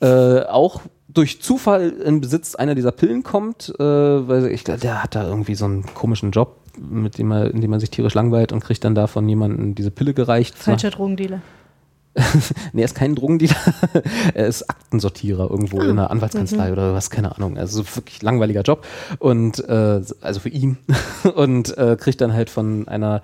äh, auch durch Zufall in Besitz einer dieser Pillen kommt, äh, weil ich glaube, der hat da irgendwie so einen komischen Job, mit dem er, in dem er sich tierisch langweilt und kriegt dann da von jemandem diese Pille gereicht. Falscher Drogendealer. nee, er ist kein Drogendealer, er ist Aktensortierer irgendwo in einer Anwaltskanzlei oder was, keine Ahnung. Also wirklich langweiliger Job und äh, also für ihn und äh, kriegt dann halt von einer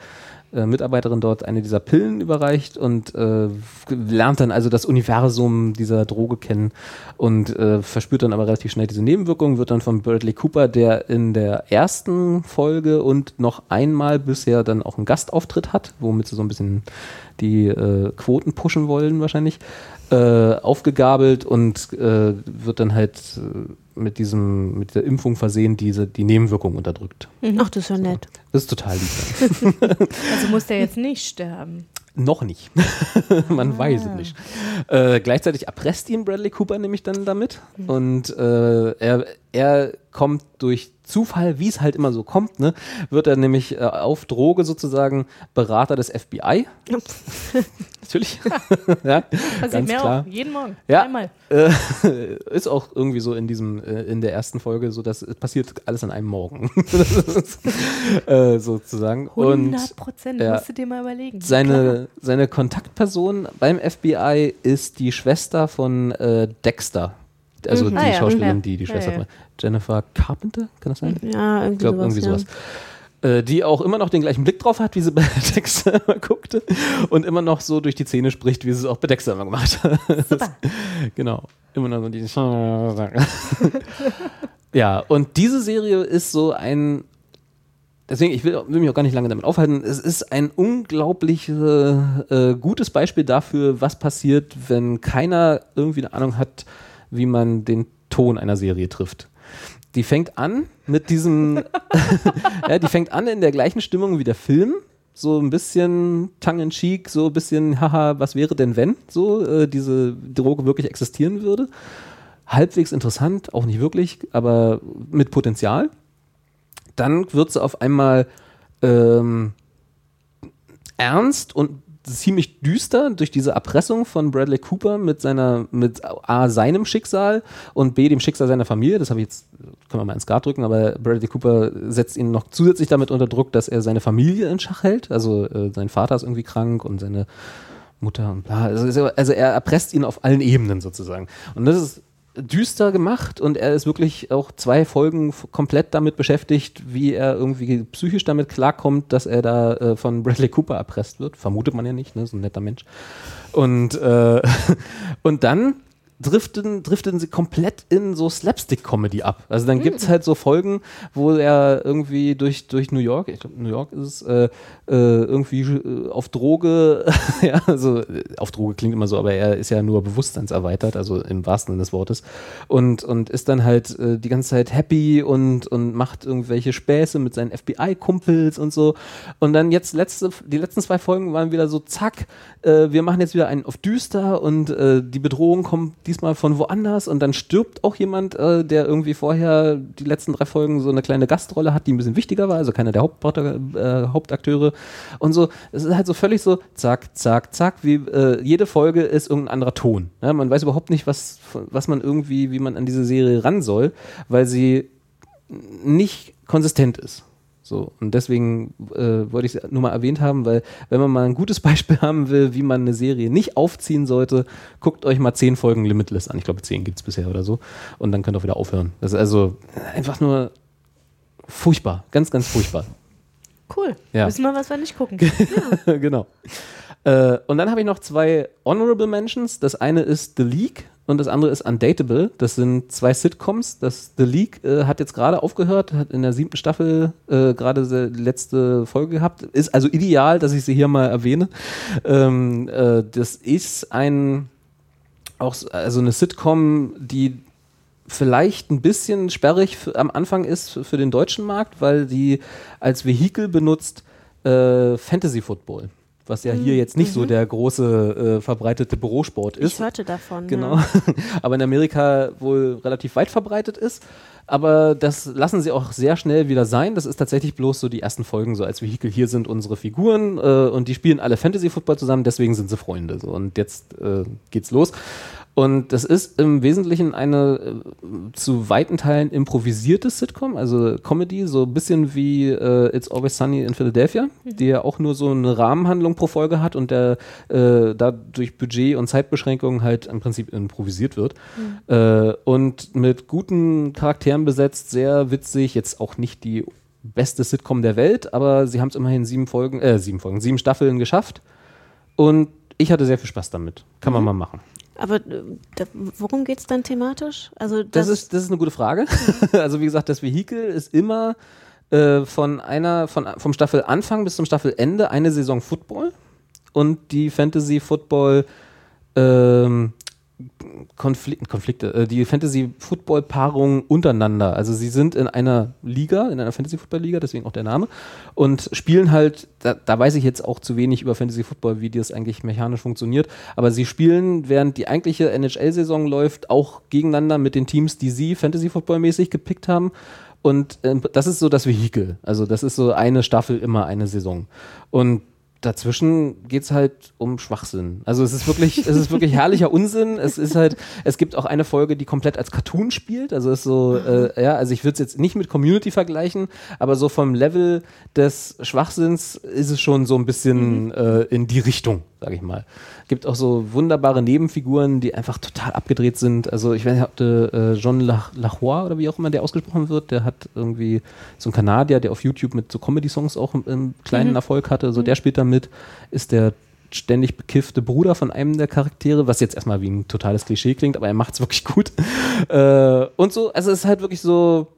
äh, Mitarbeiterin dort eine dieser Pillen überreicht und äh, lernt dann also das Universum dieser Droge kennen und äh, verspürt dann aber relativ schnell diese Nebenwirkungen, wird dann von Bradley Cooper, der in der ersten Folge und noch einmal bisher dann auch einen Gastauftritt hat, womit sie so ein bisschen die äh, Quoten pushen wollen wahrscheinlich, äh, aufgegabelt und äh, wird dann halt äh, mit diesem, mit der Impfung versehen, diese, die Nebenwirkungen unterdrückt. Ach, das ist ja nett. Das ist total lieb. Also muss der jetzt nicht sterben. Noch nicht. Man weiß es nicht. Äh, gleichzeitig erpresst ihn Bradley Cooper nämlich dann damit. Und äh, er, er kommt durch Zufall, wie es halt immer so kommt, ne, wird er nämlich äh, auf Droge sozusagen Berater des FBI. Natürlich. ja, Passiert ganz mir klar. auch. Jeden Morgen. Ja. Einmal. Äh, ist auch irgendwie so in diesem, äh, in der ersten Folge, so dass es passiert alles an einem Morgen. Das ist, äh, sozusagen. 100 Und Prozent. Musst du dir mal überlegen. seine, seine Kontaktperson beim FBI ist die Schwester von äh, Dexter. Also Mhm. die Ah ja, Schauspielerin, ja. die die Schwester ja. Jennifer Carpenter, kann das sein? Ja, irgendwie Ich glaube, sowas. irgendwie sowas. Äh, die auch immer noch den gleichen Blick drauf hat, wie sie bei Dexter immer guckte und immer noch so durch die Zähne spricht, wie sie es auch bei Dexter immer gemacht hat. Super. Genau. Immer noch so die Ja, und diese Serie ist so ein Deswegen, ich will, will mich auch gar nicht lange damit aufhalten. Es ist ein unglaublich äh, gutes Beispiel dafür, was passiert, wenn keiner irgendwie eine Ahnung hat, wie man den Ton einer Serie trifft. Die fängt an mit diesem, ja, die fängt an in der gleichen Stimmung wie der Film. So ein bisschen tongue in cheek, so ein bisschen, haha, was wäre denn, wenn so äh, diese Droge wirklich existieren würde? Halbwegs interessant, auch nicht wirklich, aber mit Potenzial. Dann wird sie auf einmal ähm, ernst und ziemlich düster durch diese Erpressung von Bradley Cooper mit seiner, mit A, seinem Schicksal und B, dem Schicksal seiner Familie. Das habe ich jetzt, können wir mal ins Skat drücken, aber Bradley Cooper setzt ihn noch zusätzlich damit unter Druck, dass er seine Familie in Schach hält. Also äh, sein Vater ist irgendwie krank und seine Mutter und bla. Also, also er erpresst ihn auf allen Ebenen sozusagen. Und das ist düster gemacht und er ist wirklich auch zwei Folgen komplett damit beschäftigt, wie er irgendwie psychisch damit klarkommt, dass er da äh, von Bradley Cooper erpresst wird. Vermutet man ja nicht, ne? so ein netter Mensch. Und, äh, und dann driften, driften sie komplett in so Slapstick-Comedy ab. Also dann gibt's halt so Folgen, wo er irgendwie durch, durch New York, ich glaube New York ist es, äh, äh, irgendwie äh, auf Droge, ja, also äh, auf Droge klingt immer so, aber er ist ja nur bewusstseinserweitert, also im wahrsten Sinne des Wortes. Und, und ist dann halt äh, die ganze Zeit happy und, und macht irgendwelche Späße mit seinen FBI-Kumpels und so. Und dann jetzt letzte, die letzten zwei Folgen waren wieder so, zack, wir machen jetzt wieder einen auf düster und die Bedrohung kommt diesmal von woanders und dann stirbt auch jemand, äh, der irgendwie vorher die letzten drei Folgen so eine kleine Gastrolle hat, die ein bisschen wichtiger war, also keiner der Hauptprotago- äh, Hauptakteure und so. Es ist halt so völlig so zack, zack, zack, wie äh, jede Folge ist irgendein anderer Ton. Ja, man weiß überhaupt nicht, was, was man irgendwie, wie man an diese Serie ran soll, weil sie nicht konsistent ist. So, und deswegen äh, wollte ich es nur mal erwähnt haben, weil wenn man mal ein gutes Beispiel haben will, wie man eine Serie nicht aufziehen sollte, guckt euch mal zehn Folgen Limitless an. Ich glaube, zehn gibt es bisher oder so. Und dann könnt ihr auch wieder aufhören. Das ist also einfach nur furchtbar. Ganz, ganz furchtbar. Cool. Ja. Wissen wir, was wir nicht gucken. genau. Äh, und dann habe ich noch zwei Honorable Mentions. Das eine ist The League und das andere ist Undateable. Das sind zwei Sitcoms. Das The League äh, hat jetzt gerade aufgehört, hat in der siebten Staffel äh, gerade die letzte Folge gehabt. Ist also ideal, dass ich sie hier mal erwähne. Ähm, äh, das ist ein auch also eine Sitcom, die vielleicht ein bisschen sperrig am Anfang ist für, für den deutschen Markt, weil die als Vehikel benutzt äh, Fantasy Football, was ja hier jetzt nicht so der große äh, verbreitete Bürosport ist. Ich hörte davon. Genau. Ja. Aber in Amerika wohl relativ weit verbreitet ist. Aber das lassen sie auch sehr schnell wieder sein. Das ist tatsächlich bloß so die ersten Folgen so als Vehikel. Hier sind unsere Figuren äh, und die spielen alle Fantasy Football zusammen, deswegen sind sie Freunde. So. Und jetzt äh, geht's los. Und das ist im Wesentlichen eine äh, zu weiten Teilen improvisierte Sitcom, also Comedy, so ein bisschen wie äh, It's Always Sunny in Philadelphia, die ja auch nur so eine Rahmenhandlung pro Folge hat und der äh, da durch Budget und Zeitbeschränkungen halt im Prinzip improvisiert wird. Äh, und mit guten Charakteren besetzt, sehr witzig, jetzt auch nicht die beste Sitcom der Welt, aber sie haben es immerhin sieben Folgen, äh, sieben Folgen, sieben Staffeln geschafft. Und ich hatte sehr viel Spaß damit. Kann man mal machen. Aber äh, da, worum geht es dann thematisch? Also Das ist, das ist eine gute Frage. also wie gesagt, das Vehikel ist immer äh, von einer, von, vom Staffelanfang bis zum Staffelende eine Saison Football und die Fantasy Football ähm, Konflik Konflikte, äh, die Fantasy Football Paarung untereinander. Also sie sind in einer Liga, in einer Fantasy Football Liga, deswegen auch der Name und spielen halt, da, da weiß ich jetzt auch zu wenig über Fantasy Football, wie das eigentlich mechanisch funktioniert, aber sie spielen, während die eigentliche NHL-Saison läuft, auch gegeneinander mit den Teams, die sie Fantasy Football mäßig gepickt haben. Und ähm, das ist so das Vehikel. Also das ist so eine Staffel, immer eine Saison. Und dazwischen geht's halt um Schwachsinn. Also es ist wirklich, es ist wirklich herrlicher Unsinn. Es ist halt, es gibt auch eine Folge, die komplett als Cartoon spielt. Also es ist so, äh, ja, also ich würde es jetzt nicht mit Community vergleichen, aber so vom Level des Schwachsinns ist es schon so ein bisschen äh, in die Richtung, sage ich mal. Gibt auch so wunderbare Nebenfiguren, die einfach total abgedreht sind. Also ich weiß nicht, ob der äh, John Lach- Lacroix oder wie auch immer der ausgesprochen wird, der hat irgendwie so ein Kanadier, der auf YouTube mit so Comedy-Songs auch einen, einen kleinen Erfolg hatte. So der spielt da mit, ist der ständig bekiffte Bruder von einem der Charaktere, was jetzt erstmal wie ein totales Klischee klingt, aber er macht es wirklich gut. Äh, und so, also es ist halt wirklich so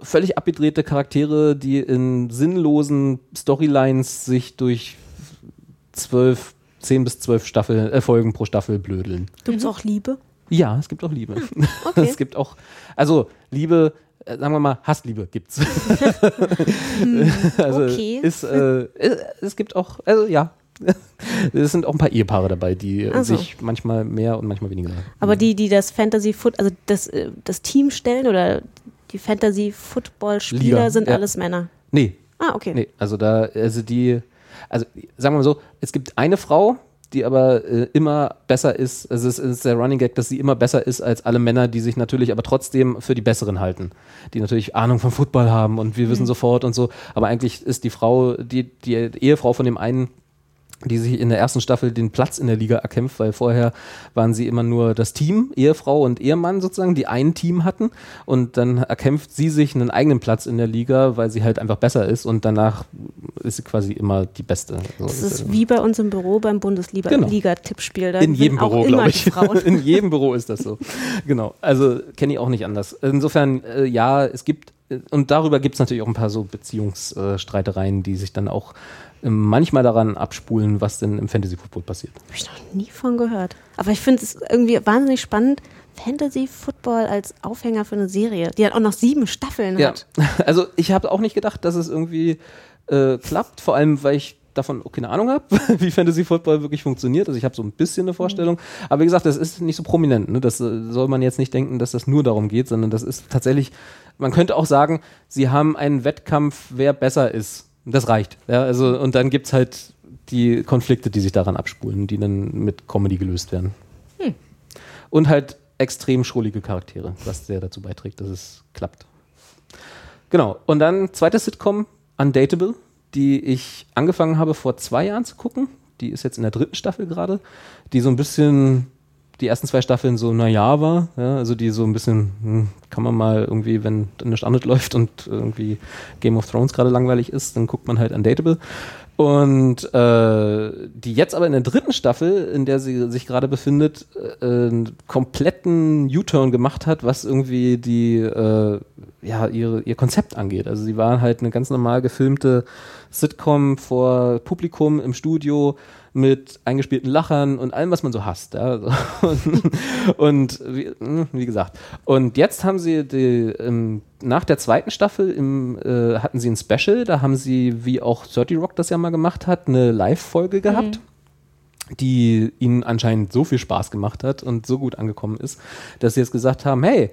völlig abgedrehte Charaktere, die in sinnlosen Storylines sich durch zwölf, zehn bis zwölf Staffel, äh, Folgen pro Staffel blödeln. Gibt es auch Liebe? Ja, es gibt auch Liebe. okay. Es gibt auch, also Liebe, äh, sagen wir mal, Hassliebe gibt's. also okay. ist, äh, es, es gibt auch, also ja, es sind auch ein paar Ehepaare dabei, die äh, Ach so. sich manchmal mehr und manchmal weniger. Aber die, die das Fantasy Foot, also das, äh, das Team stellen oder die Fantasy Football Spieler Liga, sind ja. alles Männer. Nee, Ah, okay. Nee, also da, also die, also sagen wir mal so, es gibt eine Frau, die aber äh, immer besser ist, also es ist der Running Gag, dass sie immer besser ist als alle Männer, die sich natürlich aber trotzdem für die Besseren halten. Die natürlich Ahnung vom Football haben und wir wissen sofort und so, aber eigentlich ist die Frau, die, die Ehefrau von dem einen, die sich in der ersten Staffel den Platz in der Liga erkämpft, weil vorher waren sie immer nur das Team, Ehefrau und Ehemann sozusagen, die ein Team hatten und dann erkämpft sie sich einen eigenen Platz in der Liga, weil sie halt einfach besser ist und danach ist sie quasi immer die Beste. So Das ist wie bei uns im Büro beim Genau. Bundesliga-Tippspiel. Da in jedem Büro, glaube ich. In jedem Büro ist das so. genau. Also kenne ich auch nicht anders. Insofern, äh, ja, es gibt, äh, und darüber gibt es natürlich auch ein paar so Beziehungsstreitereien, die sich dann auch äh, manchmal daran abspulen, was denn im Fantasy Football passiert. Habe ich noch nie von gehört. Aber ich finde es irgendwie wahnsinnig spannend, Fantasy Football als Aufhänger für eine Serie, die dann auch noch sieben Staffeln Ja, hat. also ich habe auch nicht gedacht, dass es irgendwie äh, klappt, vor allem weil ich davon auch keine Ahnung habe, wie Fantasy Football wirklich funktioniert. Also ich habe so ein bisschen eine Vorstellung, aber wie gesagt, das ist nicht so prominent. Ne? Das äh, soll man jetzt nicht denken, dass das nur darum geht, sondern das ist tatsächlich, man könnte auch sagen, sie haben einen Wettkampf, wer besser ist. Das reicht. Ja, also und dann gibt's halt die Konflikte, die sich daran abspulen, die dann mit Comedy gelöst werden. Und halt extrem schrullige Charaktere, was sehr dazu beiträgt, dass es klappt. Genau. Und dann zweite Sitcom, Undateable, die ich angefangen habe vor zwei Jahren zu gucken. Die ist jetzt in der dritten Staffel gerade, die so ein bisschen die ersten zwei Staffeln so naja war, ja, also die so ein bisschen, hm, kann man mal irgendwie, wenn eine Standard läuft und irgendwie Game of Thrones gerade langweilig ist, dann guckt man halt Undateable. Und äh, die jetzt aber in der dritten Staffel, in der sie sich gerade befindet, äh, einen kompletten U-Turn gemacht hat, was irgendwie die, äh, ja, ihre, ihr Konzept angeht. Also sie war halt eine ganz normal gefilmte Sitcom vor Publikum im Studio mit eingespielten Lachern und allem, was man so hasst. Ja. Und, und wie, hm, wie, gesagt. Und jetzt haben sie die, ähm, nach der zweiten Staffel im, äh, hatten sie ein Special, da haben sie, wie auch 30 Rock das ja mal gemacht hat, eine Live-Folge gehabt. Mhm die ihnen anscheinend so viel Spaß gemacht hat und so gut angekommen ist, dass sie jetzt gesagt haben, hey,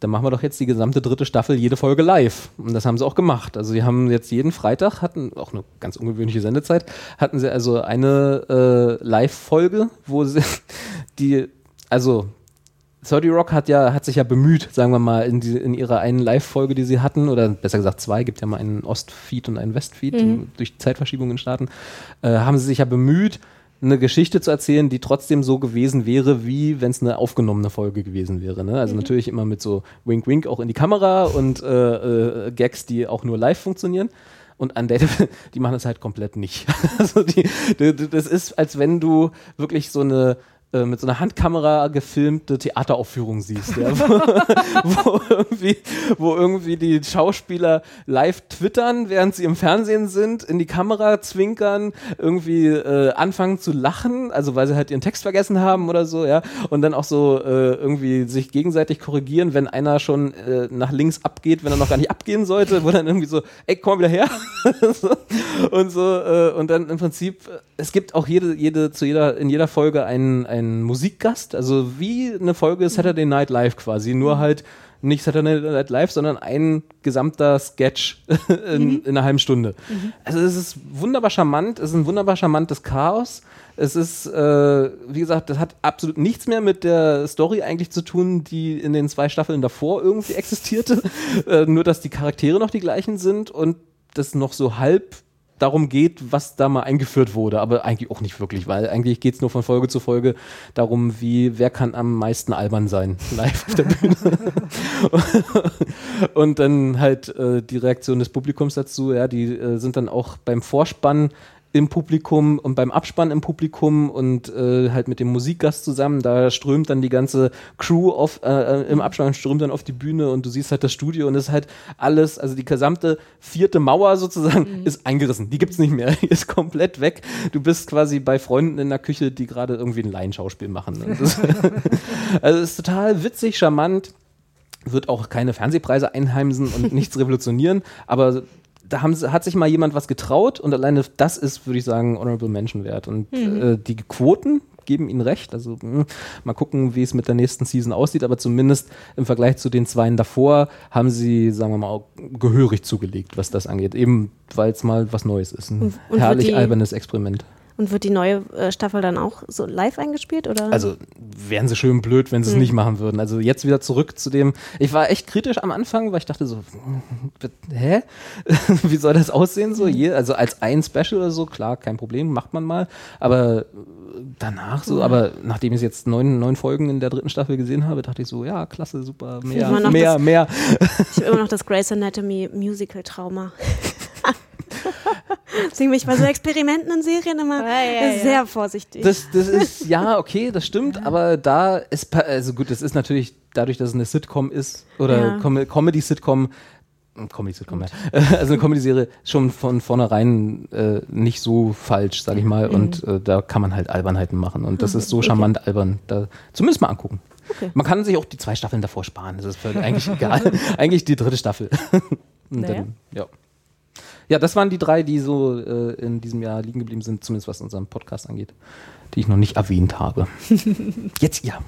dann machen wir doch jetzt die gesamte dritte Staffel jede Folge live. Und das haben sie auch gemacht. Also sie haben jetzt jeden Freitag, hatten auch eine ganz ungewöhnliche Sendezeit, hatten sie also eine äh, Live-Folge, wo sie die, also 30 Rock hat ja, hat sich ja bemüht, sagen wir mal, in, die, in ihrer einen Live-Folge, die sie hatten, oder besser gesagt zwei, gibt ja mal einen Ost-Feed und einen West-Feed mhm. durch Zeitverschiebungen in Staaten, äh, haben sie sich ja bemüht, eine Geschichte zu erzählen, die trotzdem so gewesen wäre, wie wenn es eine aufgenommene Folge gewesen wäre. Ne? Also mhm. natürlich immer mit so Wink Wink auch in die Kamera und äh, äh, Gags, die auch nur live funktionieren. Und Undateable, die machen das halt komplett nicht. also die, die, das ist, als wenn du wirklich so eine mit so einer Handkamera gefilmte Theateraufführung siehst, ja, wo, wo, irgendwie, wo irgendwie die Schauspieler live twittern, während sie im Fernsehen sind, in die Kamera zwinkern, irgendwie äh, anfangen zu lachen, also weil sie halt ihren Text vergessen haben oder so, ja, und dann auch so äh, irgendwie sich gegenseitig korrigieren, wenn einer schon äh, nach links abgeht, wenn er noch gar nicht abgehen sollte, wo dann irgendwie so, ey, komm wieder her. Und so äh, und dann im Prinzip, es gibt auch jede, jede zu jeder in jeder Folge einen ein Musikgast, also wie eine Folge Saturday Night Live quasi, nur mhm. halt nicht Saturday Night Live, sondern ein gesamter Sketch in, mhm. in einer halben Stunde. Mhm. Also es ist wunderbar charmant, es ist ein wunderbar charmantes Chaos. Es ist, äh, wie gesagt, das hat absolut nichts mehr mit der Story eigentlich zu tun, die in den zwei Staffeln davor irgendwie existierte. äh, nur, dass die Charaktere noch die gleichen sind und das noch so halb darum geht, was da mal eingeführt wurde, aber eigentlich auch nicht wirklich, weil eigentlich geht es nur von Folge zu Folge darum, wie wer kann am meisten albern sein live auf der Bühne. und dann halt äh, die Reaktion des Publikums dazu, ja, die äh, sind dann auch beim Vorspann im Publikum und beim Abspann im Publikum und äh, halt mit dem Musikgast zusammen, da strömt dann die ganze Crew auf, äh, äh im Abspann strömt dann auf die Bühne und du siehst halt das Studio und es ist halt alles, also die gesamte vierte Mauer sozusagen mhm. ist eingerissen. Die gibt's nicht mehr, die ist komplett weg. Du bist quasi bei Freunden in der Küche, die gerade irgendwie ein Laienschauspiel machen. Das, also es ist total witzig, charmant wird auch keine Fernsehpreise einheimsen und nichts revolutionieren, aber da haben, hat sich mal jemand was getraut und alleine das ist, würde ich sagen, Honorable Mention wert. Und mhm. äh, die Quoten geben ihnen recht. Also mh, hm, mal gucken, wie es mit der nächsten Season aussieht, aber zumindest im Vergleich zu den Zweien davor haben sie, sagen wir mal, auch gehörig zugelegt, was das angeht. Eben weil es mal was Neues ist. Ein und herrlich albernes Experiment. Und wird die neue äh, Staffel dann auch so live eingespielt? Oder? Also wären sie schön blöd, wenn sie es hm. nicht machen würden. Also jetzt wieder zurück zu dem. Ich war echt kritisch am Anfang, weil ich dachte so, hä? Wie soll das aussehen? So, je, also als ein Special oder so, klar, kein Problem, macht man mal. Aber danach so, aber nachdem ich jetzt neun, neun Folgen in der dritten Staffel gesehen habe, dachte ich so, ja, klasse, super, mehr, mehr, das, mehr. Ich habe immer noch das Grey's Anatomy Musical Trauma. Deswegen bin ich bei so Experimenten in Serien immer ja, ja, sehr vorsichtig. Das, das ist, ja, okay, das stimmt, aber da ist, also gut, das ist natürlich dadurch, dass es eine Sitcom ist oder Com Comedy-Sitcom, Comedy-Sitcom, ja. also eine Comedy-Serie schon von vornherein äh, nicht so falsch, sag ich mal, mhm. und äh, da kann man halt Albernheiten machen und das mhm. ist so charmant okay. albern, da zumindest mal angucken. Okay. Man kann sich auch die zwei Staffeln davor sparen, das ist eigentlich egal. eigentlich die dritte Staffel. naja. dann, ja. Ja, das waren die drei, die so äh, in diesem Jahr liegen geblieben sind, zumindest was unseren Podcast angeht, die ich noch nicht erwähnt habe. Jetzt ja.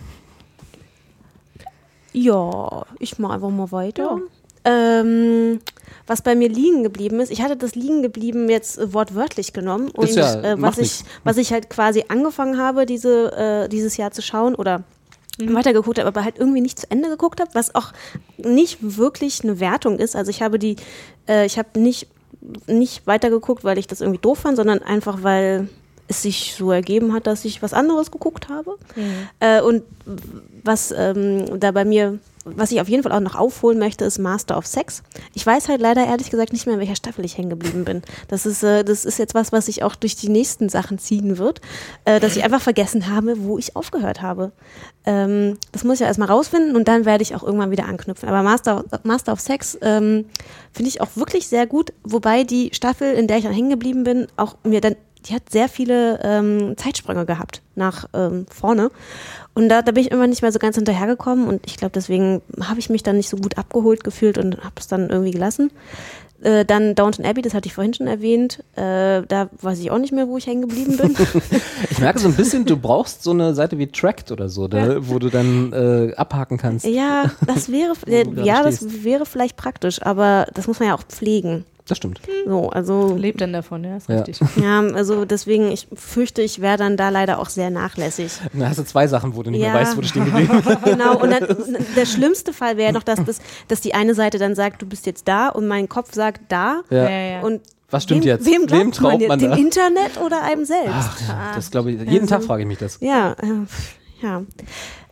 Ja, ich mache einfach mal weiter. Ja. Ähm, was bei mir liegen geblieben ist, ich hatte das liegen geblieben jetzt äh, wortwörtlich genommen und ja, äh, was ich was ich halt quasi angefangen habe diese äh, dieses Jahr zu schauen oder mhm. weitergeguckt habe, aber halt irgendwie nicht zu Ende geguckt habe, was auch nicht wirklich eine Wertung ist. Also ich habe die, äh, ich habe nicht nicht weitergeguckt, weil ich das irgendwie doof fand, sondern einfach, weil es sich so ergeben hat, dass ich was anderes geguckt habe. Äh, und was ähm, da bei mir, was ich auf jeden Fall auch noch aufholen möchte, ist Master of Sex. Ich weiß halt leider ehrlich gesagt nicht mehr, in welcher Staffel ich hängen geblieben bin. Das ist, äh, das ist jetzt was, was sich auch durch die nächsten Sachen ziehen wird, äh, dass ich einfach vergessen habe, wo ich aufgehört habe. Ähm, das muss ich ja erstmal rausfinden und dann werde ich auch irgendwann wieder anknüpfen. Aber Master, Master of Sex ähm, finde ich auch wirklich sehr gut, wobei die Staffel, in der ich dann hängen geblieben bin, auch mir dann die hat sehr viele ähm, Zeitsprünge gehabt nach ähm, vorne. Und da, da bin ich immer nicht mehr so ganz hinterhergekommen und ich glaube, deswegen habe ich mich dann nicht so gut abgeholt gefühlt und habe es dann irgendwie gelassen. Äh, dann Downton Abbey, das hatte ich vorhin schon erwähnt. Äh, da weiß ich auch nicht mehr, wo ich hängen geblieben bin. Ich merke so ein bisschen, du brauchst so eine Seite wie Tracked oder so, da, wo du dann äh, abhaken kannst. ja, das wäre, äh, ja, das stehst. wäre vielleicht praktisch, aber das muss man ja auch pflegen. Das stimmt. So, also Lebt denn davon, ja, ist Ja. richtig. ja, also deswegen, ich fürchte, ich wäre dann da leider auch sehr nachlässig. Da hast du zwei Sachen, wo du nicht Ja. mehr weißt, wo du stehen geblieben bist. Genau, und dann, der schlimmste Fall wäre noch, dass, das, dass die eine Seite dann sagt, du bist jetzt da und mein Kopf sagt da. Ja. Ja, ja. Und Was stimmt wem, jetzt? Wem glaubt Wem traut man, man jetzt? da? Dem Internet oder einem selbst? Ach, ja, das glaube ich. Jeden Also- Tag frage ich mich das. Ja, äh, ja.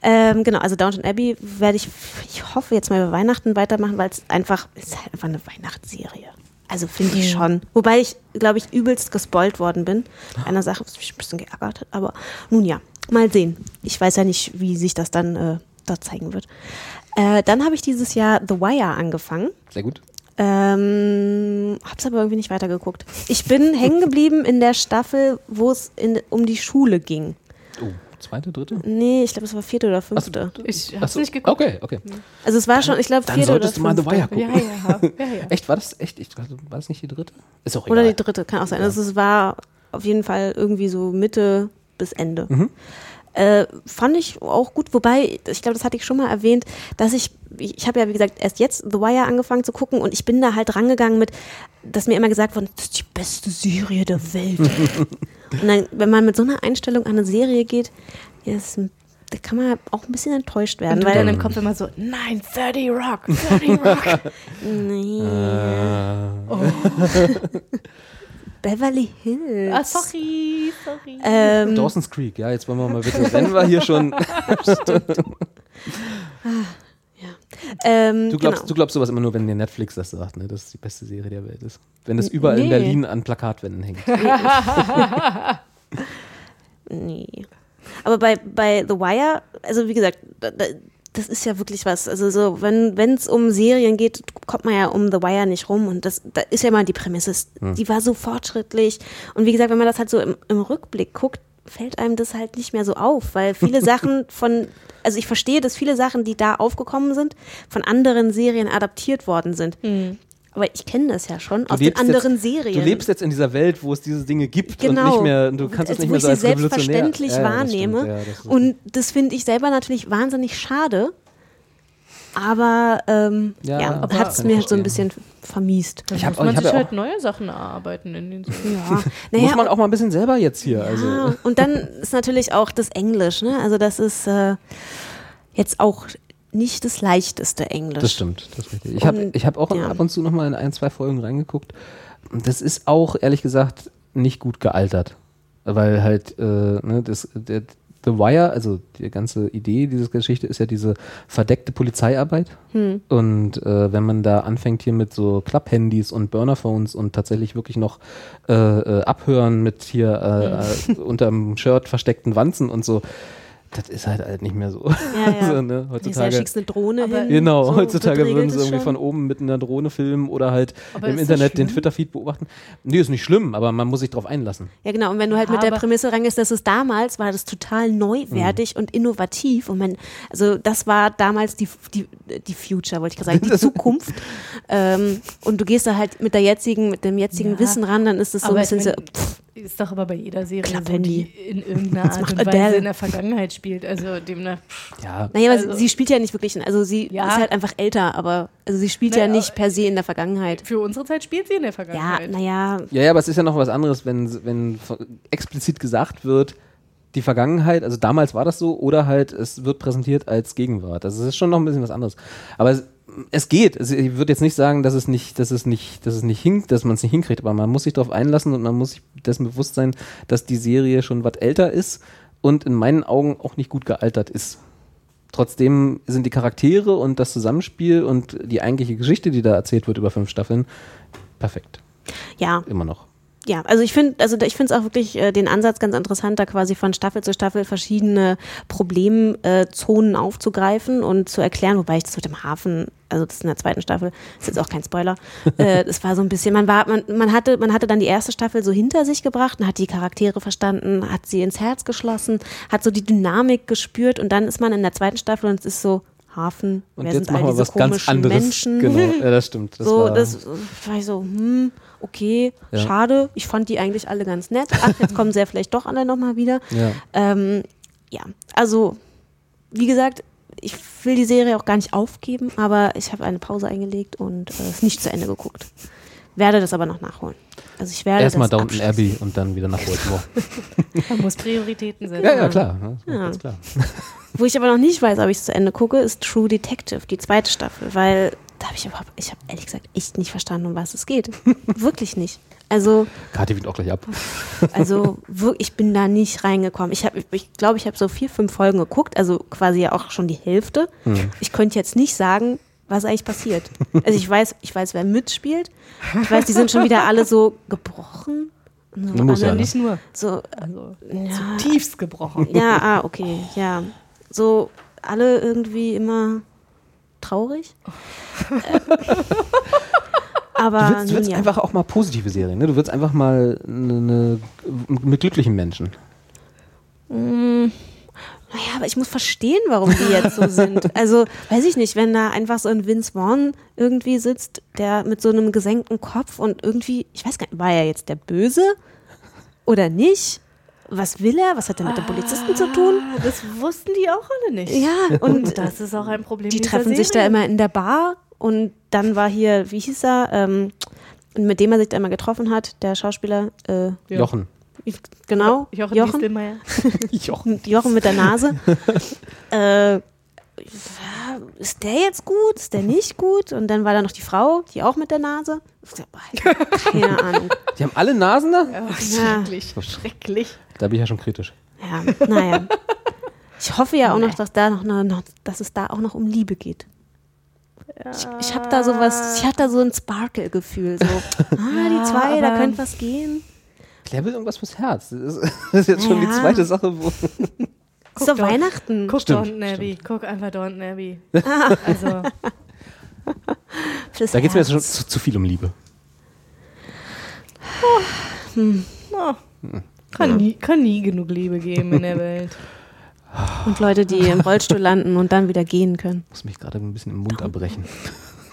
Ähm, genau, also Downton Abbey werde ich, ich hoffe, jetzt mal über Weihnachten weitermachen, weil es einfach, es ist halt einfach eine Weihnachtsserie. Also finde ich schon. Wobei ich, glaube ich, übelst gespoilt worden bin. Einer Sache, was mich ein bisschen geärgert hat. Aber nun ja, mal sehen. Ich weiß ja nicht, wie sich das dann äh, dort zeigen wird. Äh, dann habe ich dieses Jahr The Wire angefangen. Sehr gut. Ähm, hab's aber irgendwie nicht weitergeguckt. Ich bin hängen geblieben in der Staffel, wo es in, um die Schule ging. Oh, zweite, dritte? Nee, ich glaube, es war vierte oder fünfte. Ich Ach hab's so, nicht geguckt. Okay, okay. Also es war schon, ich glaube, Dann vierte oder solltest du mal The fünfte. Wire gucken. Ja, ja, ja, ja. Echt, war das echt? Ich, dachte, war das nicht die dritte? Ist auch egal. Oder die dritte, kann auch sein. Also es war auf jeden Fall irgendwie so Mitte bis Ende. Mhm. Äh, fand ich auch gut, wobei, ich glaube, das hatte ich schon mal erwähnt, dass ich, ich, ich habe ja, wie gesagt, erst jetzt The Wire angefangen zu gucken und ich bin da halt rangegangen mit, dass mir immer gesagt wurde, das ist die beste Serie der Welt. und dann, wenn man mit so einer Einstellung an eine Serie geht, ja, das, da kann man auch ein bisschen enttäuscht werden. Weil dann im Kopf immer so, nein, 30 Rock, 30 Rock. Nee. Äh, Beverly Hills. ah, sorry, sorry. Ähm, Dawson's Creek, ja, jetzt wollen wir mal bitte, wenn wir hier schon. ähm, Du glaubst, genau. du glaubst sowas immer nur, wenn dir Netflix das sagt, ne, dass es die beste Serie der Welt ist. Wenn es überall in Nee. Berlin an Plakatwänden hängt. Nee. Aber bei, bei The Wire, also wie gesagt, da- da- das ist ja wirklich was. Also so, wenn es um Serien geht, kommt man ja um The Wire nicht rum. Und das, da ist ja mal die Prämisse, ist- die war so fortschrittlich. Und wie gesagt, wenn man das halt so im, im Rückblick guckt, fällt einem das halt nicht mehr so auf, weil viele Sachen von, also ich verstehe, dass viele Sachen, die da aufgekommen sind, von anderen Serien adaptiert worden sind. Aber ich kenne das ja schon aus den anderen jetzt, Serien. Du lebst jetzt in dieser Welt, wo es diese Dinge gibt und Genau. nicht mehr, du kannst es Also, nicht mehr ich so als selbstverständlich Ja, ja, das stimmt, wahrnehme. ja, das und das finde ich selber natürlich wahnsinnig schade. Aber ähm, Ja, hat es mir halt so ein bisschen vermiest. Dann Ich hab- muss man ich sich ja halt auch- neue Sachen erarbeiten in den Serien. Ja, naja, Muss man auch mal ein bisschen selber jetzt hier. Also. und dann ist natürlich auch das Englisch. Ne? Also das ist äh, jetzt auch nicht das leichteste Englisch. Das stimmt, das ist richtig. Ich habe ich hab auch ja. ab und zu noch mal in ein, zwei Folgen reingeguckt. Das ist auch, ehrlich gesagt, nicht gut gealtert. Weil halt, äh, ne, das, der, The Wire, also die ganze Idee dieser Geschichte ist ja diese verdeckte Polizeiarbeit. Hm. Und äh, wenn man da anfängt hier mit so Klapphandys und Burnerphones und tatsächlich wirklich noch äh, äh, abhören mit hier äh, äh, unterm Shirt versteckten Wanzen und so, das ist halt, halt nicht mehr so. Ja, ja. so ne, heutzutage. schickst du eine Drohne Aber- hin. Genau, so, heutzutage würden sie irgendwie es von schon. oben mit einer Drohne filmen oder halt Aber im das Internet den? Twitter-Feed beobachten. Nee, ist nicht schlimm, aber man muss sich drauf einlassen. Ja, genau. Und wenn du halt mit der Aber- Prämisse rangehst, dass es damals war das total neuwertig und innovativ. Und man, also das war damals die, die, die Future, wollte ich gerade sagen, die Zukunft. ähm, und du gehst da halt mit der jetzigen, mit dem jetzigen Ja, Wissen ran, dann ist es so ein aber bisschen ich so, pff, Ist doch aber bei jeder Serie so, Klapphandy. die in irgendeiner Art und Weise Adele. in der Vergangenheit spielt. Also demnach. Ja, naja, aber Also- sie, spielt ja nicht wirklich, also sie Ja. ist halt einfach älter, aber also sie spielt ja Naja, nicht per se in der Vergangenheit. Für unsere Zeit spielt sie in der Ja, Vergangenheit. naja, ja, ja, aber es ist ja noch was anderes, wenn, wenn explizit gesagt wird, die Vergangenheit, also damals war das so, oder halt es wird präsentiert als Gegenwart. Also es ist schon noch ein bisschen was anderes. Aber es, es geht. Also ich würde jetzt nicht sagen, dass es nicht, dass es nicht, dass es nicht hinkt, dass man es nicht hinkriegt, aber man muss sich darauf einlassen und man muss sich dessen bewusst sein, dass die Serie schon was älter ist und in meinen Augen auch nicht gut gealtert ist. Trotzdem sind die Charaktere und das Zusammenspiel und die eigentliche Geschichte, die da erzählt wird über fünf Staffeln, perfekt. Ja, Immer noch. Ja, also ich finde, also ich finde es auch wirklich äh, den Ansatz ganz interessant, da quasi von Staffel zu Staffel verschiedene Problemzonen aufzugreifen und zu erklären, wobei ich das mit dem Hafen, also das ist in der zweiten Staffel, ist jetzt auch kein Spoiler. äh, das war so ein bisschen, man war, man, man hatte, man hatte dann die erste Staffel so hinter sich gebracht und hat die Charaktere verstanden, hat sie ins Herz geschlossen, hat so die Dynamik gespürt und dann ist man in der zweiten Staffel und es ist so Hafen, Und wer jetzt sind all machen wir diese was ganz komischen anderes. Menschen? Genau, ja, das stimmt. Das so, war, das war ich so, hm, okay, Ja. schade. Ich fand die eigentlich alle ganz nett. Ach, jetzt kommen sie ja vielleicht doch alle nochmal wieder. ja. Ähm, ja, also, wie gesagt, ich will die Serie auch gar nicht aufgeben, aber ich habe eine Pause eingelegt und äh, es nicht zu Ende geguckt. Werde das aber noch nachholen. Also ich werde Erstmal Downton. Abbey und dann wieder nach Baltimore. Man muss Prioritäten setzen. Ja, ja, klar. Ja, klar. Wo ich aber noch nicht weiß, ob ich es zu Ende gucke, ist True Detective, die zweite Staffel, weil da habe ich überhaupt, ich habe ehrlich gesagt echt nicht verstanden, um was es geht. Wirklich nicht. Also Kati winkt auch gleich ab. Also ich bin da nicht reingekommen. Ich habe, ich glaube, ich habe so vier, fünf Folgen geguckt, also quasi ja auch schon die Hälfte. Hm. Ich könnte jetzt nicht sagen, was eigentlich passiert. Also ich weiß, ich weiß, wer mitspielt. Ich weiß, die sind schon wieder alle so gebrochen. So, Muss ja, ne? Nicht nur, so also ja, tiefst gebrochen. ja, ah, okay, ja. So alle irgendwie immer traurig. Äh, Aber Du willst, du willst ja. einfach auch mal positive Serien. Ne? Du willst einfach mal eine, eine, mit glücklichen Menschen. Naja, aber ich muss verstehen, warum die jetzt so sind. Also, weiß ich nicht, wenn da einfach so ein Vince Vaughn irgendwie sitzt, der mit so einem gesenkten Kopf und irgendwie, ich weiß gar nicht, war er jetzt der Böse oder nicht? Was will er? Was hat er mit den Polizisten zu tun? Ah, Das wussten die auch alle nicht. Ja, und Und das ist auch ein Problem. die treffen sich da Serie. immer in der Bar und dann war hier, wie hieß er, ähm, mit dem er sich da immer getroffen hat, der Schauspieler, äh, Ja. Jochen. genau, Jochen, Jochen. Jochen. Jochen mit der Nase. äh, ist der jetzt gut? Ist der nicht gut? Und dann war da noch die Frau, die auch mit der Nase. Ich so, boah, Keine Ahnung. Die haben alle Nasen da? Ja, Ja. schrecklich. Da bin ich ja schon kritisch. Ja, naja. Ich hoffe ja auch noch, dass da noch, eine, noch dass es da auch noch um Liebe geht. Ich, ich habe da sowas, ich hatte da so ein Sparkle-Gefühl. So, ah, die zwei, da könnte was gehen. Claire will irgendwas fürs Herz. Das ist, jetzt schon die Ja. zweite Sache, wo. Ist doch. Weihnachten. Guck Stimmt, Downton Abbey. Guck einfach Downton Abbey. Ah. Also, Da geht es mir jetzt schon zu, zu viel um Liebe. oh, kann, nie, kann nie genug Liebe geben in der Welt. Und Leute, die im Rollstuhl landen und dann wieder gehen können. Muss mich gerade ein bisschen im Mund erbrechen.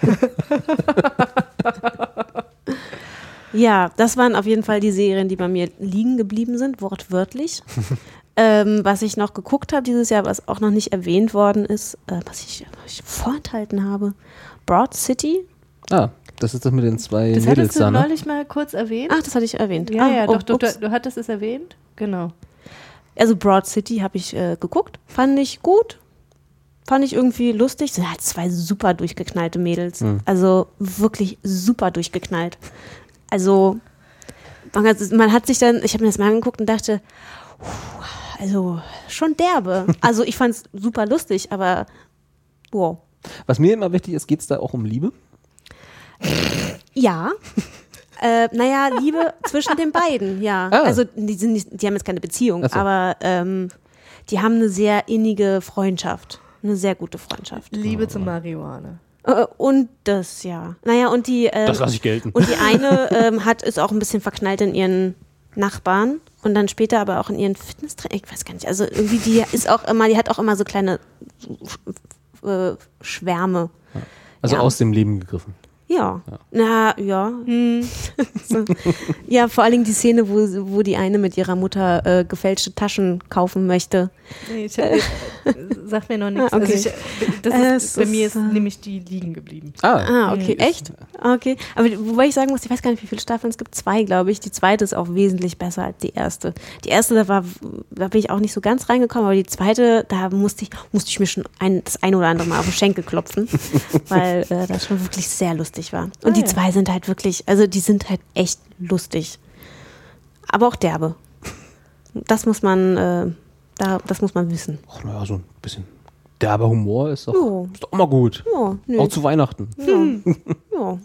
Ja, das waren auf jeden Fall die Serien, die bei mir liegen geblieben sind, wortwörtlich. ähm, was ich noch geguckt habe dieses Jahr, was auch noch nicht erwähnt worden ist, äh, was, ich, was ich vorenthalten habe, Broad City. Ah, das ist das mit den zwei Das Mädels hattest du da, ne? neulich mal kurz erwähnt. Ach, das hatte ich erwähnt. ja, ah, ja, oh, doch, du, du, du hattest es erwähnt. Genau. Also Broad City habe ich äh, geguckt, fand ich gut, fand ich irgendwie lustig. Sind halt zwei super durchgeknallte Mädels, also wirklich super durchgeknallt. Also man hat, man hat sich dann, ich habe mir das mal angeguckt und dachte, puh, also schon derbe. Also ich fand es super lustig, aber wow. Was mir immer wichtig ist, geht es da auch um Liebe? Ja. Äh, naja, Liebe zwischen den beiden, ja. Ah. Also die, sind nicht, die haben jetzt keine Beziehung, so. aber ähm, die haben eine sehr innige Freundschaft. Eine sehr gute Freundschaft. Liebe zum Marihuana. Äh, und das, ja. Naja, und die, ähm, Das lasse ich gelten. und die eine ähm, hat, ist auch ein bisschen verknallt in ihren Nachbarn und dann später aber auch in ihren Fitnesstrainer. Ich weiß gar nicht. Also irgendwie, die ist auch immer, die hat auch immer so kleine äh, Schwärme. Also Ja. aus dem Leben gegriffen. Ja. Na, ja. so. Ja, vor allen Dingen die Szene, wo, wo die eine mit ihrer Mutter äh, gefälschte Taschen kaufen möchte. Nee, ich hab, sag mir noch nichts. Ah, okay. also ich, das Äh, ist, bei mir ist, äh, nämlich die liegen geblieben. Ah, Ah, okay, echt? Okay. Aber wobei ich sagen muss, ich weiß gar nicht, wie viele Staffeln es gibt. Zwei, glaube ich. Die zweite ist auch wesentlich besser als die erste. Die erste, da war, da bin ich auch nicht so ganz reingekommen, aber die zweite, da musste ich, musste ich mir schon ein, das ein oder andere Mal auf den Schenkel klopfen, weil äh, das schon wirklich sehr lustig war. Und Ah, die ja. zwei sind halt wirklich, also die sind halt echt lustig. Aber auch derbe. Das muss man, äh, da, das muss man wissen. ach, naja, so ein bisschen derber Humor ist doch, Jo. ist doch immer gut. Nö. Auch zu Weihnachten. Ja.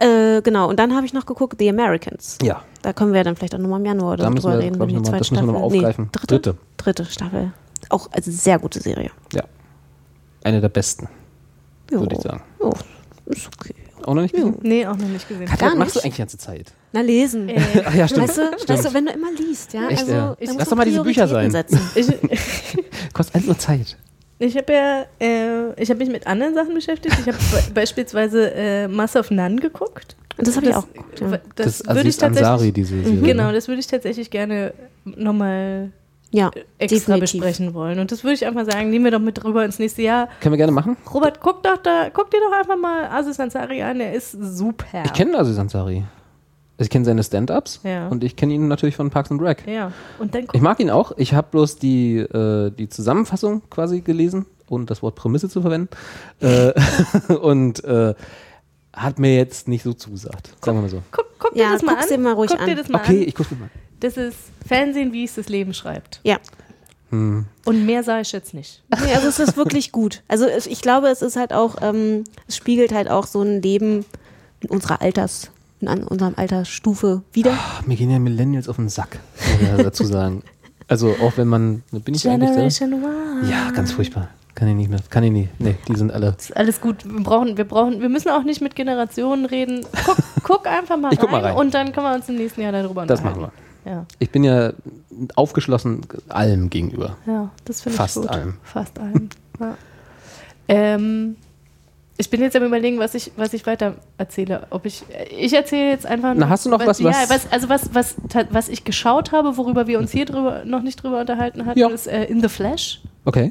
Äh, genau, und dann habe ich noch geguckt, The Americans. Ja, Da können wir dann vielleicht auch nochmal im Januar Da oder müssen drüber wir, reden. ich, die zweite das müssen wir noch mal Staffel- aufgreifen. dritte? Dritte. Dritte Staffel. Auch also sehr gute Serie. ja. Eine der besten, Jo. würde ich sagen. Oh, ist okay. Auch noch nicht gesehen? Nee, auch noch nicht gesehen. Katja, Gar was machst du nicht? eigentlich die ganze Zeit? Na, lesen. Ach ja, stimmt. Weißt du, weißt du, wenn du immer liest, ja, Echt, also ja. Ich- lass du doch mal diese Bücher sein. Kostet alles nur Zeit. ich habe ja, äh, ich habe mich mit anderen Sachen beschäftigt. Ich habe be beispielsweise äh, Mass of None geguckt. Und das habe ich auch. Ja. das, Das, würde ich Aziz Ansari, tatsächlich, diese Serie. genau, das würde ich tatsächlich gerne nochmal ja, extra definitiv. besprechen wollen. Und das würde ich einfach sagen, nehmen wir doch mit rüber ins nächste Jahr. Können wir gerne machen. Robert, guck doch da, guck dir doch einfach mal Aziz Ansari an, der ist super. Ich kenne Aziz Ansari. Ich kenne seine Stand-Ups Ja. und ich kenne ihn natürlich von Parks and Rec. Ja, und dann Ich mag ihn auch. Ich habe bloß die, äh, die Zusammenfassung quasi gelesen und das Wort Prämisse zu verwenden. Äh, und äh, hat mir jetzt nicht so zugesagt. Sagen wir mal so. guck, guck Ja, dir das mal an. dir mal ruhig guck dir an. das mal Okay, an. ich gucke mir mal. Das ist Fernsehen, wie es das Leben schreibt. Ja. Hm. Und mehr sah ich jetzt nicht. Nee, also es ist wirklich gut. Also ich glaube, es ist halt auch, ähm, es spiegelt halt auch so ein Leben in unserer Alters, in unserem Altersstufe wieder. Ach, mir gehen ja Millennials auf den Sack, muss ich dazu sagen. Also auch wenn man, bin ich eigentlich selber? Generation Y. Ja, ganz furchtbar. Kann ich nicht mehr. Kann ich nicht. Nee, die sind alle. Ist alles gut. Wir brauchen, wir brauchen, wir müssen auch nicht mit Generationen reden. Guck, guck einfach mal, Ich guck rein, mal rein. und dann können wir uns im nächsten Jahr darüber Das unterhalten. machen wir. Ja, Ich bin ja aufgeschlossen allem gegenüber. ja, das finde ich Fast gut. allem. Fast allem. Ja. Ähm, ich bin jetzt am überlegen, was ich, was ich weiter erzähle. Ob ich, ich erzähle jetzt einfach. Na, hast du noch was, Ja, was- was, also was, was, was ich geschaut habe, worüber wir uns hier drüber, noch nicht drüber unterhalten hatten, Ja. ist äh, In the Flash. Okay.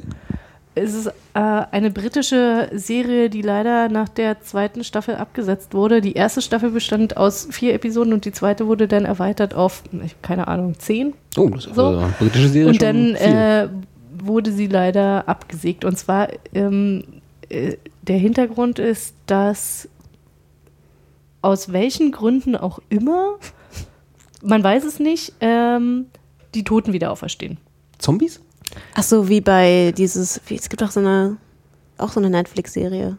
Es ist äh, eine britische Serie, die leider nach der zweiten Staffel abgesetzt wurde. Die erste Staffel bestand aus vier Episoden und die zweite wurde dann erweitert auf, ich- keine Ahnung, zehn. Oh, das ist So. eine britische Serie Und dann äh, wurde sie leider abgesägt. Und zwar, ähm, äh, der Hintergrund ist, dass aus welchen Gründen auch immer, man weiß es nicht, ähm, die Toten wieder auferstehen. Zombies? Ach so, wie bei dieses, wie, es gibt auch so eine, auch so eine Netflix-Serie.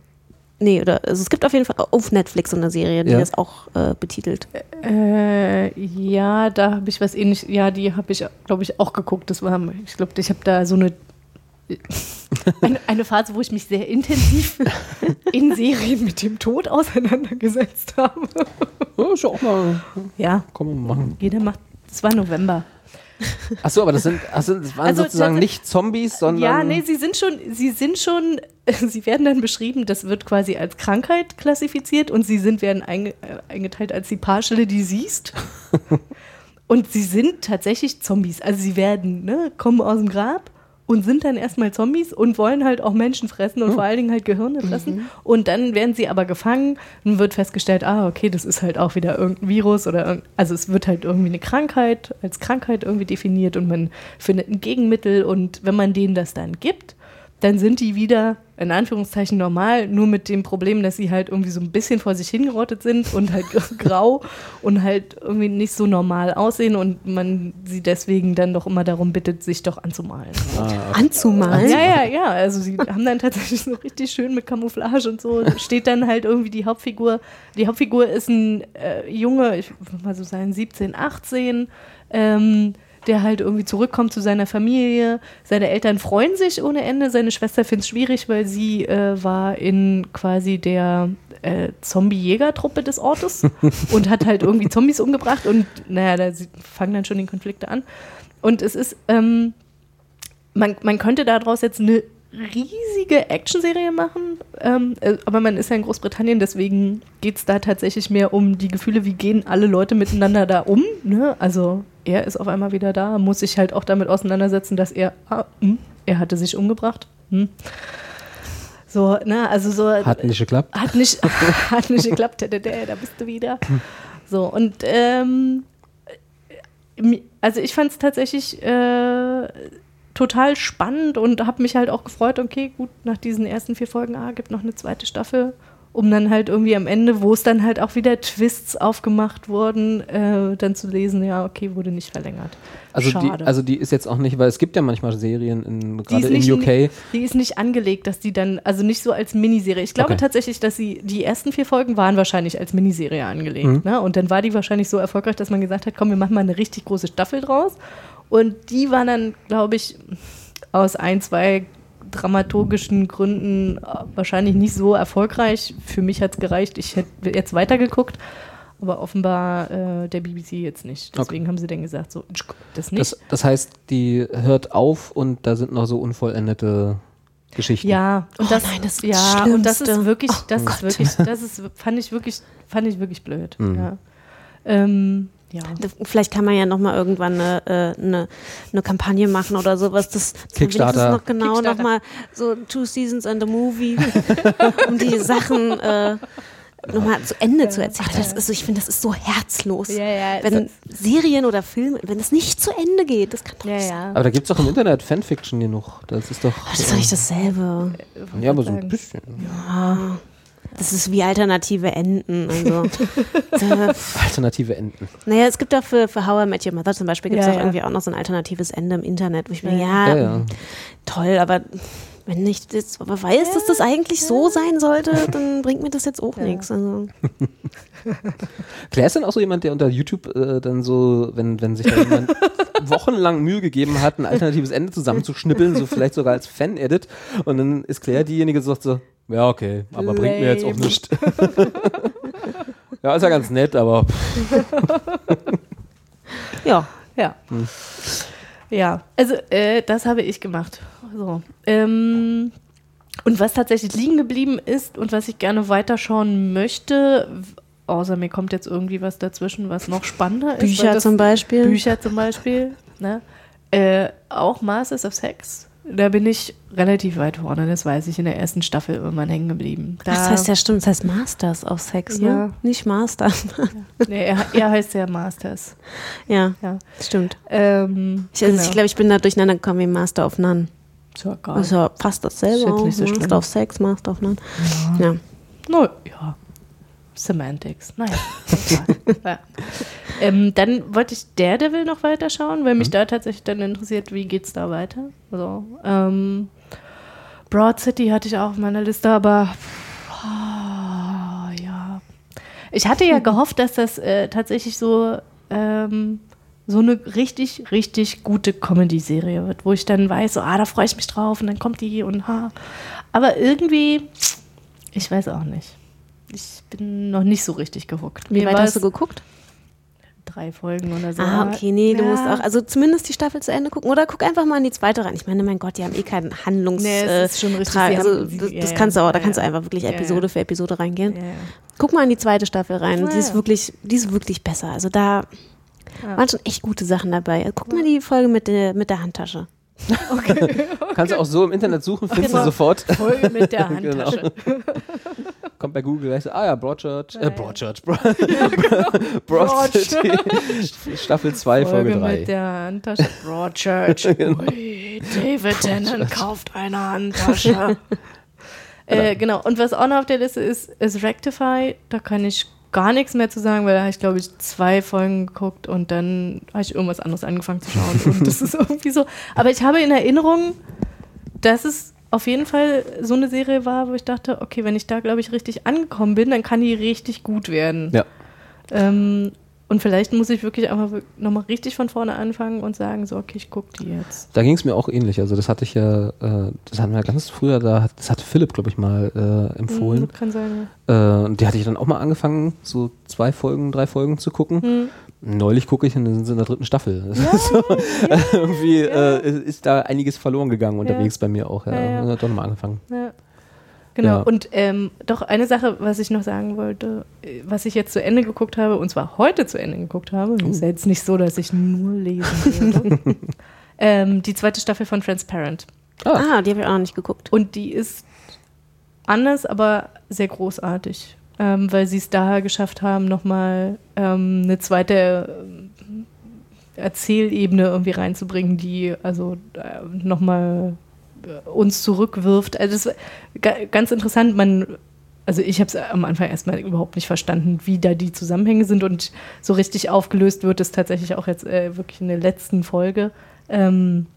Nee, oder, also es gibt auf jeden Fall auf Netflix so eine Serie, die Ja. das auch äh, betitelt. Äh, ja, da habe ich was ähnliches. Ja, die habe ich, glaube ich, auch geguckt. Das war, ich glaube, ich habe da so eine, eine eine Phase, wo ich mich sehr intensiv in Serien mit dem Tod auseinandergesetzt habe. Ja, ist ja auch mal. Ja, Kann man machen. jeder macht. Das war November. Achso, aber das sind, also das waren Also sozusagen tats- nicht Zombies, sondern. Ja, nee, sie sind schon, sie sind schon, sie werden dann beschrieben, das wird quasi als Krankheit klassifiziert und sie sind, werden einge, äh, eingeteilt als die Paarstelle, die siehst. und sie sind tatsächlich Zombies. Also sie werden, ne, kommen aus dem Grab und sind dann erstmal Zombies und wollen halt auch Menschen fressen und vor allen Dingen halt Gehirne fressen. Und dann werden sie aber gefangen und wird festgestellt, ah, okay, das ist halt auch wieder irgendein Virus oder irgend, also es wird halt irgendwie eine Krankheit, als Krankheit irgendwie definiert und man findet ein Gegenmittel und wenn man denen das dann gibt, dann sind die wieder in Anführungszeichen normal, nur mit dem Problem, dass sie halt irgendwie so ein bisschen vor sich hingerottet sind und halt grau und halt irgendwie nicht so normal aussehen und man sie deswegen dann doch immer darum bittet, sich doch anzumalen. Anzumalen? Ja, ja, ja. Also sie haben dann tatsächlich so richtig schön mit Camouflage und so. Steht dann halt irgendwie die Hauptfigur. Die Hauptfigur ist ein äh, Junge, ich würde mal so sagen, 17, 18, ähm, der halt irgendwie zurückkommt zu seiner Familie. Seine Eltern freuen sich ohne Ende. Seine Schwester findet es schwierig, weil sie äh, war in quasi der äh, Zombie-Jäger-Truppe des Ortes und hat halt irgendwie Zombies umgebracht und naja, da sie- fangen dann schon die Konflikte an. Und es ist, ähm, man, man könnte daraus jetzt eine riesige Actionserie machen, ähm, äh, aber man ist ja in Großbritannien, deswegen geht es da tatsächlich mehr um die Gefühle, wie gehen alle Leute miteinander da um. Ne? Also er ist auf einmal wieder da, muss sich halt auch damit auseinandersetzen, dass er, ah, hm, er hatte sich umgebracht. Hm. So, ne, also so. Hat nicht geklappt. Hat nicht, hat nicht geklappt, da bist du wieder. So, und ähm, also ich fand es tatsächlich äh, total spannend und habe mich halt auch gefreut, okay, gut, nach diesen ersten vier Folgen, ah, gibt noch eine zweite Staffel, um dann halt irgendwie am Ende, wo es dann halt auch wieder Twists aufgemacht wurden, äh, dann zu lesen, ja, okay, wurde nicht verlängert. Also die, also die ist jetzt auch nicht, weil es gibt ja manchmal Serien, in, gerade in UK. Die ist nicht angelegt, dass die dann, also nicht so als Miniserie. Ich glaube Okay. tatsächlich, dass sie, die ersten vier Folgen waren wahrscheinlich als Miniserie angelegt. Mhm. Ne? Und dann war die wahrscheinlich so erfolgreich, dass man gesagt hat, komm, wir machen mal eine richtig große Staffel draus. Und die war dann, glaube ich, aus ein, zwei dramaturgischen Gründen äh, wahrscheinlich nicht so erfolgreich. Für mich hat es gereicht. Ich hätte jetzt weitergeguckt. Aber offenbar äh, der BBC jetzt nicht. Deswegen haben sie dann gesagt, so, das nicht. Das, das heißt, die hört auf und da sind noch so unvollendete Geschichten. Ja, und das, nein, das ist ja, das und das ist Schlimmste. wirklich, Oh das ist Gott. wirklich, das ist, fand ich wirklich, fand ich wirklich blöd. Mhm. Ja. Ähm, ja. Vielleicht kann man ja noch mal irgendwann eine, äh, eine, eine Kampagne machen oder sowas. Das, das Kickstarter. Noch genau Kickstarter. noch mal so Two Seasons and a Movie, um die Sachen äh, noch mal zu Ende zu erzählen. Das ist so, ich finde, das ist so herzlos. Ja, ja, wenn Serien oder Filme, wenn es nicht zu Ende geht, das kann doch Ja, nicht sein. ja. Aber da gibt es doch im Internet Fanfiction genug. Das ist doch. Das ist doch nicht dasselbe. ja, aber so ein bisschen. Das ist wie alternative Enden. Also, Alternative Enden. naja, es gibt auch für, für How I Met Your Mother zum Beispiel gibt es Ja, auch ja. irgendwie auch noch so ein alternatives Ende im Internet, wo ich mir, Ja, ja, toll, aber wenn ich jetzt aber weiß, dass das eigentlich so sein sollte, dann bringt mir das jetzt auch nichts. Also, Claire ist dann auch so jemand, der unter YouTube äh, dann so, wenn, wenn sich da jemand wochenlang Mühe gegeben hat, ein alternatives Ende zusammenzuschnippeln, so vielleicht sogar als Fan-Edit. Und dann ist Claire diejenige, die sagt so, ja, okay, aber bringt mir jetzt auch Lame. nichts. ja, ist ja ganz nett, aber ja. Ja. Hm. Ja, also äh, das habe ich gemacht. So. Ähm, und was tatsächlich liegen geblieben ist und was ich gerne weiterschauen möchte, außer mir kommt jetzt irgendwie was dazwischen, was noch spannender ist. Bücher zum Beispiel. Bücher zum Beispiel. Ne? Äh, auch Masters of Sex. Da bin ich relativ weit vorne, das weiß ich, in der ersten Staffel irgendwann hängen geblieben. Da, Das heißt ja stimmt, das heißt Masters of Sex, ne? Ja. Nicht Master. Nee, er, er heißt ja Masters. ja, Ja. stimmt. Ähm, Ich, also genau. ich glaube, ich bin da durcheinander gekommen wie Master of None. So, egal. Das ist ja fast dasselbe. Ist Auch. so Master of Sex, Master of None. Ja. No, ja. Semantics. Naja. ja. ähm, dann wollte ich Daredevil noch weiterschauen, weil mich da tatsächlich dann interessiert, wie geht's da weiter. So, ähm, Broad City hatte ich auch auf meiner Liste, aber ah, ja. Ich hatte ja gehofft, dass das äh, tatsächlich so ähm, so eine richtig, richtig gute Comedy-Serie wird, wo ich dann weiß, so, ah, da freue ich mich drauf und dann kommt die und ha. Aber irgendwie, ich weiß auch nicht. Ich bin noch nicht so richtig gehuckt. Wie Mir weit hast du geguckt? drei Folgen oder so. Ah, okay, nee, du Ja. musst auch, also zumindest die Staffel zu Ende gucken oder guck einfach mal in die zweite rein. Ich meine, mein Gott, die haben eh keinen Handlungs... Nee, es ist schon richtig, Tra- also, das, das ja, kannst du auch, da ja, kannst du einfach wirklich Ja, ja. Episode für Episode reingehen. Guck mal in die zweite Staffel rein, die ist wirklich, die ist wirklich besser. Also da Ja. waren schon echt gute Sachen dabei. Guck mal die Folge mit der, mit der Handtasche. kannst du auch so im Internet suchen, findest Genau. du sofort. Voll mit der Genau. Kommt bei Google gleich so, ah ja, Broadchurch, Ja, äh, ja. Broadchurch, Bro Broad City, Staffel 2, Folge Folge 3. mit der Handtasche. Broadchurch. Ui, David Tennant kauft eine Handtasche. äh, genau. Und was auch noch auf der Liste ist, ist Rectify. Da kann ich gar nichts mehr zu sagen, weil da habe ich, glaube ich, zwei Folgen geguckt und dann habe ich irgendwas anderes angefangen zu schauen. Und das ist irgendwie so. Aber ich habe in Erinnerung, dass es auf jeden Fall so eine Serie war, wo ich dachte, okay, wenn ich da, glaube ich, richtig angekommen bin, dann kann die richtig gut werden. Ja. Ähm, und vielleicht muss ich wirklich einfach nochmal richtig von vorne anfangen und sagen, so, okay, ich gucke die jetzt. Da ging es mir auch ähnlich. Also das hatte ich ja, äh, das hatten wir ganz früher, da hat, das hat Philipp, glaube ich, mal äh, empfohlen. Mhm, kann sein. Äh, und die hatte ich dann auch mal angefangen, so zwei Folgen, drei Folgen zu gucken. Hm. Neulich gucke ich und dann sind sie in der dritten Staffel. Ist so, irgendwie Äh, ist da einiges verloren gegangen unterwegs bei mir auch. Ja. Ja, ja. Ja, Doch nochmal angefangen. Ja. Genau. Ja. Und ähm, doch eine Sache, was ich noch sagen wollte, äh, was ich jetzt zu Ende geguckt habe, und zwar heute zu Ende geguckt habe, Oh. ist ja jetzt nicht so, dass ich nur lesen würde. ähm, die zweite Staffel von Transparent. Ah, die habe ich auch noch nicht geguckt. Und die ist anders, aber sehr großartig, ähm, weil sie es da geschafft haben, nochmal ähm, eine zweite ähm, Erzählebene irgendwie reinzubringen, die also äh, nochmal äh, uns zurückwirft. Also das ist ga- ganz interessant, man also ich habe es am Anfang erstmal überhaupt nicht verstanden, wie da die Zusammenhänge sind und so richtig aufgelöst wird es tatsächlich auch jetzt äh, wirklich in der letzten Folge, ähm,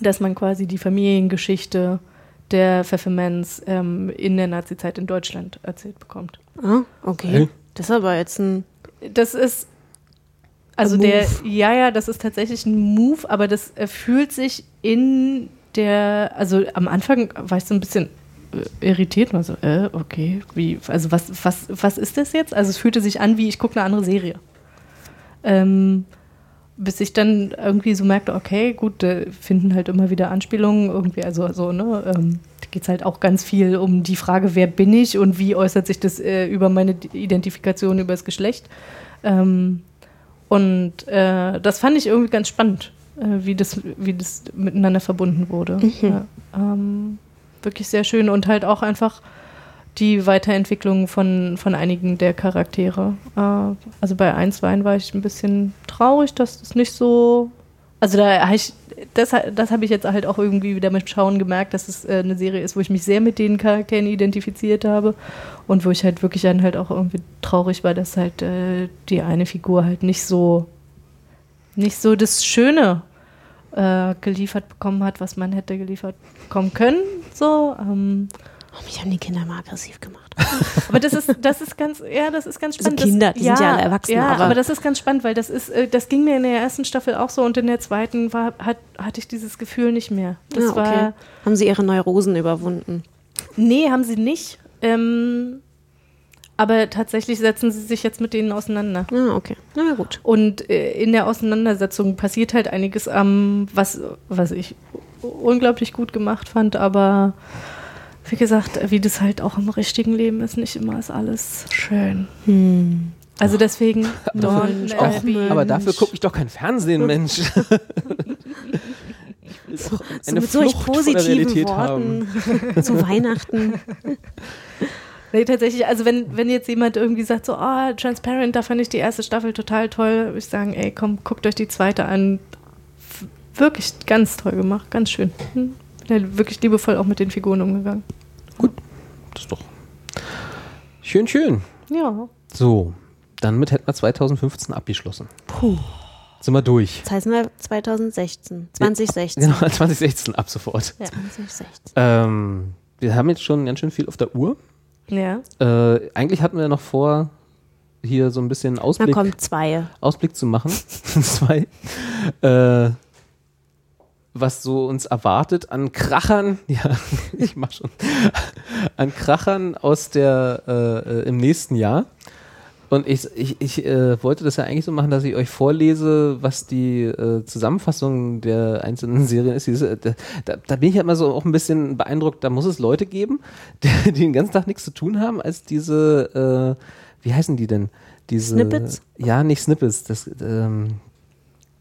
dass man quasi die Familiengeschichte der Pfeffermans ähm, in der Nazizeit in Deutschland erzählt bekommt. Ah, okay. Hey. Das ist aber jetzt ein. Das ist also der, ja, ja, das ist tatsächlich ein Move, aber das äh, fühlt sich in der, also am Anfang war ich so ein bisschen äh, irritiert, war so, äh, okay, wie, also was, was, was ist das jetzt? Also es fühlte sich an, wie ich gucke eine andere Serie. Ähm, bis ich dann irgendwie so merkte, okay, gut, da finden halt immer wieder Anspielungen irgendwie, also so, ne, ähm, da geht es halt auch ganz viel um die Frage, wer bin ich und wie äußert sich das äh, über meine Identifikation, über das Geschlecht. Ähm, und äh, das fand ich irgendwie ganz spannend, äh, wie, das, wie das miteinander verbunden wurde. Ja, ähm, wirklich sehr schön und halt auch einfach die Weiterentwicklung von, von einigen der Charaktere. Äh, also bei Einswein war ich ein bisschen traurig, dass es nicht so. Also da habe ich, das, das habe ich jetzt halt auch irgendwie wieder mit Schauen gemerkt, dass es äh, eine Serie ist, wo ich mich sehr mit den Charakteren identifiziert habe und wo ich halt wirklich dann halt auch irgendwie traurig war, dass halt äh, die eine Figur halt nicht so nicht so das Schöne geliefert bekommen hat, was man hätte geliefert bekommen können. So, ähm, Oh, mich haben die Kinder mal aggressiv gemacht. aber das ist, das ist ganz, ja, das ist ganz Also spannend. Kinder, das, die sind ja alle Erwachsene, Ja, aber- aber, das ist ganz spannend, weil das ist, äh, das ging mir in der ersten Staffel auch so und in der zweiten war, hat, hatte ich dieses Gefühl nicht mehr. Das ah, okay. war, Haben sie ihre Neurosen überwunden? nee, haben sie nicht. Ähm, aber tatsächlich setzen sie sich jetzt mit denen auseinander. Ah, okay. Na gut. Und äh, in der Auseinandersetzung passiert halt einiges am, was, was ich unglaublich gut gemacht fand, aber wie gesagt, wie das halt auch im richtigen Leben ist, nicht immer ist alles schön. Also deswegen Dawn Ach, Abbey. Aber dafür gucke ich doch kein Fernsehen, Mensch. So eine mit solch Flucht positiven Realität haben. Worten zu Weihnachten. Nee, tatsächlich, also wenn, wenn jetzt jemand irgendwie sagt, so, ah, Transparent, da fand ich die erste Staffel total toll, würde ich sagen, ey, komm, guckt euch die zweite an. Wirklich ganz toll gemacht, ganz schön. Hm. Bin ja wirklich liebevoll auch mit den Figuren umgegangen. Das ist doch schön, schön. Ja. So, damit hätten wir 2015 abgeschlossen. Puh. Sind wir durch. Das heißt mal 2016. 2016. Genau, 2016 ab sofort. Ja. 2016. Ähm, wir haben jetzt schon ganz schön viel auf der Uhr. Ja. Äh, eigentlich hatten wir noch vor, hier so ein bisschen Na Ausblick, komm, zwei. Ausblick zu machen. Zwei. Äh, was so uns erwartet an Krachern, ja, ich mach schon, an Krachern aus der, äh, äh, im nächsten Jahr. Und ich, ich, ich äh, wollte das ja eigentlich so machen, dass ich euch vorlese, was die äh, Zusammenfassung der einzelnen Serien ist. Diese, da, da, da bin ich halt mal so auch ein bisschen beeindruckt, da muss es Leute geben, die, die den ganzen Tag nichts zu tun haben, als diese, äh, wie heißen die denn? Diese, Snippets? Ja, nicht Snippets, das, ähm,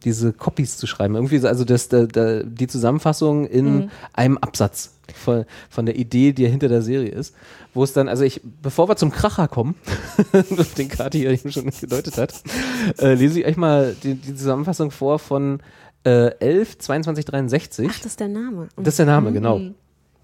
diese Copies zu schreiben. Irgendwie, so, also das, da, da, die Zusammenfassung in einem Absatz von, von der Idee, die ja hinter der Serie ist. Wo es dann, also ich, bevor wir zum Kracher kommen, den Kati hier eben schon gedeutet hat, äh, lese ich euch mal die, die Zusammenfassung vor von äh, 11, 22, 63. Ach, das ist der Name. das ist der Name, genau.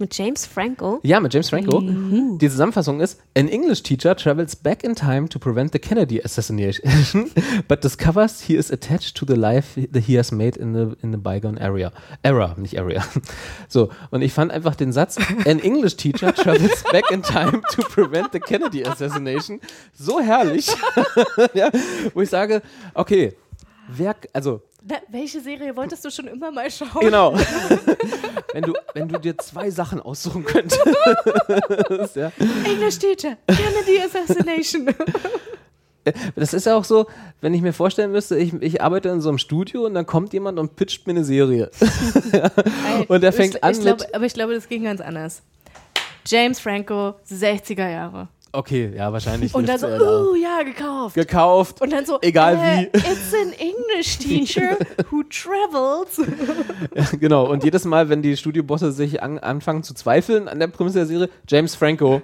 Mit James Franco. Ja, mit James Franco. Die Zusammenfassung ist: An English teacher travels back in time to prevent the Kennedy assassination, but discovers he is attached to the life that he has made in the, in the bygone area. Era, nicht area. So, und ich fand einfach den Satz: An English teacher travels back in time to prevent the Kennedy assassination so herrlich, ja, wo ich sage: Okay, wer, also Welche Serie wolltest du schon immer mal schauen? Genau. wenn, du, wenn du dir zwei Sachen aussuchen könntest. ja. English Teacher, Kennedy Assassination. Das ist ja auch so, wenn ich mir vorstellen müsste, ich, ich arbeite in so einem Studio und dann kommt jemand und pitcht mir eine Serie. und der fängt ich, an ich mit. glaube, Aber ich glaube, das ging ganz anders. James Franco, 60er Jahre. Okay, ja, wahrscheinlich. Und dann so, oh ja, gekauft. gekauft. Und dann so, Egal äh, wie. It's an English teacher who travels. genau. Und jedes Mal, wenn die Studiobosse sich an, anfangen zu zweifeln an der Prämisse der Serie, James Franco.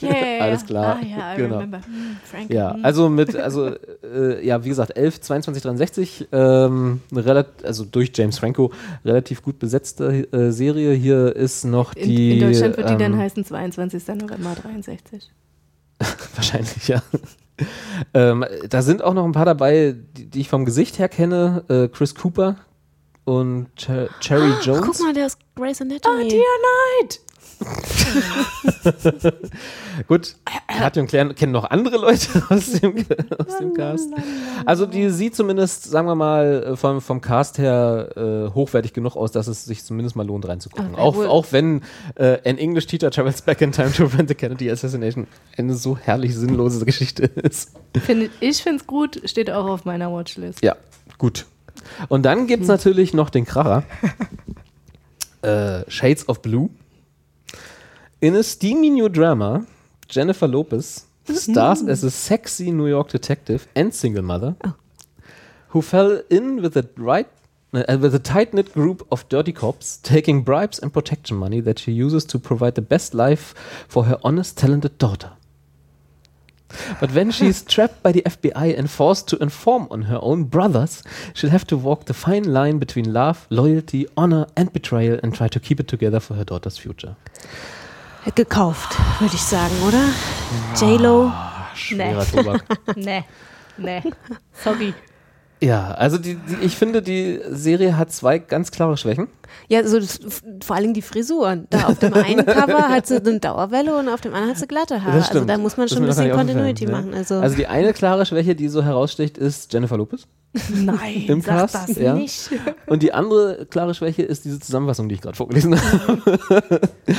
Yeah. Alles klar. Ah ja, I Genau. remember. Hm, Franco. Ja, hm. also mit, also äh, ja, wie gesagt, 11, 22, 63, ähm, also durch James Franco, relativ gut besetzte äh, Serie. Hier ist noch in, die. in Deutschland wird die dann ähm, heißen 22. November 63. Wahrscheinlich, ja. ähm, da sind auch noch ein paar dabei, die, die ich vom Gesicht her kenne. Äh, Chris Cooper und Cher Cherry Jones. Guck mal, der ist Grey's Ah, Anatomy. Dear Knight. Gut, Katja und Claire kennen noch andere Leute aus dem, aus dem Cast. Also die sieht zumindest, sagen wir mal, äh, vom, vom Cast her äh, hochwertig genug aus, dass es sich zumindest mal lohnt reinzugucken. Aber Auch, wohl- auch wenn äh, an English Teacher Travels Back in Time to Prevent the Kennedy Assassination eine so herrlich sinnlose Geschichte ist. Find, ich finde es gut, steht auch auf meiner Watchlist. Ja, gut. Und dann gibt es natürlich noch den Kracher. äh, Shades of Blue. In a steamy new drama, Jennifer Lopez stars as a sexy New York detective and single mother who fell in with a right uh, with a tight-knit group of dirty cops taking bribes and protection money that she uses to provide the best life for her honest, talented daughter. But when she's trapped by the FBI and forced to inform on her own brothers, she'll have to walk the fine line between love, loyalty, honor, and betrayal and try to keep it together for her daughter's future. Gekauft, würde ich sagen, oder? J-Lo. Schwerer Tobak. Nee, nee. Sorry. Ja, also die, die, ich finde, die Serie hat zwei ganz klare Schwächen. Ja, so das, vor allen Dingen die Frisuren. Da auf dem einen Cover hat sie eine Dauerwelle und auf dem anderen hat sie glatte Haare. Also da muss man schon ein bisschen Continuity machen. Also, Also die eine klare Schwäche, die so heraussticht, ist Jennifer Lopez. Nein, Im sag Cast, das ja. nicht. Und die andere klare Schwäche ist diese Zusammenfassung, die ich gerade vorgelesen habe. Wir,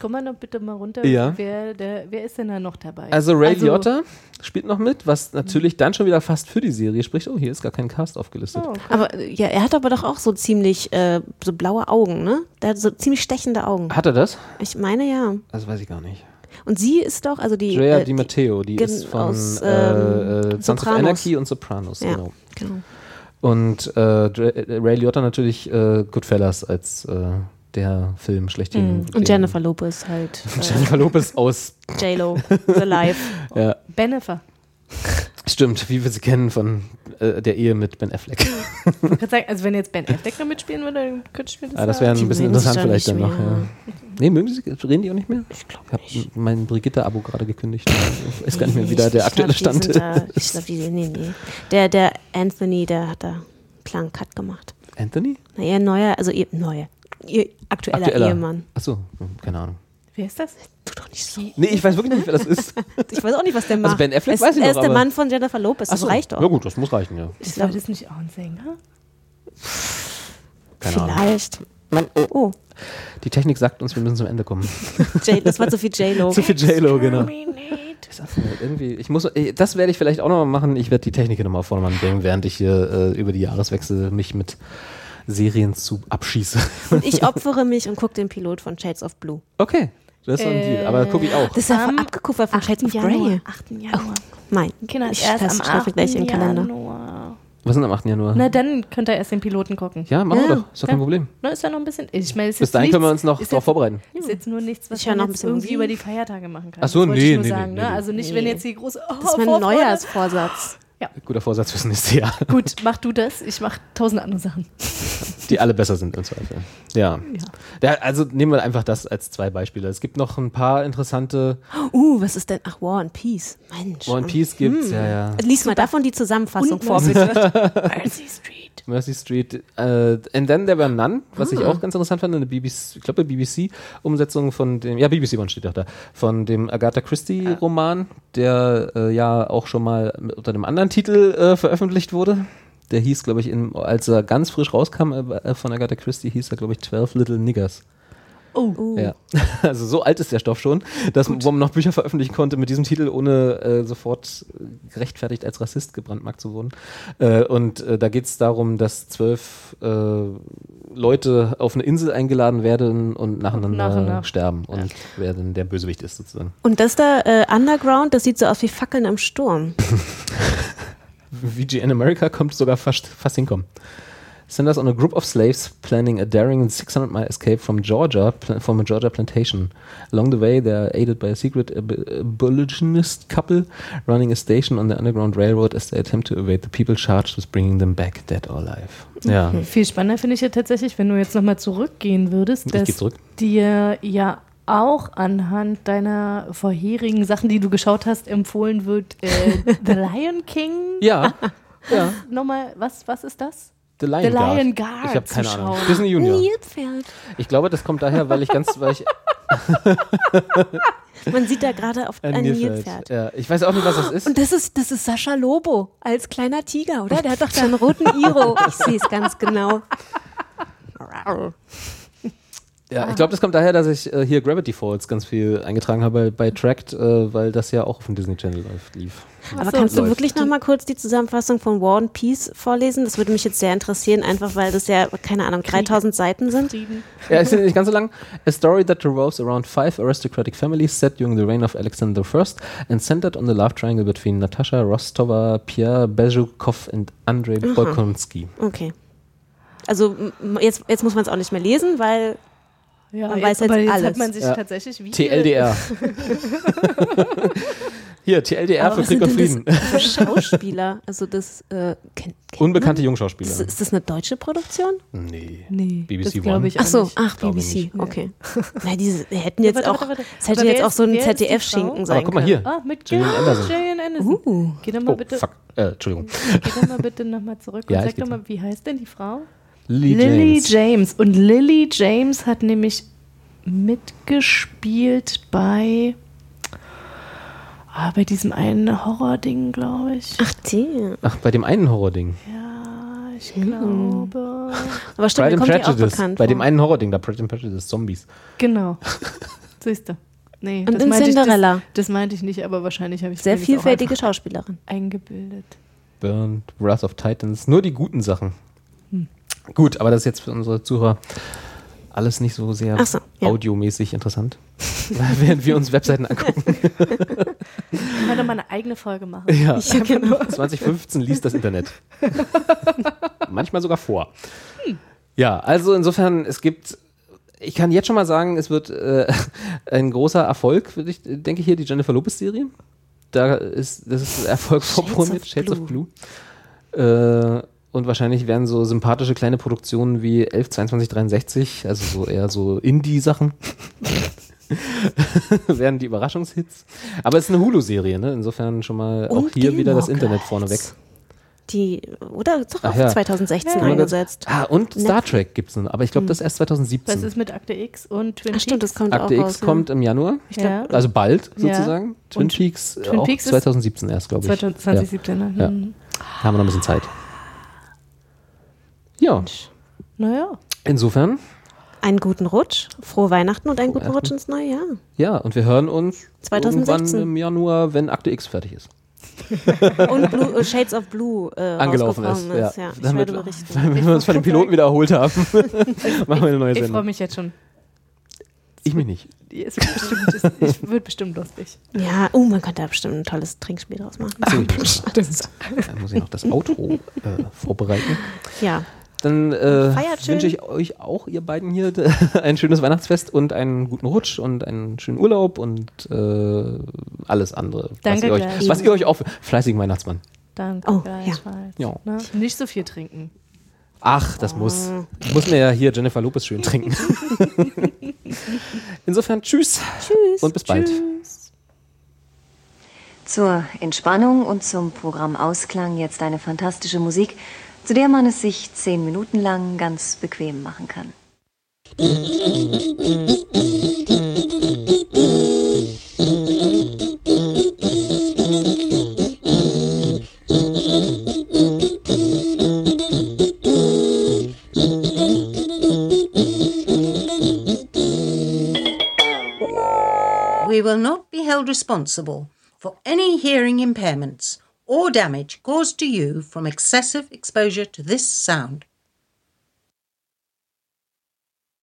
kommen wir noch bitte mal runter. Ja. Wer, der, wer ist denn da noch dabei? Also Ray Liotta spielt noch mit, was natürlich dann schon wieder fast für die Serie spricht. Oh, hier ist gar kein Cast aufgelistet. Oh, aber äh, ja, er hat aber doch auch so ziemlich äh, so blaue Augen, ne? Der hat so ziemlich stechende Augen. Hat er das? Ich meine ja. Das weiß ich gar nicht. Und sie ist doch, also die. Drea äh, Di Matteo, die ist von aus, äh, äh, ähm, Sons of. Anarchy und Sopranos, Ja. genau. Genau. Und äh, Dre- äh, Ray Liotta natürlich äh, Goodfellas als äh, der Film schlechthin. Mhm. Und Jennifer Lopez halt. Jennifer Lopez aus, Äh, J-Lo, The Life. ja, Bennifer. stimmt, wie wir sie kennen von äh, der Ehe mit Ben Affleck. Ich sagen, also wenn jetzt Ben Affleck noch mitspielen würde, dann könnte ich mir das Ah, das wäre ein bisschen interessant vielleicht dann noch. Ja. Nee, mögen sie, reden die auch nicht mehr? Ich glaube Ich habe mein Brigitte-Abo gerade gekündigt. Ich weiß gar nicht mehr, wie da der aktuelle Stand sind Da, ich glaube, die, nee, nee. Der, der Anthony, der hat da einen klaren Cut gemacht. Anthony? Na, ihr neuer, also ihr neuer, ihr aktueller, Aktueller. Ehemann. Achso, keine Ahnung. Wer ist das? Tu doch nicht so. Nee, ich weiß wirklich nicht, wer das ist. Ich weiß auch nicht, was der macht. Ben Affleck es, weiß ich Er noch, ist der aber- Mann von Jennifer Lopez, das Ach so. reicht doch. Ja gut, das muss reichen, ja. Ich War glaub, das nicht auch ein Sänger? Keine Ahnung. vielleicht. Man, oh, Die Technik sagt uns, wir müssen zum Ende kommen. J, das war zu viel J-Lo. Zu viel J-Lo, genau. Sag's mir, irgendwie, ich muss, eh, das werde ich vielleicht auch nochmal machen. Ich werde die Technik nochmal auf Vordermann bringen, während ich hier äh, über die Jahreswechsel mich mit Serien zu abschieße. Und ich opfere mich und gucke den Pilot von Shades of Blue. Okay, das ist so ein Deal. Aber gucke ich auch. Das ist ja Am abgekupfert von Shades of Januar. Grey. 8. Januar. Mein, Kinder, ich erst am das schreibe 8. gleich in den Kalender. Januar. Was sind am 8. Januar? Na, dann könnt ihr erst den Piloten gucken. ja, machen wir Ja. doch. Ist doch kein Ja. Problem. Na, ist ja noch ein bisschen. Ich meine, Bis dahin können wir nichts- uns noch darauf vorbereiten. Ist jetzt nur nichts, was Ich man jetzt irgendwie über die Feiertage machen kann. Ach so, nee, ich nur nee, sagen. nee, ne? nee. Also nicht, wenn jetzt die große. Oh, Das ist mein Vorfreude- Neujahrsvorsatz. Guter Vorsatz fürs nächste Jahr. Gut, mach du das. Ich mach tausend andere Sachen. Die alle besser sind im Zweifel. Ja. ja. Also nehmen wir einfach das als zwei Beispiele. Es gibt noch ein paar interessante Uh, was ist denn? Ach, War and Peace. Mensch. One Piece gibt's, ja, ja. Lies mal davon die Zusammenfassung vor, Mercy bitte. Mercy Street. Mercy Street. Äh, and then there were none, was Ah. ich auch ganz interessant fand, eine BBC, ich glaube BBC-Umsetzung von dem, ja, BBC One steht auch da, von dem Agatha Christie-Roman, der äh, ja auch schon mal unter einem anderen Titel äh, veröffentlicht wurde. Der hieß, glaube ich, in, als er ganz frisch rauskam äh, von Agatha Christie, hieß er, glaube ich, 12 Little Niggers. Oh. Ja. Also so alt ist der Stoff schon, dass wo man noch Bücher veröffentlichen konnte mit diesem Titel, ohne äh, sofort gerechtfertigt als Rassist gebrandmarkt zu wurden. Äh, und äh, da geht es darum, dass zwölf äh, Leute auf eine Insel eingeladen werden und nacheinander Nach und nach. sterben und wer denn der Bösewicht ist sozusagen. Und das da, äh, Underground, das sieht so aus wie Fackeln im Sturm. VGN America kommt sogar fast, fast hinkommen. Send us on a group of slaves planning a daring 600 mile escape from Georgia, pl- from a Georgia plantation. Along the way, they are aided by a secret ab- abolitionist couple running a station on the Underground Railroad as they attempt to evade the people charged with bringing them back, dead or alive. Ja, Viel spannender finde ich ja tatsächlich, wenn du jetzt nochmal zurückgehen würdest, dass zurück. dir ja auch anhand deiner vorherigen Sachen, die du geschaut hast, empfohlen wird, äh, The Lion King. ja, ja. Nochmal, was, was ist das? The Lion, The Guard. Lion Guard Ich habe keine Ahnung. schauen. Disney Junior. Nilpferd. Ich glaube, das kommt daher, weil ich ganz, weil ich Man sieht da gerade auf ein ein Nilpferd. Nilpferd. Ja, ich weiß auch nicht, was das ist. Und das ist, das ist Sascha Lobo als kleiner Tiger, oder? Der hat doch da einen roten Iro. Ich sehe es ganz genau. Ja, ich glaube, das kommt daher, dass ich äh, hier Gravity Falls ganz viel eingetragen habe bei, bei Tracked, äh, weil das ja auch auf dem Disney Channel läuft, lief. Aber so, kannst du läuft. wirklich noch mal kurz die Zusammenfassung von War and Peace vorlesen? Das würde mich jetzt sehr interessieren, einfach weil das ja, keine Ahnung, 3000 Seiten sind. Ja, ist ja nicht ganz so lang. A story that revolves around five aristocratic families set during the reign of Alexander I and centered on the love triangle between Natasha Rostova, Pierre Bezhukov and Andrei Bolkonsky. Okay. Also jetzt, jetzt muss man es auch nicht mehr lesen, weil Ja, Man jetzt, weiß jetzt aber jetzt alles. hat man sich Ja. tatsächlich wie TLDR. Hier, TLDR Aber für Krieg und Frieden. das für Schauspieler? Also das äh, kennt, kennt Unbekannte man? Jungschauspieler. Ist, ist das eine deutsche Produktion? Nee. Nee, BBC das One. ich Ach so, ach BBC, nicht. okay. Na, diese die hätten jetzt warte, auch, es hätte jetzt auch so ein ZDF-Schinken sein Aber guck mal können. hier. Ah, mit Gillian Anderson. Gillian Anderson. Uh. Geh doch mal Oh, bitte, fuck. Äh, Entschuldigung. geh doch mal bitte nochmal zurück und sag doch mal, wie heißt denn die Frau? Lily, Lily James. James. Und Lily James hat nämlich mitgespielt bei, ah, bei diesem einen Horror-Ding, glaube ich. Ach, die. Ach, bei dem einen Horror-Ding. Ja, ich Hm. glaube. Aber stimmt, Pride kommt die auch Prejudice. bekannt Bei vor. dem einen Horror-Ding, da Pride and Prejudice, Zombies. Genau. Siehst du. Nee, Und das in meinte ich, Cinderella. das, das meinte ich nicht, aber wahrscheinlich habe ich Sehr vielfältige Schauspielerin. eingebildet. Burned, Wrath of Titans, nur die guten Sachen. Gut, aber das ist jetzt für unsere Zuhörer alles nicht so sehr so, ja. audiomäßig interessant, während wir uns Webseiten angucken. Ich kann doch mal eine eigene Folge machen. Ja, Ja, genau. 2015 liest das Internet. Manchmal sogar vor. Ja, also insofern, es gibt, ich kann jetzt schon mal sagen, es wird äh, ein großer Erfolg, ich, denke ich hier, die Jennifer Lopez-Serie. Da ist, das ist Erfolg vorprogrammiert, of Shades of Blue. Äh, und wahrscheinlich werden so sympathische kleine Produktionen wie 11, 22, 63, also so eher so Indie-Sachen, werden die Überraschungshits. Aber es ist eine Hulu-Serie, ne? Insofern schon mal auch Und hier wieder das Internet vorneweg. Die, oder? Doch Ach auch ja. 2016 Ja. eingesetzt. Ah, und Star Netflix. Trek gibt es noch, aber ich glaube, das ist erst 2017. Was ist mit Akte X und Twin Ach stimmt, das Peaks? kommt Akte auch X raus. kommt im Januar, ja. also bald Ja. sozusagen. Twin Peaks, Twin auch Peaks ist 2017 erst, glaube ich. 2017. Ne? Ja. Hm. Ja. Haben wir noch ein bisschen Zeit. Ja, Naja. insofern, Ja. Einen guten Rutsch, frohe Weihnachten und einen guten. Rutsch ins neue Jahr. ja, und wir hören uns 2016. irgendwann im Januar, wenn Akte X fertig ist. Und Blue, äh, Shades of Blue äh, Angelaufen ist. Ja. ist. Ja. Ich Damit, werde berichten. wenn wir uns von dem Piloten wieder erholt haben, machen wir eine neue Ich freue Sendung. mich jetzt schon. Ich mich nicht. Es wird bestimmt, es wird bestimmt lustig. Ja, oh, man könnte da bestimmt ein tolles Trinkspiel draus machen. Muss, dann muss ich noch das Outro äh, vorbereiten. Ja, Dann äh, wünsche ich euch auch, ihr beiden hier, ein schönes Weihnachtsfest und einen guten Rutsch und einen schönen Urlaub und äh, alles andere. was Danke ihr euch, was ihr euch auch fleißigen Weihnachtsmann. Danke, Oh, gleichfalls. Ja. Ne? Nicht so viel trinken. Ach, das muss. Muss mir ja hier Jennifer Lopez schön trinken. Insofern tschüss. Tschüss. Und bis bald. Zur Entspannung und zum Programmausklang jetzt eine fantastische Musik, zu der man es sich zehn Minuten lang ganz bequem machen kann. We will not be held responsible for any hearing impairments or damage caused to you from excessive exposure to this sound.